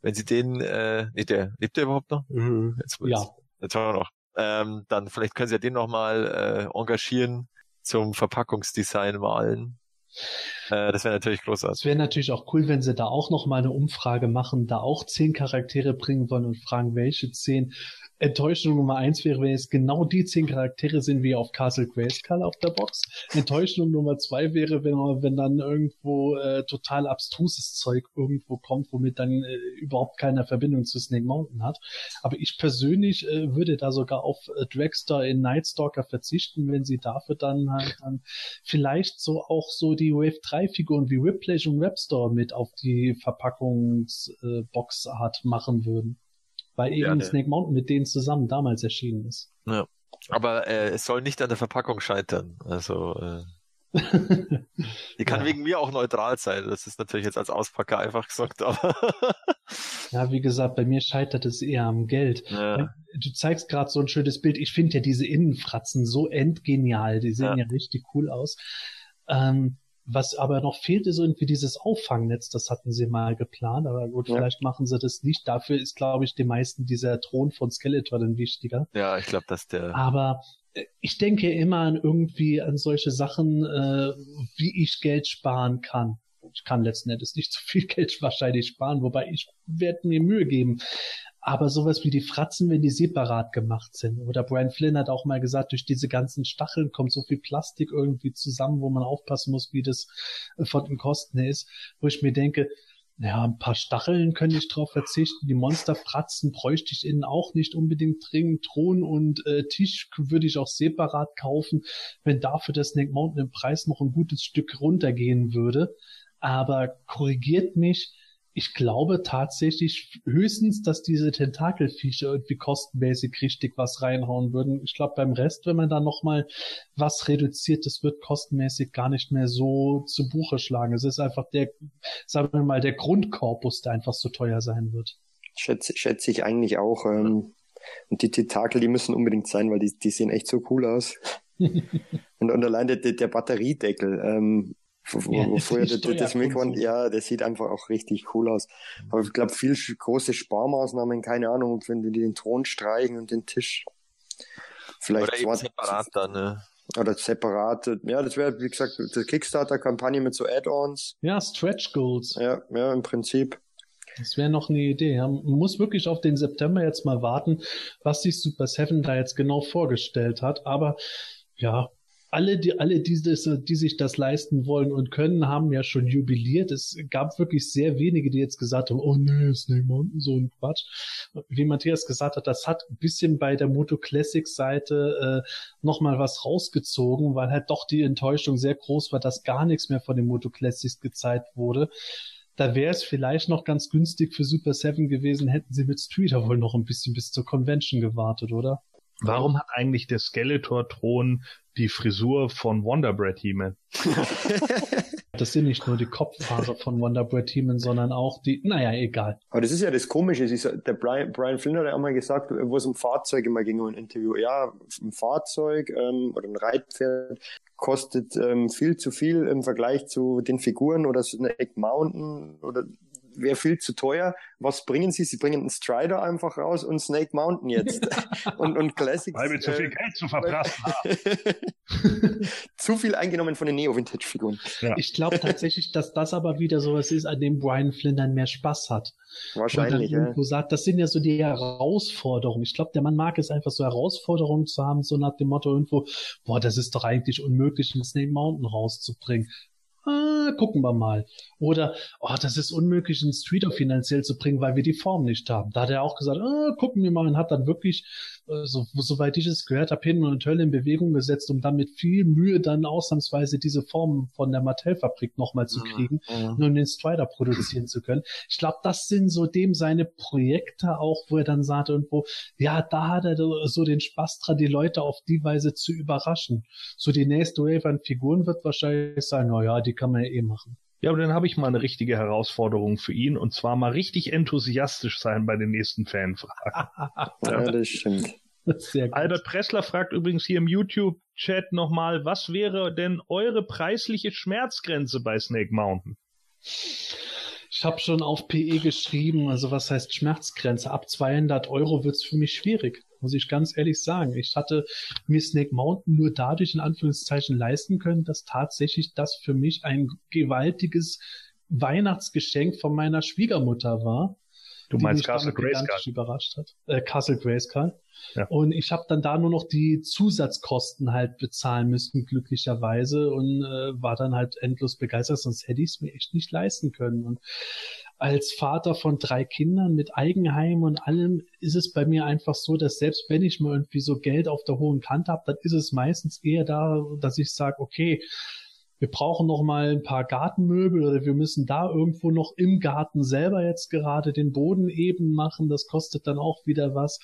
Wenn sie den, äh, nee, der, lebt der überhaupt noch? Mhm. Jetzt, ja. Jetzt, jetzt war er noch. Ähm, dann vielleicht können sie ja den nochmal äh, engagieren zum Verpackungsdesign malen. Äh, das wäre natürlich großartig. Es wäre natürlich auch cool, wenn sie da auch noch mal eine Umfrage machen, da auch zehn Charaktere bringen wollen und fragen, welche zehn Enttäuschung Nummer eins wäre, wenn es genau die zehn Charaktere sind wie auf Castle Grayskull auf der Box. Enttäuschung Nummer zwei wäre, wenn, wenn dann irgendwo äh, total abstruses Zeug irgendwo kommt, womit dann äh, überhaupt keine Verbindung zu Snake Mountain hat. Aber ich persönlich äh, würde da sogar auf äh, Dragster in Nightstalker verzichten, wenn sie dafür dann halt dann vielleicht so auch so die Wave 3 Figuren wie Whiplash und Webstore mit auf die Verpackungsboxart äh, machen würden weil eben ja, Snake Mountain mit denen zusammen damals erschienen ist. Ja. Aber äh, es soll nicht an der Verpackung scheitern. Also äh, die kann ja. wegen mir auch neutral sein. Das ist natürlich jetzt als Auspacker einfach gesagt, aber ja, wie gesagt, bei mir scheitert es eher am Geld. Ja. Du zeigst gerade so ein schönes Bild. Ich finde ja diese Innenfratzen so endgenial. Die sehen ja, ja richtig cool aus. Ähm, was aber noch fehlt, ist irgendwie dieses Auffangnetz. Das hatten sie mal geplant, aber gut, ja. vielleicht machen sie das nicht. Dafür ist, glaube ich, den meisten dieser Thron von Skeletor dann wichtiger. Ja, ich glaube, dass der. Aber äh, ich denke immer an irgendwie an solche Sachen, äh, wie ich Geld sparen kann. Ich kann letzten Endes nicht so viel Geld wahrscheinlich sparen, wobei ich werde mir Mühe geben. Aber sowas wie die Fratzen, wenn die separat gemacht sind. Oder Brian Flynn hat auch mal gesagt, durch diese ganzen Stacheln kommt so viel Plastik irgendwie zusammen, wo man aufpassen muss, wie das von den Kosten ist. Wo ich mir denke, ja, ein paar Stacheln könnte ich drauf verzichten. Die Monsterfratzen bräuchte ich innen auch nicht unbedingt dringend. Thron und äh, Tisch würde ich auch separat kaufen, wenn dafür der Snake Mountain im Preis noch ein gutes Stück runtergehen würde. Aber korrigiert mich, ich glaube tatsächlich höchstens, dass diese Tentakelviecher irgendwie kostenmäßig richtig was reinhauen würden. Ich glaube, beim Rest, wenn man da nochmal was reduziert, das wird kostenmäßig gar nicht mehr so zu Buche schlagen. Es ist einfach der, sagen wir mal, der Grundkorpus, der einfach so teuer sein wird. Schätze, schätze ich eigentlich auch. Ähm, und die Tentakel, die müssen unbedingt sein, weil die, die sehen echt so cool aus. und, und allein der, der Batteriedeckel, ähm, ja, vorher das, das Micron, ja, das sieht einfach auch richtig cool aus. Aber ich glaube, viel große Sparmaßnahmen, keine Ahnung, wenn wir den Thron streichen und den Tisch. Vielleicht oder eben separat dann, ne? Oder separat. Ja, das wäre, wie gesagt, die Kickstarter-Kampagne mit so Add-ons. Ja, Stretch Goals. Ja, ja, im Prinzip. Das wäre noch eine Idee. Man muss wirklich auf den September jetzt mal warten, was sich Super Seven da jetzt genau vorgestellt hat. Aber ja, alle, die, alle, die, die sich das leisten wollen und können, haben ja schon jubiliert. Es gab wirklich sehr wenige, die jetzt gesagt haben, oh nee, Snake Mountain, so ein Quatsch. Wie Matthias gesagt hat, das hat ein bisschen bei der Moto Classic Seite äh, nochmal was rausgezogen, weil halt doch die Enttäuschung sehr groß war, dass gar nichts mehr von den Moto Classics gezeigt wurde. Da wäre es vielleicht noch ganz günstig für Super Seven gewesen, hätten sie mit Streeter wohl noch ein bisschen bis zur Convention gewartet, oder? Warum hat eigentlich der Skeletor-Thron die Frisur von Wonderbread He-Man? das sind nicht nur die Kopfhaare von Wonderbread He-Man, sondern auch die, naja, egal. Aber das ist ja das Komische. Ist, der Brian, Brian Flynn hat ja auch mal gesagt, wo es um Fahrzeuge mal ging, um ein Interview. Ja, ein Fahrzeug ähm, oder ein Reitpferd kostet ähm, viel zu viel im Vergleich zu den Figuren oder Snake Mountain oder wäre viel zu teuer. Was bringen sie? Sie bringen einen Strider einfach raus und Snake Mountain jetzt. und, und Classics. Weil wir zu viel äh, Geld zu verprassen haben. zu viel eingenommen von den Neo-Vintage-Figuren. Ja. Ich glaube tatsächlich, dass das aber wieder sowas ist, an dem Brian Flynn dann mehr Spaß hat. Wahrscheinlich, ja. sagt, das sind ja so die Herausforderungen. Ich glaube, der Mann mag es einfach so Herausforderungen zu haben, so nach dem Motto irgendwo, boah, das ist doch eigentlich unmöglich, einen Snake Mountain rauszubringen ah, gucken wir mal. Oder, oh, das ist unmöglich, einen Streeter finanziell zu bringen, weil wir die Form nicht haben. Da hat er auch gesagt, ah, gucken wir mal und hat dann wirklich, äh, so, soweit ich es gehört habe, hin und Hölle in Bewegung gesetzt, um dann mit viel Mühe dann ausnahmsweise diese Form von der Mattel-Fabrik nochmal zu mhm, kriegen, mhm. nur um den Strider produzieren zu können. Ich glaube, das sind so dem seine Projekte auch, wo er dann sagt irgendwo, ja, da hat er so den Spaß dran, die Leute auf die Weise zu überraschen. So die nächste Wave an Figuren wird wahrscheinlich sein, na ja, die die kann man ja eh machen. Ja, aber dann habe ich mal eine richtige Herausforderung für ihn und zwar mal richtig enthusiastisch sein bei den nächsten Fanfragen. ja, das stimmt. Albert Pressler fragt übrigens hier im YouTube-Chat nochmal, was wäre denn eure preisliche Schmerzgrenze bei Snake Mountain? Ich habe schon auf PE geschrieben, also was heißt Schmerzgrenze? Ab 200 Euro wird's für mich schwierig muss ich ganz ehrlich sagen. Ich hatte mir Snake Mountain nur dadurch in Anführungszeichen leisten können, dass tatsächlich das für mich ein gewaltiges Weihnachtsgeschenk von meiner Schwiegermutter war. Du meinst Castle Grayskull? überrascht hat. Äh, Castle Grayskull. Ja. Und ich habe dann da nur noch die Zusatzkosten halt bezahlen müssen, glücklicherweise, und äh, war dann halt endlos begeistert, sonst hätte ich es mir echt nicht leisten können. Und als Vater von drei Kindern mit Eigenheim und allem ist es bei mir einfach so, dass selbst wenn ich mal irgendwie so Geld auf der hohen Kante habe, dann ist es meistens eher da, dass ich sage, okay, wir brauchen noch mal ein paar Gartenmöbel oder wir müssen da irgendwo noch im Garten selber jetzt gerade den Boden eben machen. Das kostet dann auch wieder was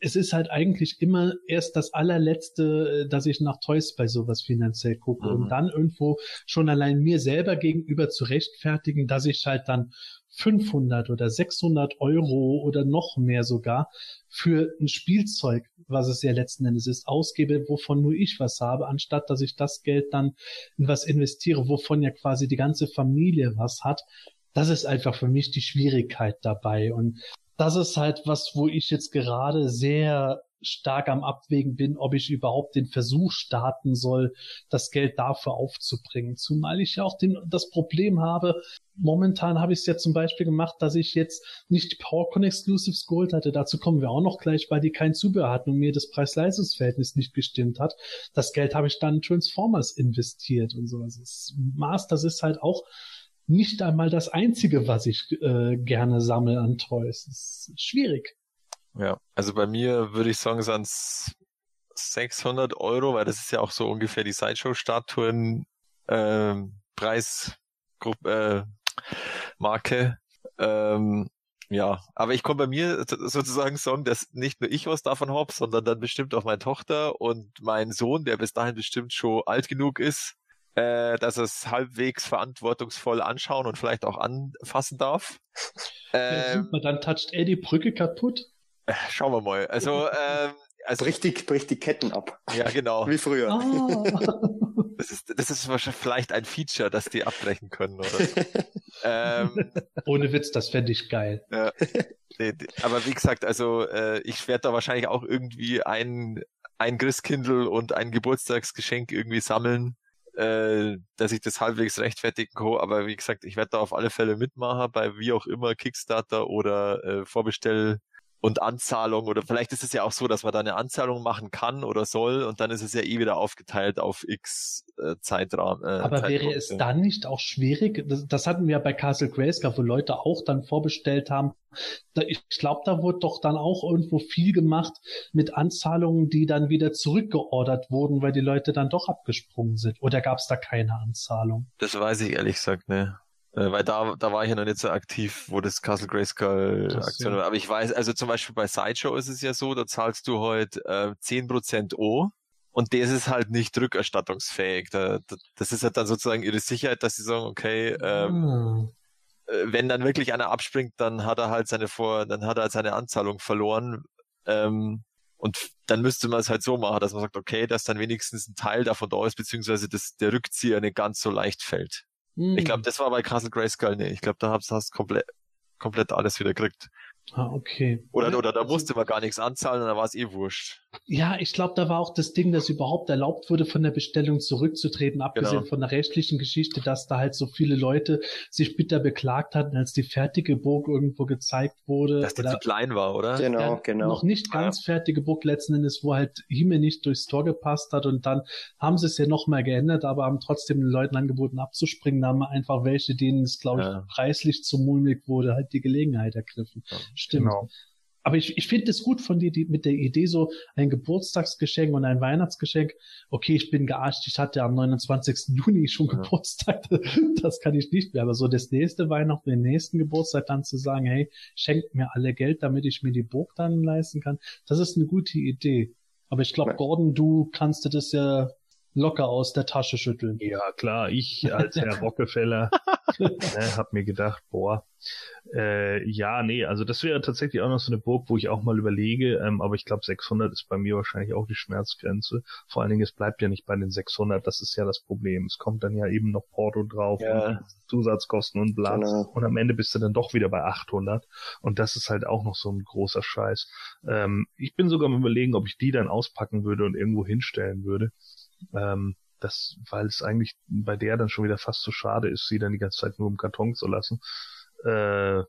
es ist halt eigentlich immer erst das allerletzte, äh, dass ich nach Toys bei sowas finanziell gucke mhm. und dann irgendwo schon allein mir selber gegenüber zu rechtfertigen, dass ich halt dann 500 oder 600 Euro oder noch mehr sogar für ein Spielzeug, was es ja letzten Endes ist, ausgebe, wovon nur ich was habe, anstatt dass ich das Geld dann in was investiere, wovon ja quasi die ganze Familie was hat. Das ist einfach für mich die Schwierigkeit dabei. Und das ist halt was, wo ich jetzt gerade sehr stark am Abwägen bin, ob ich überhaupt den Versuch starten soll, das Geld dafür aufzubringen. Zumal ich ja auch den, das Problem habe, momentan habe ich es ja zum Beispiel gemacht, dass ich jetzt nicht die PowerCon Exclusives geholt hatte. Dazu kommen wir auch noch gleich, weil die kein Zubehör hatten und mir das Preis-Leistungs-Verhältnis nicht gestimmt hat. Das Geld habe ich dann in Transformers investiert und so. Also das Masters ist halt auch nicht einmal das einzige, was ich äh, gerne sammle an Toys. Das ist schwierig. Ja, also bei mir würde ich sagen, sind es 600 Euro, weil das ist ja auch so ungefähr die Sideshow-Statuen äh, Preisgruppe äh, Marke. Ähm, ja, aber ich komme bei mir sozusagen sagen, dass nicht nur ich was davon habe, sondern dann bestimmt auch meine Tochter und mein Sohn, der bis dahin bestimmt schon alt genug ist, äh, dass es halbwegs verantwortungsvoll anschauen und vielleicht auch anfassen darf. Ähm, ja, dann toucht er die Brücke kaputt. Äh, schauen wir mal. Also, ähm, also bricht die, bricht die Ketten ab. Ja, genau. Wie früher. Oh. Das ist, das ist wahrscheinlich vielleicht ein Feature, dass die abbrechen können oder ähm, Ohne Witz, das fände ich geil. Ja, nee, aber wie gesagt, also äh, ich werde da wahrscheinlich auch irgendwie ein, ein Christkindl und ein Geburtstagsgeschenk irgendwie sammeln äh, dass ich das halbwegs rechtfertigen kann. Aber wie gesagt, ich werde da auf alle Fälle mitmachen, bei wie auch immer Kickstarter oder äh, Vorbestell und Anzahlung oder vielleicht ist es ja auch so, dass man da eine Anzahlung machen kann oder soll und dann ist es ja eh wieder aufgeteilt auf x äh, Zeitraum. Äh, Aber wäre es dann nicht auch schwierig? Das, das hatten wir ja bei Castle Grayskull, wo Leute auch dann vorbestellt haben. Da, ich glaube, da wurde doch dann auch irgendwo viel gemacht mit Anzahlungen, die dann wieder zurückgeordert wurden, weil die Leute dann doch abgesprungen sind. Oder gab es da keine Anzahlung? Das weiß ich ehrlich gesagt, ne. Äh, weil da, da war ich ja noch nicht so aktiv, wo das Castle Grayskull Aktion war. Aber ich weiß, also zum Beispiel bei Sideshow ist es ja so, da zahlst du heute äh, 10% O und das ist halt nicht rückerstattungsfähig. Da, da, das ist halt dann sozusagen ihre Sicherheit, dass sie sagen, okay, ähm. Äh, wenn dann wirklich einer abspringt, dann hat er halt seine Vor, dann hat er halt seine Anzahlung verloren. Ähm, Und dann müsste man es halt so machen, dass man sagt, okay, dass dann wenigstens ein Teil davon da ist, beziehungsweise dass der Rückzieher nicht ganz so leicht fällt. Hm. Ich glaube, das war bei Castle Grayskull nicht. Ich glaube, da hast du komplett, komplett alles wieder gekriegt. Ah, okay. Oder, oder da musste man gar nichts anzahlen und dann war es eh wurscht. Ja, ich glaube, da war auch das Ding, dass überhaupt erlaubt wurde, von der Bestellung zurückzutreten, abgesehen genau. von der rechtlichen Geschichte, dass da halt so viele Leute sich bitter beklagt hatten, als die fertige Burg irgendwo gezeigt wurde. Dass die oder, zu klein war, oder? Genau, ja, genau. Noch nicht ganz ja. fertige Burg letzten Endes, wo halt Hime nicht durchs Tor gepasst hat und dann haben sie es ja nochmal geändert, aber haben trotzdem den Leuten angeboten abzuspringen, da haben einfach welche, denen es, glaube ich, ja. preislich zu mulmig wurde, halt die Gelegenheit ergriffen. Stimmt. Genau. Aber ich, ich finde es gut von dir, die, mit der Idee so ein Geburtstagsgeschenk und ein Weihnachtsgeschenk. Okay, ich bin gearscht, ich hatte am 29. Juni schon ja. Geburtstag, das kann ich nicht mehr. Aber so das nächste Weihnachten, den nächsten Geburtstag dann zu sagen, hey, schenkt mir alle Geld, damit ich mir die Burg dann leisten kann, das ist eine gute Idee. Aber ich glaube, Gordon, du kannst dir das ja locker aus der Tasche schütteln. Ja, klar, ich als Herr Rockefeller ne, hab mir gedacht, boah, äh, ja, nee, also das wäre tatsächlich auch noch so eine Burg, wo ich auch mal überlege, ähm, aber ich glaube 600 ist bei mir wahrscheinlich auch die Schmerzgrenze. Vor allen Dingen, es bleibt ja nicht bei den 600, das ist ja das Problem. Es kommt dann ja eben noch Porto drauf ja. und Zusatzkosten und bla. Genau. Und am Ende bist du dann doch wieder bei 800 und das ist halt auch noch so ein großer Scheiß. Ähm, ich bin sogar am überlegen, ob ich die dann auspacken würde und irgendwo hinstellen würde. Ähm, das, weil es eigentlich bei der dann schon wieder fast zu schade ist, sie dann die ganze Zeit nur im Karton zu lassen. Äh,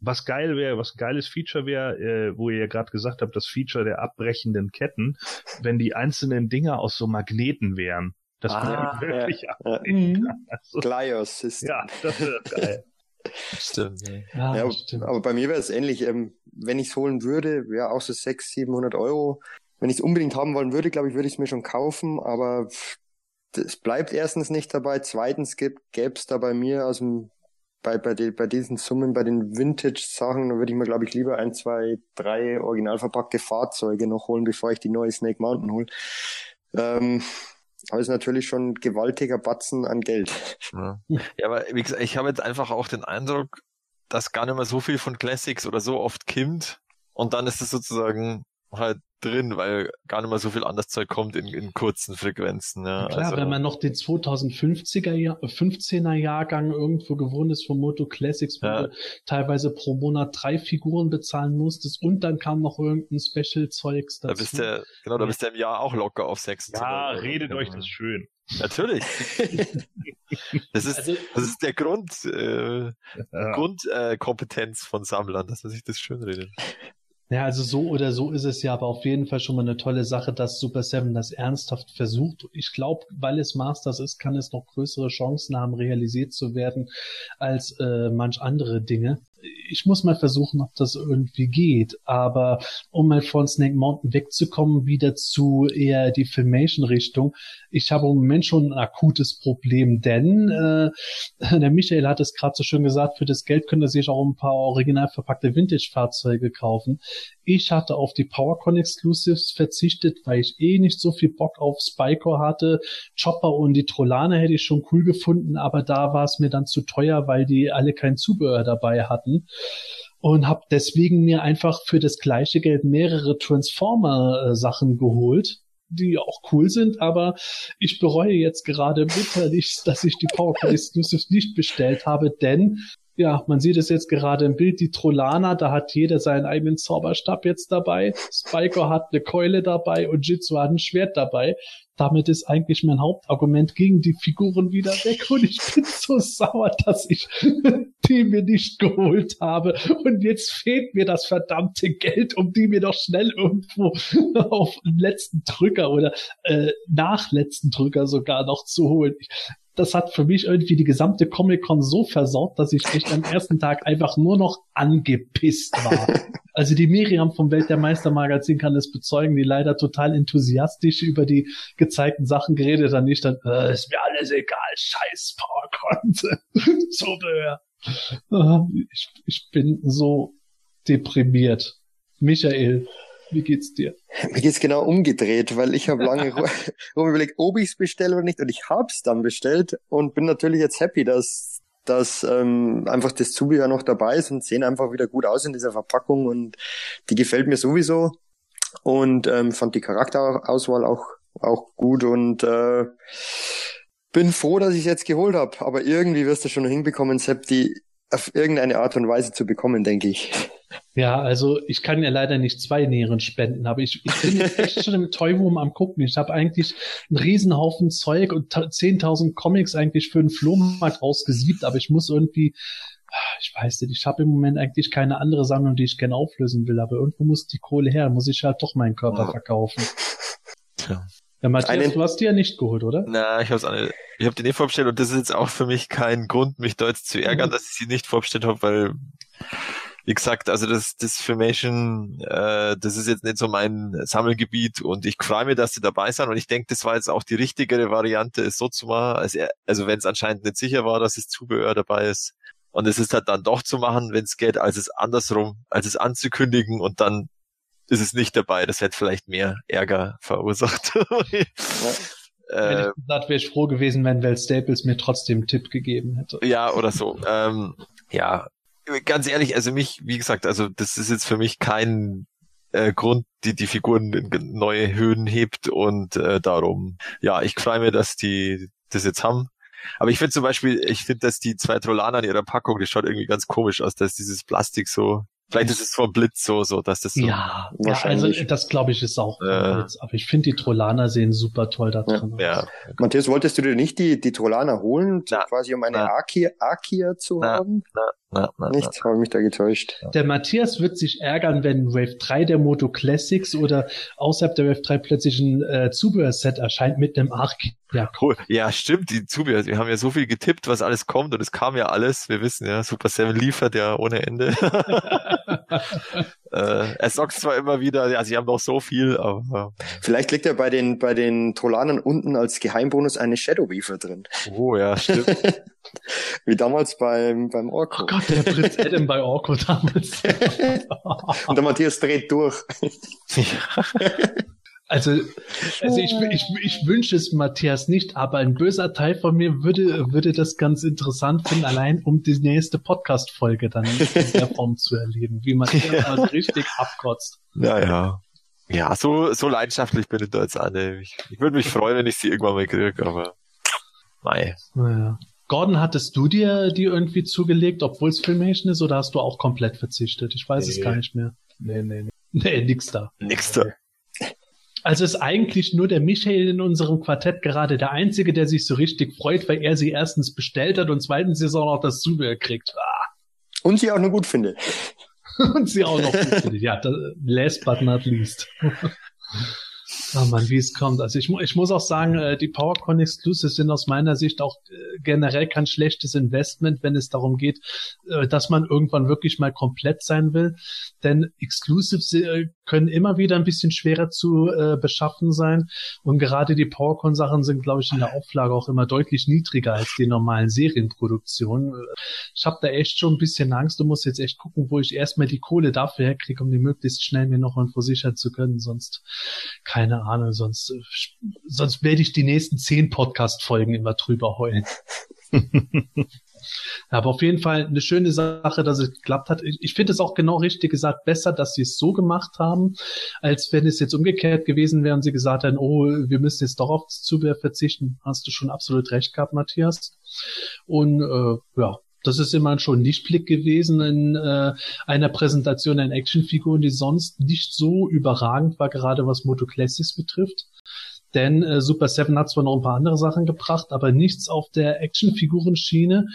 was geil wäre, was geiles Feature wäre, äh, wo ihr ja gerade gesagt habt, das Feature der abbrechenden Ketten, wenn die einzelnen Dinger aus so Magneten wären. Das ah, wäre wirklich ja, ja. Mhm. also, Glyos System. Ja, das wäre geil. Stimmt. Ja, ja stimmt. aber bei mir wäre es ähnlich. Ähm, wenn ich es holen würde, wäre auch so 600, 700 Euro wenn ich es unbedingt haben wollen würde, glaube ich, würde ich es mir schon kaufen, aber es bleibt erstens nicht dabei. Zweitens gäbe es da bei mir aus dem bei, bei, die, bei diesen Summen, bei den Vintage-Sachen, würde ich mir, glaube ich, lieber ein, zwei, drei original verpackte Fahrzeuge noch holen, bevor ich die neue Snake Mountain hole. Ähm, aber ist natürlich schon ein gewaltiger Batzen an Geld. Ja, ja aber wie gesagt, ich habe jetzt einfach auch den Eindruck, dass gar nicht mehr so viel von Classics oder so oft kommt. Und dann ist es sozusagen halt drin, weil gar nicht mehr so viel anderes Zeug kommt in, in kurzen Frequenzen. Ja. Klar, also, wenn man noch den 2050er Jahr, 15er Jahrgang irgendwo gewohnt ist von Moto Classics, wo ja. du teilweise pro Monat drei Figuren bezahlen musstest und dann kam noch irgendein Special-Zeugs dazu. Da bist du, genau, da bist du im Jahr auch locker auf sechs. Ja, redet euch das schön. Natürlich. das ist, also, das ist der Grund, äh, ja. Grundkompetenz äh, von Sammlern, dass man sich das schön redet. Ja, also so oder so ist es ja aber auf jeden Fall schon mal eine tolle Sache, dass Super Seven das ernsthaft versucht. Ich glaube, weil es Masters ist, kann es noch größere Chancen haben, realisiert zu werden als äh, manch andere Dinge ich muss mal versuchen, ob das irgendwie geht. Aber um mal von Snake Mountain wegzukommen, wieder zu eher die Filmation-Richtung. Ich habe im Moment schon ein akutes Problem, denn äh, der Michael hat es gerade so schön gesagt, für das Geld könnte sich auch ein paar original verpackte Vintage-Fahrzeuge kaufen. Ich hatte auf die PowerCon Exclusives verzichtet, weil ich eh nicht so viel Bock auf Spyco hatte. Chopper und die Trollane hätte ich schon cool gefunden, aber da war es mir dann zu teuer, weil die alle kein Zubehör dabei hatten und habe deswegen mir einfach für das gleiche Geld mehrere Transformer-Sachen geholt, die auch cool sind, aber ich bereue jetzt gerade bitterlich, dass ich die PowerPoint Exclusives nicht bestellt habe, denn ja, man sieht es jetzt gerade im Bild, die Trollana, da hat jeder seinen eigenen Zauberstab jetzt dabei. Spiker hat eine Keule dabei und Jitsu hat ein Schwert dabei. Damit ist eigentlich mein Hauptargument gegen die Figuren wieder weg und ich bin so sauer, dass ich die mir nicht geholt habe und jetzt fehlt mir das verdammte Geld, um die mir doch schnell irgendwo auf letzten Drücker oder äh, nach letzten Drücker sogar noch zu holen. Ich, das hat für mich irgendwie die gesamte Comic-Con so versaut, dass ich echt am ersten Tag einfach nur noch angepisst war. Also die Miriam vom Welt der Meister Magazin kann es bezeugen, die leider total enthusiastisch über die gezeigten Sachen geredet hat, nicht dann, äh, ist mir alles egal, scheiß PowerCon, Zubehör. Äh, ich, ich bin so deprimiert. Michael, wie geht's dir? Mir geht's genau umgedreht, weil ich habe lange rum überlegt, ob ich's bestelle oder nicht. Und ich hab's dann bestellt und bin natürlich jetzt happy, dass dass ähm, einfach das Zubehör noch dabei ist und sehen einfach wieder gut aus in dieser Verpackung und die gefällt mir sowieso. und ähm, fand die Charakterauswahl auch auch gut und äh, bin froh, dass ich es jetzt geholt habe. Aber irgendwie wirst du schon hinbekommen, Sepp, die auf irgendeine Art und Weise zu bekommen, denke ich. Ja, also ich kann ja leider nicht zwei Nieren spenden, aber ich, ich bin jetzt echt schon im Toy Room am gucken. Ich habe eigentlich einen Riesenhaufen Zeug und 10.000 Comics eigentlich für den Flohmarkt rausgesiebt, aber ich muss irgendwie, ich weiß nicht, ich habe im Moment eigentlich keine andere Sammlung, die ich gerne auflösen will, aber irgendwo muss die Kohle her, muss ich halt doch meinen Körper verkaufen. Tja. Ja, Matthias, Einen, du hast die ja nicht geholt, oder? Na, ich habe ich habe die nicht vorbestellt und das ist jetzt auch für mich kein Grund, mich da jetzt zu ärgern, mhm. dass ich sie nicht vorbestellt habe, weil wie gesagt, also das, das Filmation, äh, das ist jetzt nicht so mein Sammelgebiet und ich freue mich, dass sie dabei sind und ich denke, das war jetzt auch die richtigere Variante, es so zu machen, als er, also wenn es anscheinend nicht sicher war, dass es Zubehör dabei ist. Und es ist halt dann doch zu machen, wenn es geht, als es andersrum, als es anzukündigen und dann ist es nicht dabei. Das hätte vielleicht mehr Ärger verursacht. ja. Äh, gesagt, wäre ich froh gewesen, wenn Val Staples mir trotzdem einen Tipp gegeben hätte. Ja, oder so. Ähm, ja, ganz ehrlich, also mich, wie gesagt, also das ist jetzt für mich kein äh, Grund, die die Figuren in neue Höhen hebt und äh, darum, ja, ich freue mich, dass die das jetzt haben. Aber ich finde zum Beispiel, ich finde, dass die zwei Trollaner in ihrer Packung, das schaut irgendwie ganz komisch aus, dass dieses Plastik so Vielleicht ist es vor Blitz so, so, dass das so. Ja, ja also das glaube ich ist auch äh, Blitz. Aber ich finde die Trollaner sehen super toll da drin ja. Ja. Matthias, wolltest du dir nicht die, die Trollaner holen, na, quasi um eine Akia, Akia zu na, haben? Na, na, na, Nichts, habe mich da getäuscht. Der Matthias wird sich ärgern, wenn Wave 3 der Moto Classics oder außerhalb der Wave 3 plötzlich ein äh, Zubehörset erscheint mit einem Akia. Cool. Ja, stimmt, die Zubehör. Wir haben ja so viel getippt, was alles kommt und es kam ja alles. Wir wissen ja, Super 7 liefert ja ohne Ende. äh, er sagt zwar immer wieder, ja, sie haben noch so viel, aber. Vielleicht liegt ja bei den, bei den Trolanern unten als Geheimbonus eine Shadow Weaver drin. Oh ja, stimmt. Wie damals beim, beim Orko. Oh Gott, der Prinz Adam bei Orko damals. Und der Matthias dreht durch. Also, also ich, ich, ich wünsche es Matthias nicht, aber ein böser Teil von mir würde, würde das ganz interessant finden, allein um die nächste Podcast-Folge dann in der Form zu erleben, wie Matthias ja. mal richtig abkotzt. Naja. Ja, so, so leidenschaftlich bin ich da jetzt alle. Ich, ich würde mich freuen, wenn ich sie irgendwann mal kriege, aber mei. Naja. Gordon, hattest du dir die irgendwie zugelegt, obwohl es Filmation ist, oder hast du auch komplett verzichtet? Ich weiß nee. es gar nicht mehr. Nee, nee, nee. Nee, nix da. Nix da. Also ist eigentlich nur der Michael in unserem Quartett gerade der Einzige, der sich so richtig freut, weil er sie erstens bestellt hat und zweitens jetzt auch noch das Zubehör kriegt. Ah. Und sie auch nur gut findet. und sie auch noch gut findet. Ja, last but not least. Oh man, wie es kommt. Also ich, ich muss auch sagen, äh, die PowerCon Exclusives sind aus meiner Sicht auch äh, generell kein schlechtes Investment, wenn es darum geht, äh, dass man irgendwann wirklich mal komplett sein will. Denn Exclusives können immer wieder ein bisschen schwerer zu beschaffen sein. Und gerade die PowerCon-Sachen sind, glaube ich, in der Auflage auch immer deutlich niedriger als die normalen Serienproduktionen. Ich habe da echt schon ein bisschen Angst und muss jetzt echt gucken, wo ich erstmal die Kohle dafür herkriege, um die möglichst schnell mir noch versichern zu können. Sonst keine Ahnung, sonst, sonst werde ich die nächsten zehn Podcast-Folgen immer drüber heulen. Aber auf jeden Fall eine schöne Sache, dass es geklappt hat. Ich, ich finde es auch genau richtig gesagt besser, dass sie es so gemacht haben, als wenn es jetzt umgekehrt gewesen wäre und sie gesagt hätten, oh, wir müssen jetzt doch auf Zubehör verzichten. Hast du schon absolut recht gehabt, Matthias. Und äh, ja, das ist immer schon ein Lichtblick gewesen in äh, einer Präsentation an Actionfiguren, die sonst nicht so überragend war, gerade was Moto Classics betrifft. Denn äh, Super 7 hat zwar noch ein paar andere Sachen gebracht, aber nichts auf der Actionfigurenschiene.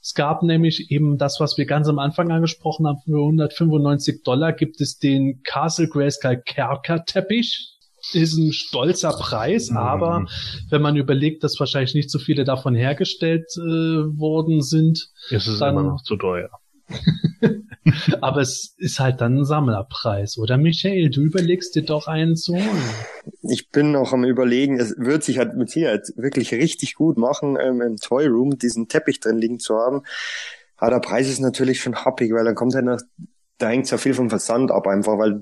Es gab nämlich eben das, was wir ganz am Anfang angesprochen haben, für 195 Dollar gibt es den Castle Grayskull Kerker Teppich ist ein stolzer Preis, mhm. aber wenn man überlegt, dass wahrscheinlich nicht so viele davon hergestellt äh, worden sind, ist es dann, immer noch zu teuer. aber es ist halt dann ein Sammlerpreis, oder Michael? Du überlegst dir doch einen zu holen. Ich bin noch am überlegen, es wird sich halt mit Sicherheit wirklich richtig gut machen, ähm, im Toy Room diesen Teppich drin liegen zu haben. Aber der Preis ist natürlich schon happig, weil dann kommt halt noch, da hängt ja viel vom Versand ab einfach, weil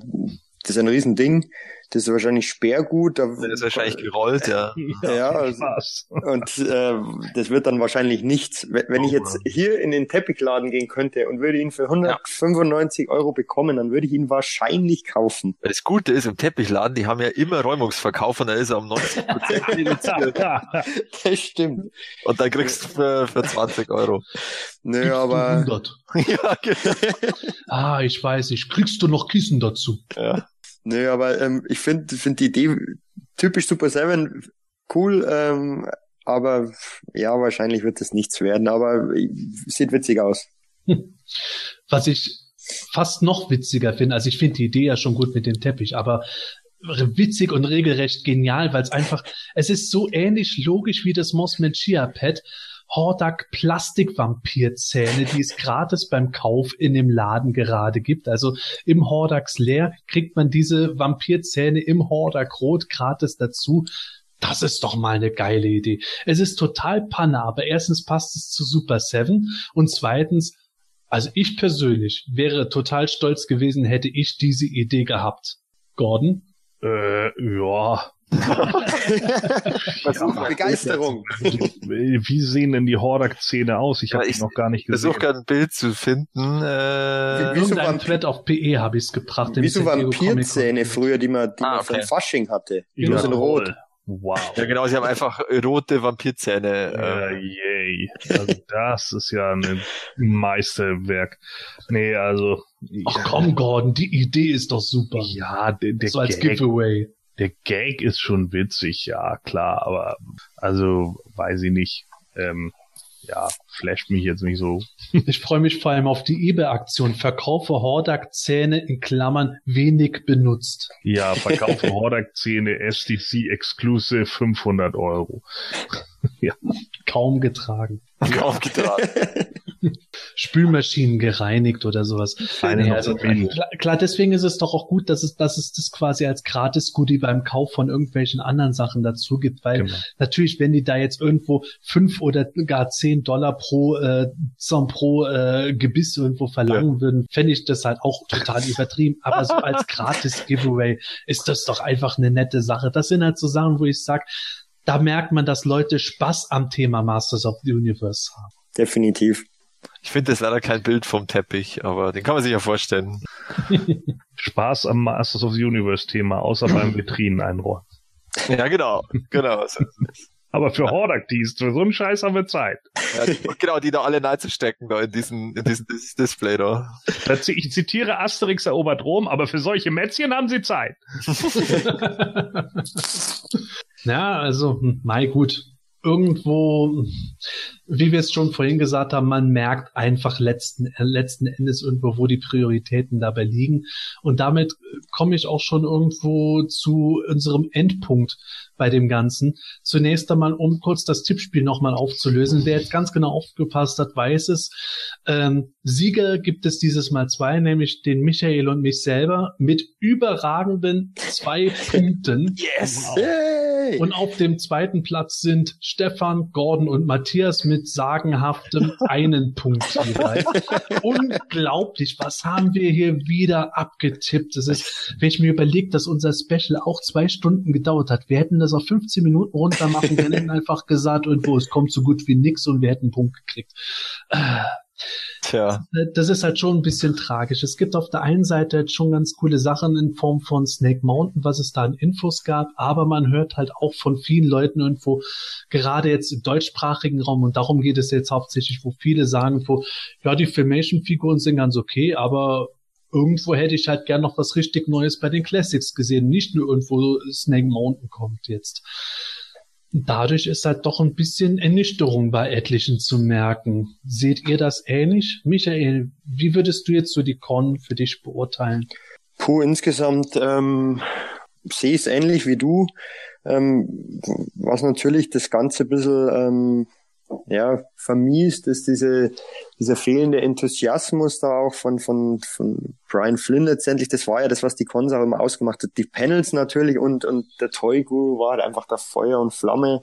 das ist ein Riesending. Das ist wahrscheinlich Sperrgut. Da das ist wahrscheinlich gerollt, ja. ja, also, und äh, das wird dann wahrscheinlich nichts. Wenn ich jetzt hier in den Teppichladen gehen könnte und würde ihn für 195 ja. Euro bekommen, dann würde ich ihn wahrscheinlich kaufen. Das Gute ist, im Teppichladen, die haben ja immer Räumungsverkauf und da ist er um 90 Prozent reduziert. das stimmt. Und dann kriegst du für, für 20 Euro. Nö, aber... 100. ja, genau. ah, ich weiß nicht. Kriegst du noch Kissen dazu? Ja. Nö, aber ähm, ich finde find die Idee typisch Super Seven cool, ähm, aber ja, wahrscheinlich wird es nichts werden, aber sieht witzig aus. Was ich fast noch witziger finde, also ich finde die Idee ja schon gut mit dem Teppich, aber witzig und regelrecht genial, weil es einfach, es ist so ähnlich logisch wie das Mossman Chia Pad, Hordak Plastikvampirzähne, die es gratis beim Kauf in dem Laden gerade gibt. Also im Hordaks Leer kriegt man diese Vampirzähne im Hordak Rot gratis dazu. Das ist doch mal eine geile Idee. Es ist total Panne, aber erstens passt es zu Super Seven und zweitens, also ich persönlich wäre total stolz gewesen, hätte ich diese Idee gehabt. Gordon? Äh, ja, ja, Begeisterung. Wie sehen denn die Hordak-Szene aus? Ich habe noch gar nicht gesehen. Ich versuche gerade ein Bild zu finden. Äh, wie, wie so ein Thread auf PE habe ich es gebracht. Wie so Vampirzähne früher, die man, die ah, man okay. von Fasching hatte. Die ja, sind rot. Wow. Ja, genau, sie haben einfach rote Vampirzähne. Ja, äh. yay. Also das ist ja ein Meisterwerk. Nee, also. Ach komm, Gordon, die Idee ist doch super. Ja, der, der so als Gag, Giveaway der Gag ist schon witzig, ja, klar, aber also weiß ich nicht. Ähm, ja, flasht mich jetzt nicht so. Ich freue mich vor allem auf die eBay-Aktion. Verkaufe Hordak-Zähne in Klammern wenig benutzt. Ja, verkaufe Hordak-Zähne SDC Exclusive 500 Euro. ja. Kaum getragen. Kaum getragen. Spülmaschinen gereinigt oder sowas. Nee, also, klar, klar, deswegen ist es doch auch gut, dass es, dass es das quasi als Gratis-Goodie beim Kauf von irgendwelchen anderen Sachen dazu gibt, weil genau. natürlich, wenn die da jetzt irgendwo fünf oder gar zehn Dollar pro äh, pro äh, Gebiss irgendwo verlangen ja. würden, fände ich das halt auch total übertrieben. Aber so als Gratis-Giveaway ist das doch einfach eine nette Sache. Das sind halt so Sachen, wo ich sage, da merkt man, dass Leute Spaß am Thema Masters of the Universe haben. Definitiv. Ich finde das leider kein Bild vom Teppich, aber den kann man sich ja vorstellen. Spaß am Masters of the Universe Thema, außer beim Vitrinen einräumen. Ja, genau, genau. aber für Hordak-Tees, für so einen Scheiß haben wir Zeit. Ja, die, genau, die da alle stecken da in diesen, in diesen Display da. Ich zitiere Asterix erobert Rom, aber für solche Mätzchen haben sie Zeit. ja, also, Mai, gut irgendwo, wie wir es schon vorhin gesagt haben, man merkt einfach letzten, letzten Endes irgendwo, wo die Prioritäten dabei liegen. Und damit komme ich auch schon irgendwo zu unserem Endpunkt bei dem Ganzen. Zunächst einmal, um kurz das Tippspiel nochmal aufzulösen. Wer jetzt ganz genau aufgepasst hat, weiß es. Ähm, Sieger gibt es dieses Mal zwei, nämlich den Michael und mich selber mit überragenden zwei Punkten. Yes! Wow. Und auf dem zweiten Platz sind Stefan, Gordon und Matthias mit sagenhaftem einen Punkt jeweils. Unglaublich, was haben wir hier wieder abgetippt? Das ist, wenn ich mir überlege, dass unser Special auch zwei Stunden gedauert hat. Wir hätten das auf 15 Minuten runter machen, wir hätten einfach gesagt, irgendwo, es kommt so gut wie nix und wir hätten einen Punkt gekriegt. Äh, Tja. Das ist halt schon ein bisschen tragisch. Es gibt auf der einen Seite halt schon ganz coole Sachen in Form von Snake Mountain, was es da an Infos gab, aber man hört halt auch von vielen Leuten irgendwo, gerade jetzt im deutschsprachigen Raum, und darum geht es jetzt hauptsächlich, wo viele sagen, wo, ja, die Filmation-Figuren sind ganz okay, aber irgendwo hätte ich halt gern noch was richtig Neues bei den Classics gesehen, nicht nur irgendwo Snake Mountain kommt jetzt dadurch ist halt doch ein bisschen Ernüchterung bei etlichen zu merken. Seht ihr das ähnlich? Michael, wie würdest du jetzt so die Con für dich beurteilen? Puh, insgesamt ähm, sehe ich es ähnlich wie du. Ähm, was natürlich das Ganze ein bisschen ähm, ja, vermiest, ist diese, dieser fehlende Enthusiasmus da auch von, von, von Brian Flynn letztendlich. Das war ja das, was die Cons auch immer ausgemacht hat. Die Panels natürlich und, und der Toy Guru war halt einfach da Feuer und Flamme.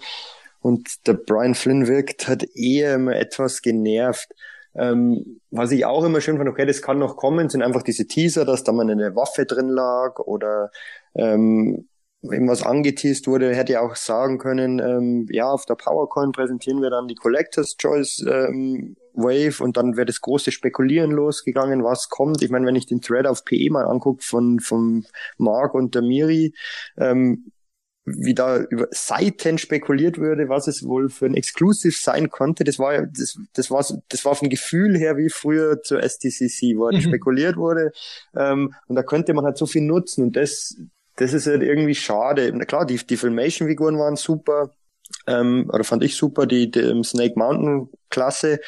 Und der Brian Flynn wirkt halt eher immer etwas genervt. Ähm, was ich auch immer schön fand, okay, das kann noch kommen, sind einfach diese Teaser, dass da mal eine Waffe drin lag oder ähm, irgendwas angeteased wurde, hätte ja auch sagen können, ähm, ja, auf der PowerCoin präsentieren wir dann die Collectors Choice ähm, Wave und dann wäre das große Spekulieren losgegangen, was kommt. Ich meine, wenn ich den Thread auf PE mal angucke von, von Mark und der Miri, ähm, wie da über Seiten spekuliert würde, was es wohl für ein Exclusive sein konnte. Das war das, das war das war vom Gefühl her wie früher zur STCC, wo halt mhm. spekuliert wurde. Ähm, und da könnte man halt so viel nutzen und das das ist halt irgendwie schade. Klar, die, die Filmation-Figuren waren super, ähm, oder fand ich super, die, die Snake Mountain Klasse.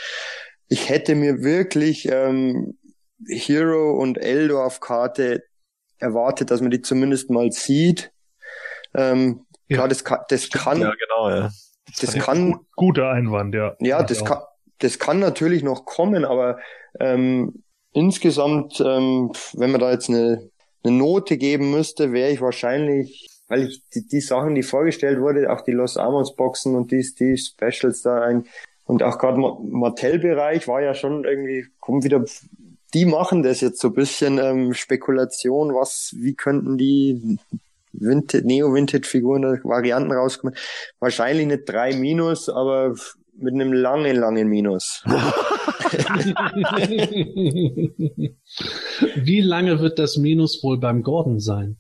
Ich hätte mir wirklich ähm, Hero und Eldor auf Karte erwartet, dass man die zumindest mal sieht. Ähm, ja. Klar, das kann, das kann, ja, genau, ja. Das, das kann, guter Einwand, ja. Ja, das kann, das kann natürlich noch kommen, aber ähm, insgesamt, ähm, wenn man da jetzt eine, eine Note geben müsste, wäre ich wahrscheinlich, weil ich die, die Sachen, die vorgestellt wurde, auch die Los Amos Boxen und die, die Specials da ein, und auch gerade Mattel-Bereich war ja schon irgendwie, kommt wieder, die machen das jetzt so ein bisschen ähm, Spekulation, was, wie könnten die Vintage, Neo-Vintage-Figuren, Varianten rauskommen. Wahrscheinlich nicht drei Minus, aber mit einem langen, langen Minus. Wie lange wird das Minus wohl beim Gordon sein?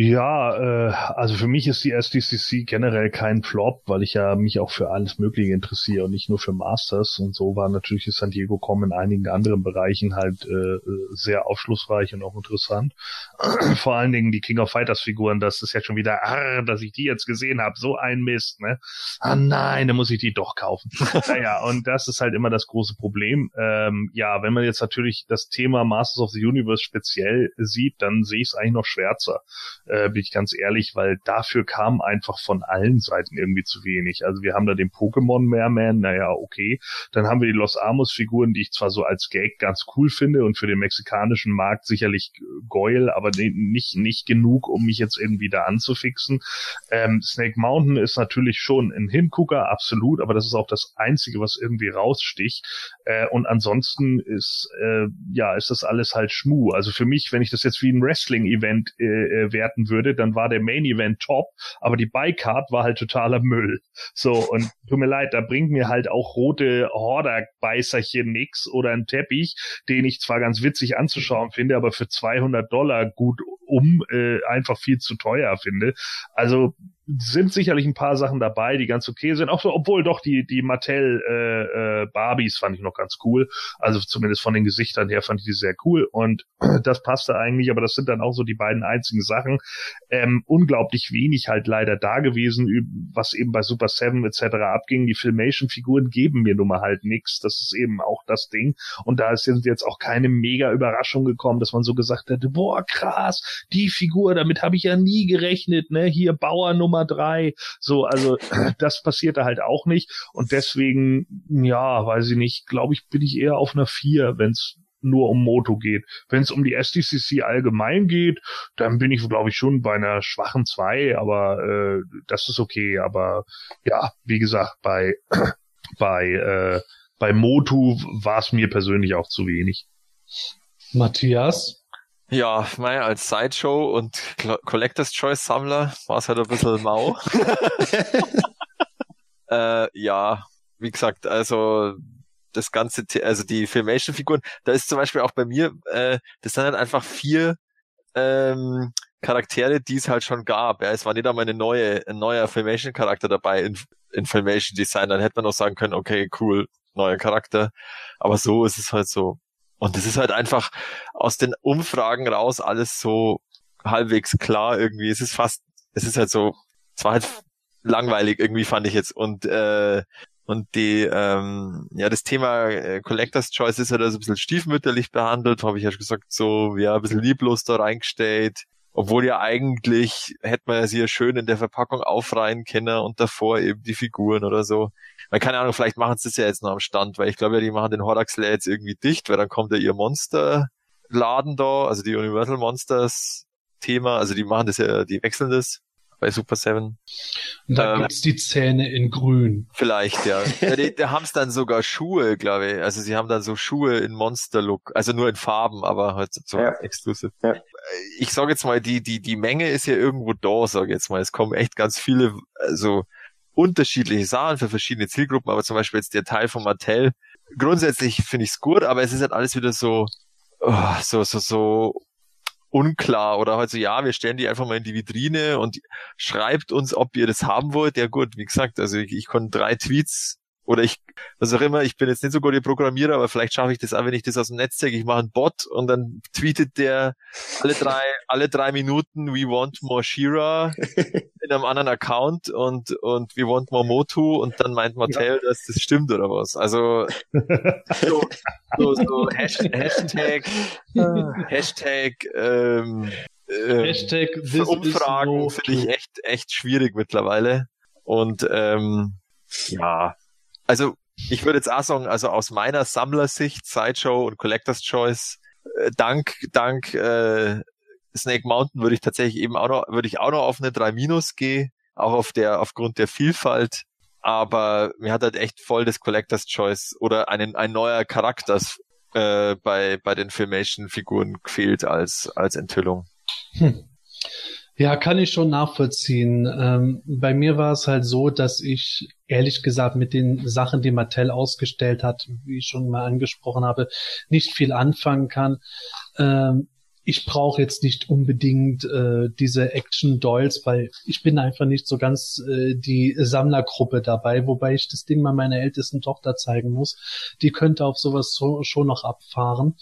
Ja, äh, also für mich ist die SDCC generell kein Flop, weil ich ja mich auch für alles Mögliche interessiere und nicht nur für Masters. Und so war natürlich die San Diego Com in einigen anderen Bereichen halt äh, sehr aufschlussreich und auch interessant. Vor allen Dingen die King of Fighters Figuren, das ist ja schon wieder, arr, dass ich die jetzt gesehen habe, so ein Mist, ne? Ah nein, dann muss ich die doch kaufen. naja, und das ist halt immer das große Problem. Ähm, ja, wenn man jetzt natürlich das Thema Masters of the Universe speziell sieht, dann sehe ich es eigentlich noch schwärzer äh, bin ich ganz ehrlich, weil dafür kam einfach von allen Seiten irgendwie zu wenig. Also wir haben da den Pokémon Merman, naja, okay. Dann haben wir die Los Amos Figuren, die ich zwar so als Gag ganz cool finde und für den mexikanischen Markt sicherlich geil, aber nicht, nicht genug, um mich jetzt irgendwie da anzufixen. Ähm, Snake Mountain ist natürlich schon ein Hingucker, absolut, aber das ist auch das Einzige, was irgendwie raussticht. Äh, und ansonsten ist, äh, ja, ist das alles halt Schmu. Also für mich, wenn ich das jetzt wie ein Wrestling-Event äh, äh werten werten würde, dann war der Main Event top, aber die Buycard war halt totaler Müll. So, und tut mir leid, da bringt mir halt auch rote Hordak-Beißerchen nix oder ein Teppich, den ich zwar ganz witzig anzuschauen finde, aber für 200 Dollar gut um äh, einfach viel zu teuer finde. Also sind sicherlich ein paar Sachen dabei, die ganz okay sind. Auch so, obwohl doch die die Mattel äh, äh, Barbies fand ich noch ganz cool. Also zumindest von den Gesichtern her fand ich die sehr cool und das passte eigentlich. Aber das sind dann auch so die beiden einzigen Sachen. Ähm, unglaublich wenig halt leider da gewesen, was eben bei Super Seven etc. abging. Die Filmation-Figuren geben mir nun mal halt nichts. Das ist eben auch das Ding. Und da sind jetzt auch keine mega Überraschung gekommen, dass man so gesagt hätte, boah krass, die Figur, damit habe ich ja nie gerechnet. Ne, hier Bauer Nummer drei. So, also das passierte halt auch nicht. Und deswegen, ja, weiß ich nicht, glaube ich, bin ich eher auf einer vier, wenn es nur um Moto geht. Wenn es um die SDCC allgemein geht, dann bin ich, glaube ich, schon bei einer schwachen zwei, aber äh, das ist okay. Aber ja, wie gesagt, bei bei äh, bei Motu war es mir persönlich auch zu wenig. Matthias? Ja, naja, als Sideshow und Collector's Choice Sammler war es halt ein bisschen mau. äh, ja, wie gesagt, also das ganze, also die Filmation-Figuren, da ist zum Beispiel auch bei mir, äh, das sind halt einfach vier ähm, Charaktere, die es halt schon gab. Ja, es war nicht einmal eine neue, ein neuer Filmation-Charakter dabei in, in Filmation Design. Dann hätte man auch sagen können, okay, cool, neuer Charakter. Aber so ist es halt so. Und das ist halt einfach aus den Umfragen raus alles so halbwegs klar irgendwie. Es ist fast, es ist halt so, es war halt langweilig irgendwie fand ich jetzt und äh, und die ähm, ja das Thema äh, Collectors Choice ist halt also ein bisschen stiefmütterlich behandelt, habe ich ja schon gesagt, so ja ein bisschen lieblos da reingestellt. Obwohl ja eigentlich hätte man sie ja schön in der Verpackung aufreihen können und davor eben die Figuren oder so. Weil keine Ahnung, vielleicht machen sie es ja jetzt noch am Stand, weil ich glaube ja, die machen den Hordax jetzt irgendwie dicht, weil dann kommt ja ihr Monster-Laden da, also die Universal Monsters Thema, also die machen das ja, die wechseln das. Bei Super 7. Und da ähm, gibt's die Zähne in grün. Vielleicht, ja. ja die, die haben es dann sogar Schuhe, glaube ich. Also sie haben dann so Schuhe in Monster-Look, also nur in Farben, aber halt so ja. exklusiv. Ja. Ich sage jetzt mal, die, die, die Menge ist ja irgendwo da, sage ich jetzt mal. Es kommen echt ganz viele, also unterschiedliche Sachen für verschiedene Zielgruppen, aber zum Beispiel jetzt der Teil von Mattel. Grundsätzlich finde ich es gut, aber es ist halt alles wieder so, oh, so, so, so unklar oder halt so, ja, wir stellen die einfach mal in die Vitrine und schreibt uns, ob ihr das haben wollt. Ja gut, wie gesagt, also ich, ich konnte drei Tweets oder ich, was auch immer, ich bin jetzt nicht so gut der Programmierer, aber vielleicht schaffe ich das auch, wenn ich das aus dem Netz zeige. Ich mache einen Bot und dann tweetet der alle drei, alle drei Minuten, we want more Shira in einem anderen Account und, und we want more Motu und dann meint Mattel, ja. dass das stimmt oder was. Also, so, so, so Hashtag, Hashtag, ähm, ähm, Hashtag Umfragen finde ich echt, echt schwierig mittlerweile. Und ähm, ja, also ich würde jetzt auch sagen, also aus meiner Sammlersicht, Sideshow und Collector's Choice, äh, dank, dank äh, Snake Mountain würde ich tatsächlich eben auch noch, würde ich auch noch auf eine 3 Minus gehen, auch auf der, aufgrund der Vielfalt. Aber mir hat halt echt voll das Collector's Choice oder einen, ein neuer Charakter äh, bei, bei den Filmation-Figuren gefehlt als, als Enthüllung. Hm. Ja, kann ich schon nachvollziehen. Ähm, bei mir war es halt so, dass ich ehrlich gesagt mit den Sachen, die Mattel ausgestellt hat, wie ich schon mal angesprochen habe, nicht viel anfangen kann. Ähm, ich brauche jetzt nicht unbedingt äh, diese Action Dolls, weil ich bin einfach nicht so ganz äh, die Sammlergruppe dabei, wobei ich das Ding mal meiner ältesten Tochter zeigen muss. Die könnte auf sowas so, schon noch abfahren.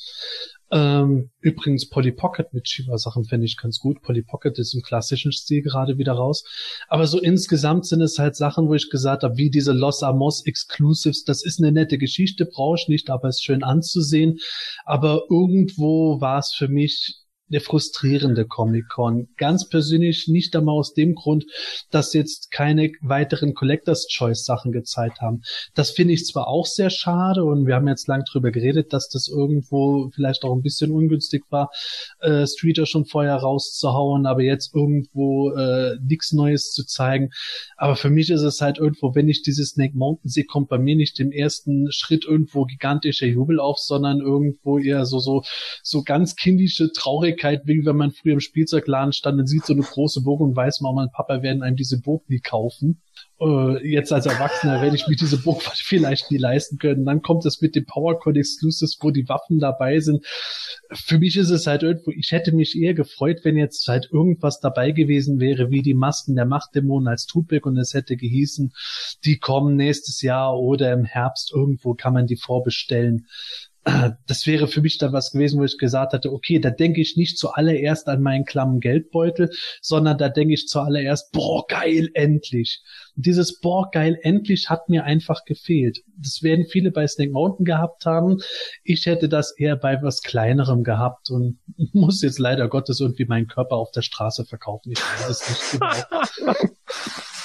Ähm, übrigens Polly Pocket mit Shiva-Sachen finde ich ganz gut. Polly Pocket ist im klassischen Stil gerade wieder raus. Aber so insgesamt sind es halt Sachen, wo ich gesagt habe, wie diese Los Amos Exclusives, das ist eine nette Geschichte, brauche ich nicht, aber ist schön anzusehen. Aber irgendwo war es für mich eine frustrierende Comic-Con. Ganz persönlich nicht einmal aus dem Grund, dass jetzt keine weiteren Collectors Choice Sachen gezeigt haben. Das finde ich zwar auch sehr schade und wir haben jetzt lang drüber geredet, dass das irgendwo vielleicht auch ein bisschen ungünstig war, äh, Streeter schon vorher rauszuhauen, aber jetzt irgendwo äh, nichts Neues zu zeigen. Aber für mich ist es halt irgendwo, wenn ich dieses Snake Mountain sehe, kommt bei mir nicht im ersten Schritt irgendwo gigantischer Jubel auf, sondern irgendwo eher so so so ganz kindische Traurigkeit Traurigkeit, wie wenn man früher im Spielzeugladen stand und sieht so eine große Burg und weiß, Mama und Papa werden einem diese Burg nie kaufen. Äh, jetzt als Erwachsener werde ich mir diese Burg vielleicht nie leisten können. Dann kommt es mit dem PowerCon Exclusives, wo die Waffen dabei sind. Für mich ist es halt irgendwo, ich hätte mich eher gefreut, wenn jetzt halt irgendwas dabei gewesen wäre, wie die Masken der Machtdämonen als Tupac und es hätte gehießen, die kommen nächstes Jahr oder im Herbst irgendwo kann man die vorbestellen das wäre für mich dann was gewesen, wo ich gesagt hatte, okay, da denke ich nicht zuallererst an meinen klammen Geldbeutel, sondern da denke ich zuallererst, boah, geil, endlich. Und dieses boah, geil, endlich hat mir einfach gefehlt. Das werden viele bei Snake Mountain gehabt haben. Ich hätte das eher bei was Kleinerem gehabt und muss jetzt leider Gottes irgendwie meinen Körper auf der Straße verkaufen. Ich weiß es nicht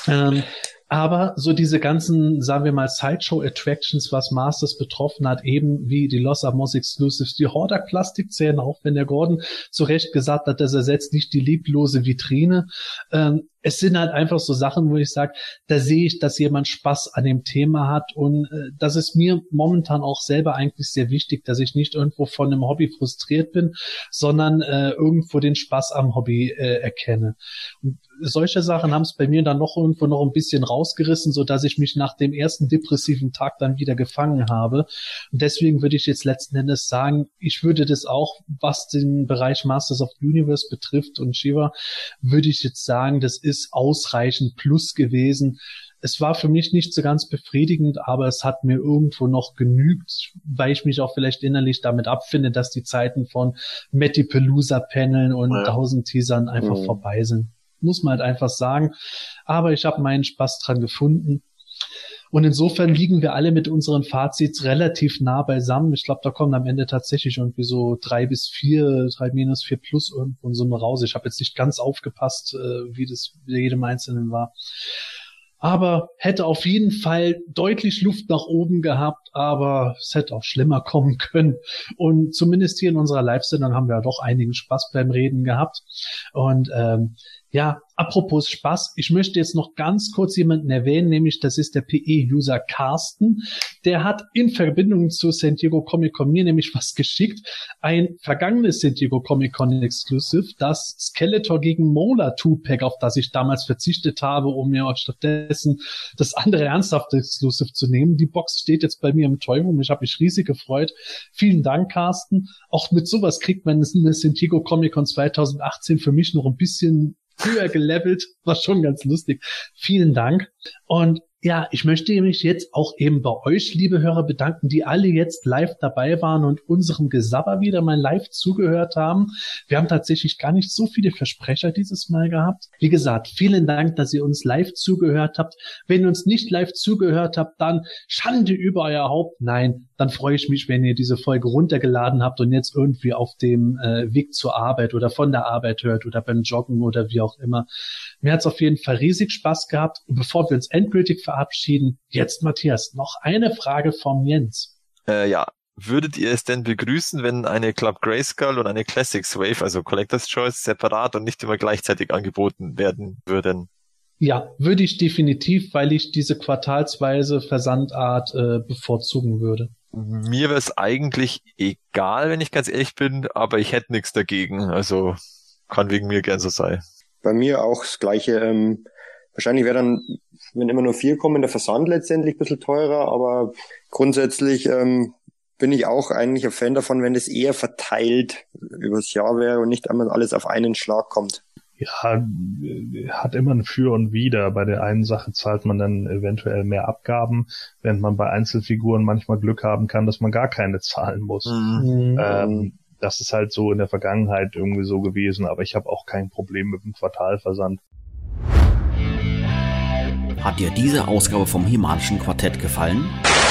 genau. ähm, aber so diese ganzen, sagen wir mal, Sideshow-Attractions, was Masters betroffen hat, eben wie die Los Amos Exclusives, die Hordak-Plastikzähne, auch wenn der Gordon zu Recht gesagt hat, das ersetzt nicht die lieblose Vitrine. Ähm, es sind halt einfach so Sachen, wo ich sage, da sehe ich, dass jemand Spaß an dem Thema hat und äh, das ist mir momentan auch selber eigentlich sehr wichtig, dass ich nicht irgendwo von einem Hobby frustriert bin, sondern äh, irgendwo den Spaß am Hobby äh, erkenne. Und solche Sachen haben es bei mir dann noch irgendwo noch ein bisschen rausgerissen, so dass ich mich nach dem ersten depressiven Tag dann wieder gefangen habe. Und deswegen würde ich jetzt letzten Endes sagen, ich würde das auch, was den Bereich Masters of Universe betrifft und Shiva, würde ich jetzt sagen, das ist ist ausreichend plus gewesen. Es war für mich nicht so ganz befriedigend, aber es hat mir irgendwo noch genügt, weil ich mich auch vielleicht innerlich damit abfinde, dass die Zeiten von Matty Pelusa Paneln und ja. 1000 Teasern einfach mhm. vorbei sind. Muss man halt einfach sagen. Aber ich habe meinen Spaß dran gefunden. Und insofern liegen wir alle mit unseren Fazits relativ nah beisammen. Ich glaube, da kommen am Ende tatsächlich irgendwie so drei bis vier, drei minus vier plus irgendwo in Summe raus. Ich habe jetzt nicht ganz aufgepasst, äh, wie das jedem Einzelnen war. Aber hätte auf jeden Fall deutlich Luft nach oben gehabt, aber es hätte auch schlimmer kommen können. Und zumindest hier in unserer Live-Sendung haben wir doch einigen Spaß beim Reden gehabt. Und ähm, ja, Apropos Spaß, ich möchte jetzt noch ganz kurz jemanden erwähnen, nämlich das ist der PE-User Carsten. Der hat in Verbindung zu San Diego Comic Con mir nämlich was geschickt. Ein vergangenes San Diego Comic Con Exclusive, das Skeletor gegen Mola 2-Pack, auf das ich damals verzichtet habe, um mir stattdessen das andere ernsthafte Exclusive zu nehmen. Die Box steht jetzt bei mir im Toyroom. Ich habe mich riesig gefreut. Vielen Dank, Carsten. Auch mit sowas kriegt man eine San Diego Comic Con 2018 für mich noch ein bisschen höher gelevelt. War schon ganz lustig. Vielen Dank. Und ja, ich möchte mich jetzt auch eben bei euch, liebe Hörer, bedanken, die alle jetzt live dabei waren und unserem Gesabber wieder mal live zugehört haben. Wir haben tatsächlich gar nicht so viele Versprecher dieses Mal gehabt. Wie gesagt, vielen Dank, dass ihr uns live zugehört habt. Wenn ihr uns nicht live zugehört habt, dann Schande über euer Haupt. Nein, dann freue ich mich, wenn ihr diese Folge runtergeladen habt und jetzt irgendwie auf dem äh, Weg zur Arbeit oder von der Arbeit hört oder beim Joggen oder wie auch immer. Mir hat es auf jeden Fall riesig Spaß gehabt. Und bevor wir uns endgültig verabschieden, jetzt Matthias, noch eine Frage vom Jens. Äh, ja, würdet ihr es denn begrüßen, wenn eine Club Grayskull und eine Classics Wave, also Collector's Choice, separat und nicht immer gleichzeitig angeboten werden würden? Ja, würde ich definitiv, weil ich diese quartalsweise Versandart äh, bevorzugen würde. Mir wäre es eigentlich egal, wenn ich ganz ehrlich bin, aber ich hätte nichts dagegen. Also kann wegen mir gern so sein. Bei mir auch das gleiche. Ähm, wahrscheinlich wäre dann, wenn immer nur vier kommen, der Versand letztendlich ein bisschen teurer, aber grundsätzlich ähm, bin ich auch eigentlich ein Fan davon, wenn es eher verteilt übers Jahr wäre und nicht einmal alles auf einen Schlag kommt. Ja, hat immer ein Für und Wider. Bei der einen Sache zahlt man dann eventuell mehr Abgaben, während man bei Einzelfiguren manchmal Glück haben kann, dass man gar keine zahlen muss. Mhm. Ähm, das ist halt so in der Vergangenheit irgendwie so gewesen, aber ich habe auch kein Problem mit dem Quartalversand. Hat dir diese Ausgabe vom Himalischen Quartett gefallen?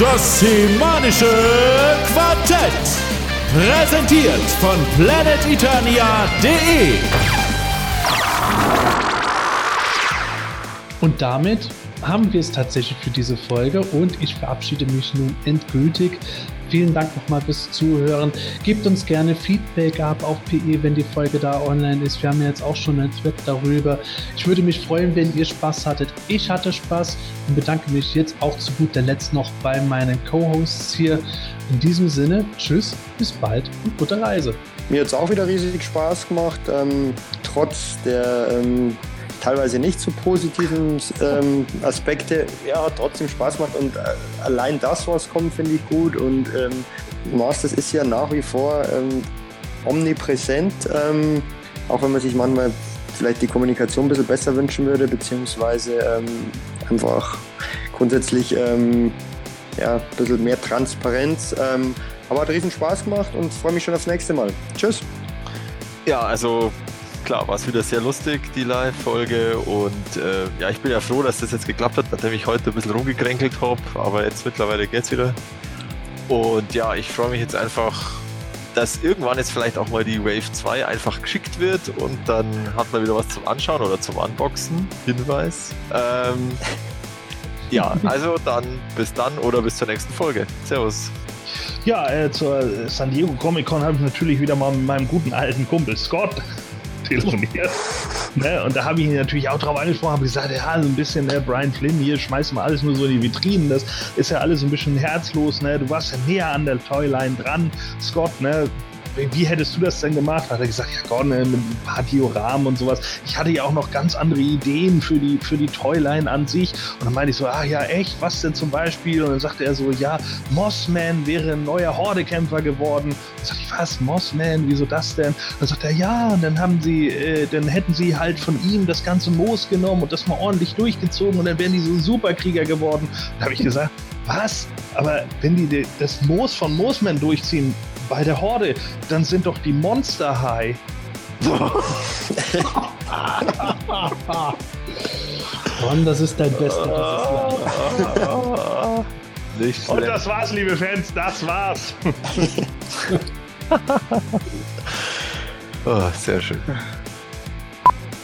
Das Semanische Quartett. Präsentiert von planeteternia.de. Und damit haben wir es tatsächlich für diese Folge und ich verabschiede mich nun endgültig. Vielen Dank nochmal fürs Zuhören. Gebt uns gerne Feedback ab auf PE, wenn die Folge da online ist. Wir haben ja jetzt auch schon einen Thread darüber. Ich würde mich freuen, wenn ihr Spaß hattet. Ich hatte Spaß und bedanke mich jetzt auch zu guter Letzt noch bei meinen Co-Hosts hier. In diesem Sinne, tschüss, bis bald und gute Reise. Mir hat es auch wieder riesig Spaß gemacht, ähm, trotz der ähm, teilweise nicht so positiven ähm, Aspekte, ja, trotzdem Spaß macht und äh, allein das, was kommt, finde ich gut und ähm, Masters ist ja nach wie vor ähm, omnipräsent, ähm, auch wenn man sich manchmal vielleicht die Kommunikation ein bisschen besser wünschen würde, beziehungsweise ähm, einfach grundsätzlich ähm, ja, ein bisschen mehr Transparenz. Aber hat riesen Spaß gemacht und freue mich schon aufs nächste Mal. Tschüss. Ja, also klar, war es wieder sehr lustig, die Live-Folge. Und äh, ja, ich bin ja froh, dass das jetzt geklappt hat, nachdem ich heute ein bisschen rumgekränkelt habe. Aber jetzt mittlerweile geht's wieder. Und ja, ich freue mich jetzt einfach, dass irgendwann jetzt vielleicht auch mal die Wave 2 einfach geschickt wird und dann hat man wieder was zum Anschauen oder zum Unboxen. Hinweis. Ähm, ja, also dann bis dann oder bis zur nächsten Folge. Servus. Ja, äh, zur San Diego Comic Con habe ich natürlich wieder mal mit meinem guten alten Kumpel Scott telefoniert. ne? Und da habe ich ihn natürlich auch drauf angesprochen, habe gesagt, ja, so ein bisschen, ne, Brian Flynn, hier schmeißt mal alles nur so in die Vitrinen, das ist ja alles ein bisschen herzlos, ne? Du warst ja näher an der Toyline dran, Scott, ne? Wie hättest du das denn gemacht? Hat er gesagt, ja Gott, ne, mit ein paar Dioramen und sowas. Ich hatte ja auch noch ganz andere Ideen für die, für die Toyline an sich. Und dann meinte ich so, ah ja, echt, was denn zum Beispiel? Und dann sagte er so, ja, Mossman wäre ein neuer Hordekämpfer geworden. Dann sagte ich, was, Mossman, wieso das denn? Dann sagt er, ja, und dann haben sie, äh, dann hätten sie halt von ihm das ganze Moos genommen und das mal ordentlich durchgezogen und dann wären die so Superkrieger geworden. Da habe ich gesagt, was? Aber wenn die das Moos von Moosman durchziehen, bei der Horde, dann sind doch die Monster High. Mann, das ist dein Bester. Das ist. Nicht Und das war's, liebe Fans, das war's. oh, sehr schön.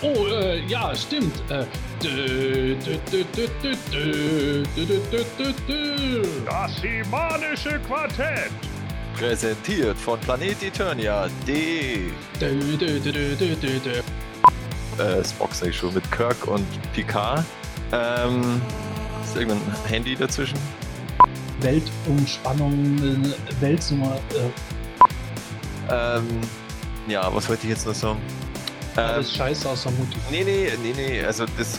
Oh, äh, ja, stimmt. Das schimanische Quartett. Präsentiert von Planet Eternia.de. Dö, dö, dö, dö, dö, dö, dö. Äh, Spock sag ich schon, mit Kirk und Picard. Ähm, ist irgendein Handy dazwischen? Weltumspannung, äh, Weltnummer. Äh, Ähm, ja, was wollte ich jetzt noch sagen? Ähm, alles scheiße aus der Mutti. nee, nee, nee, nee, also das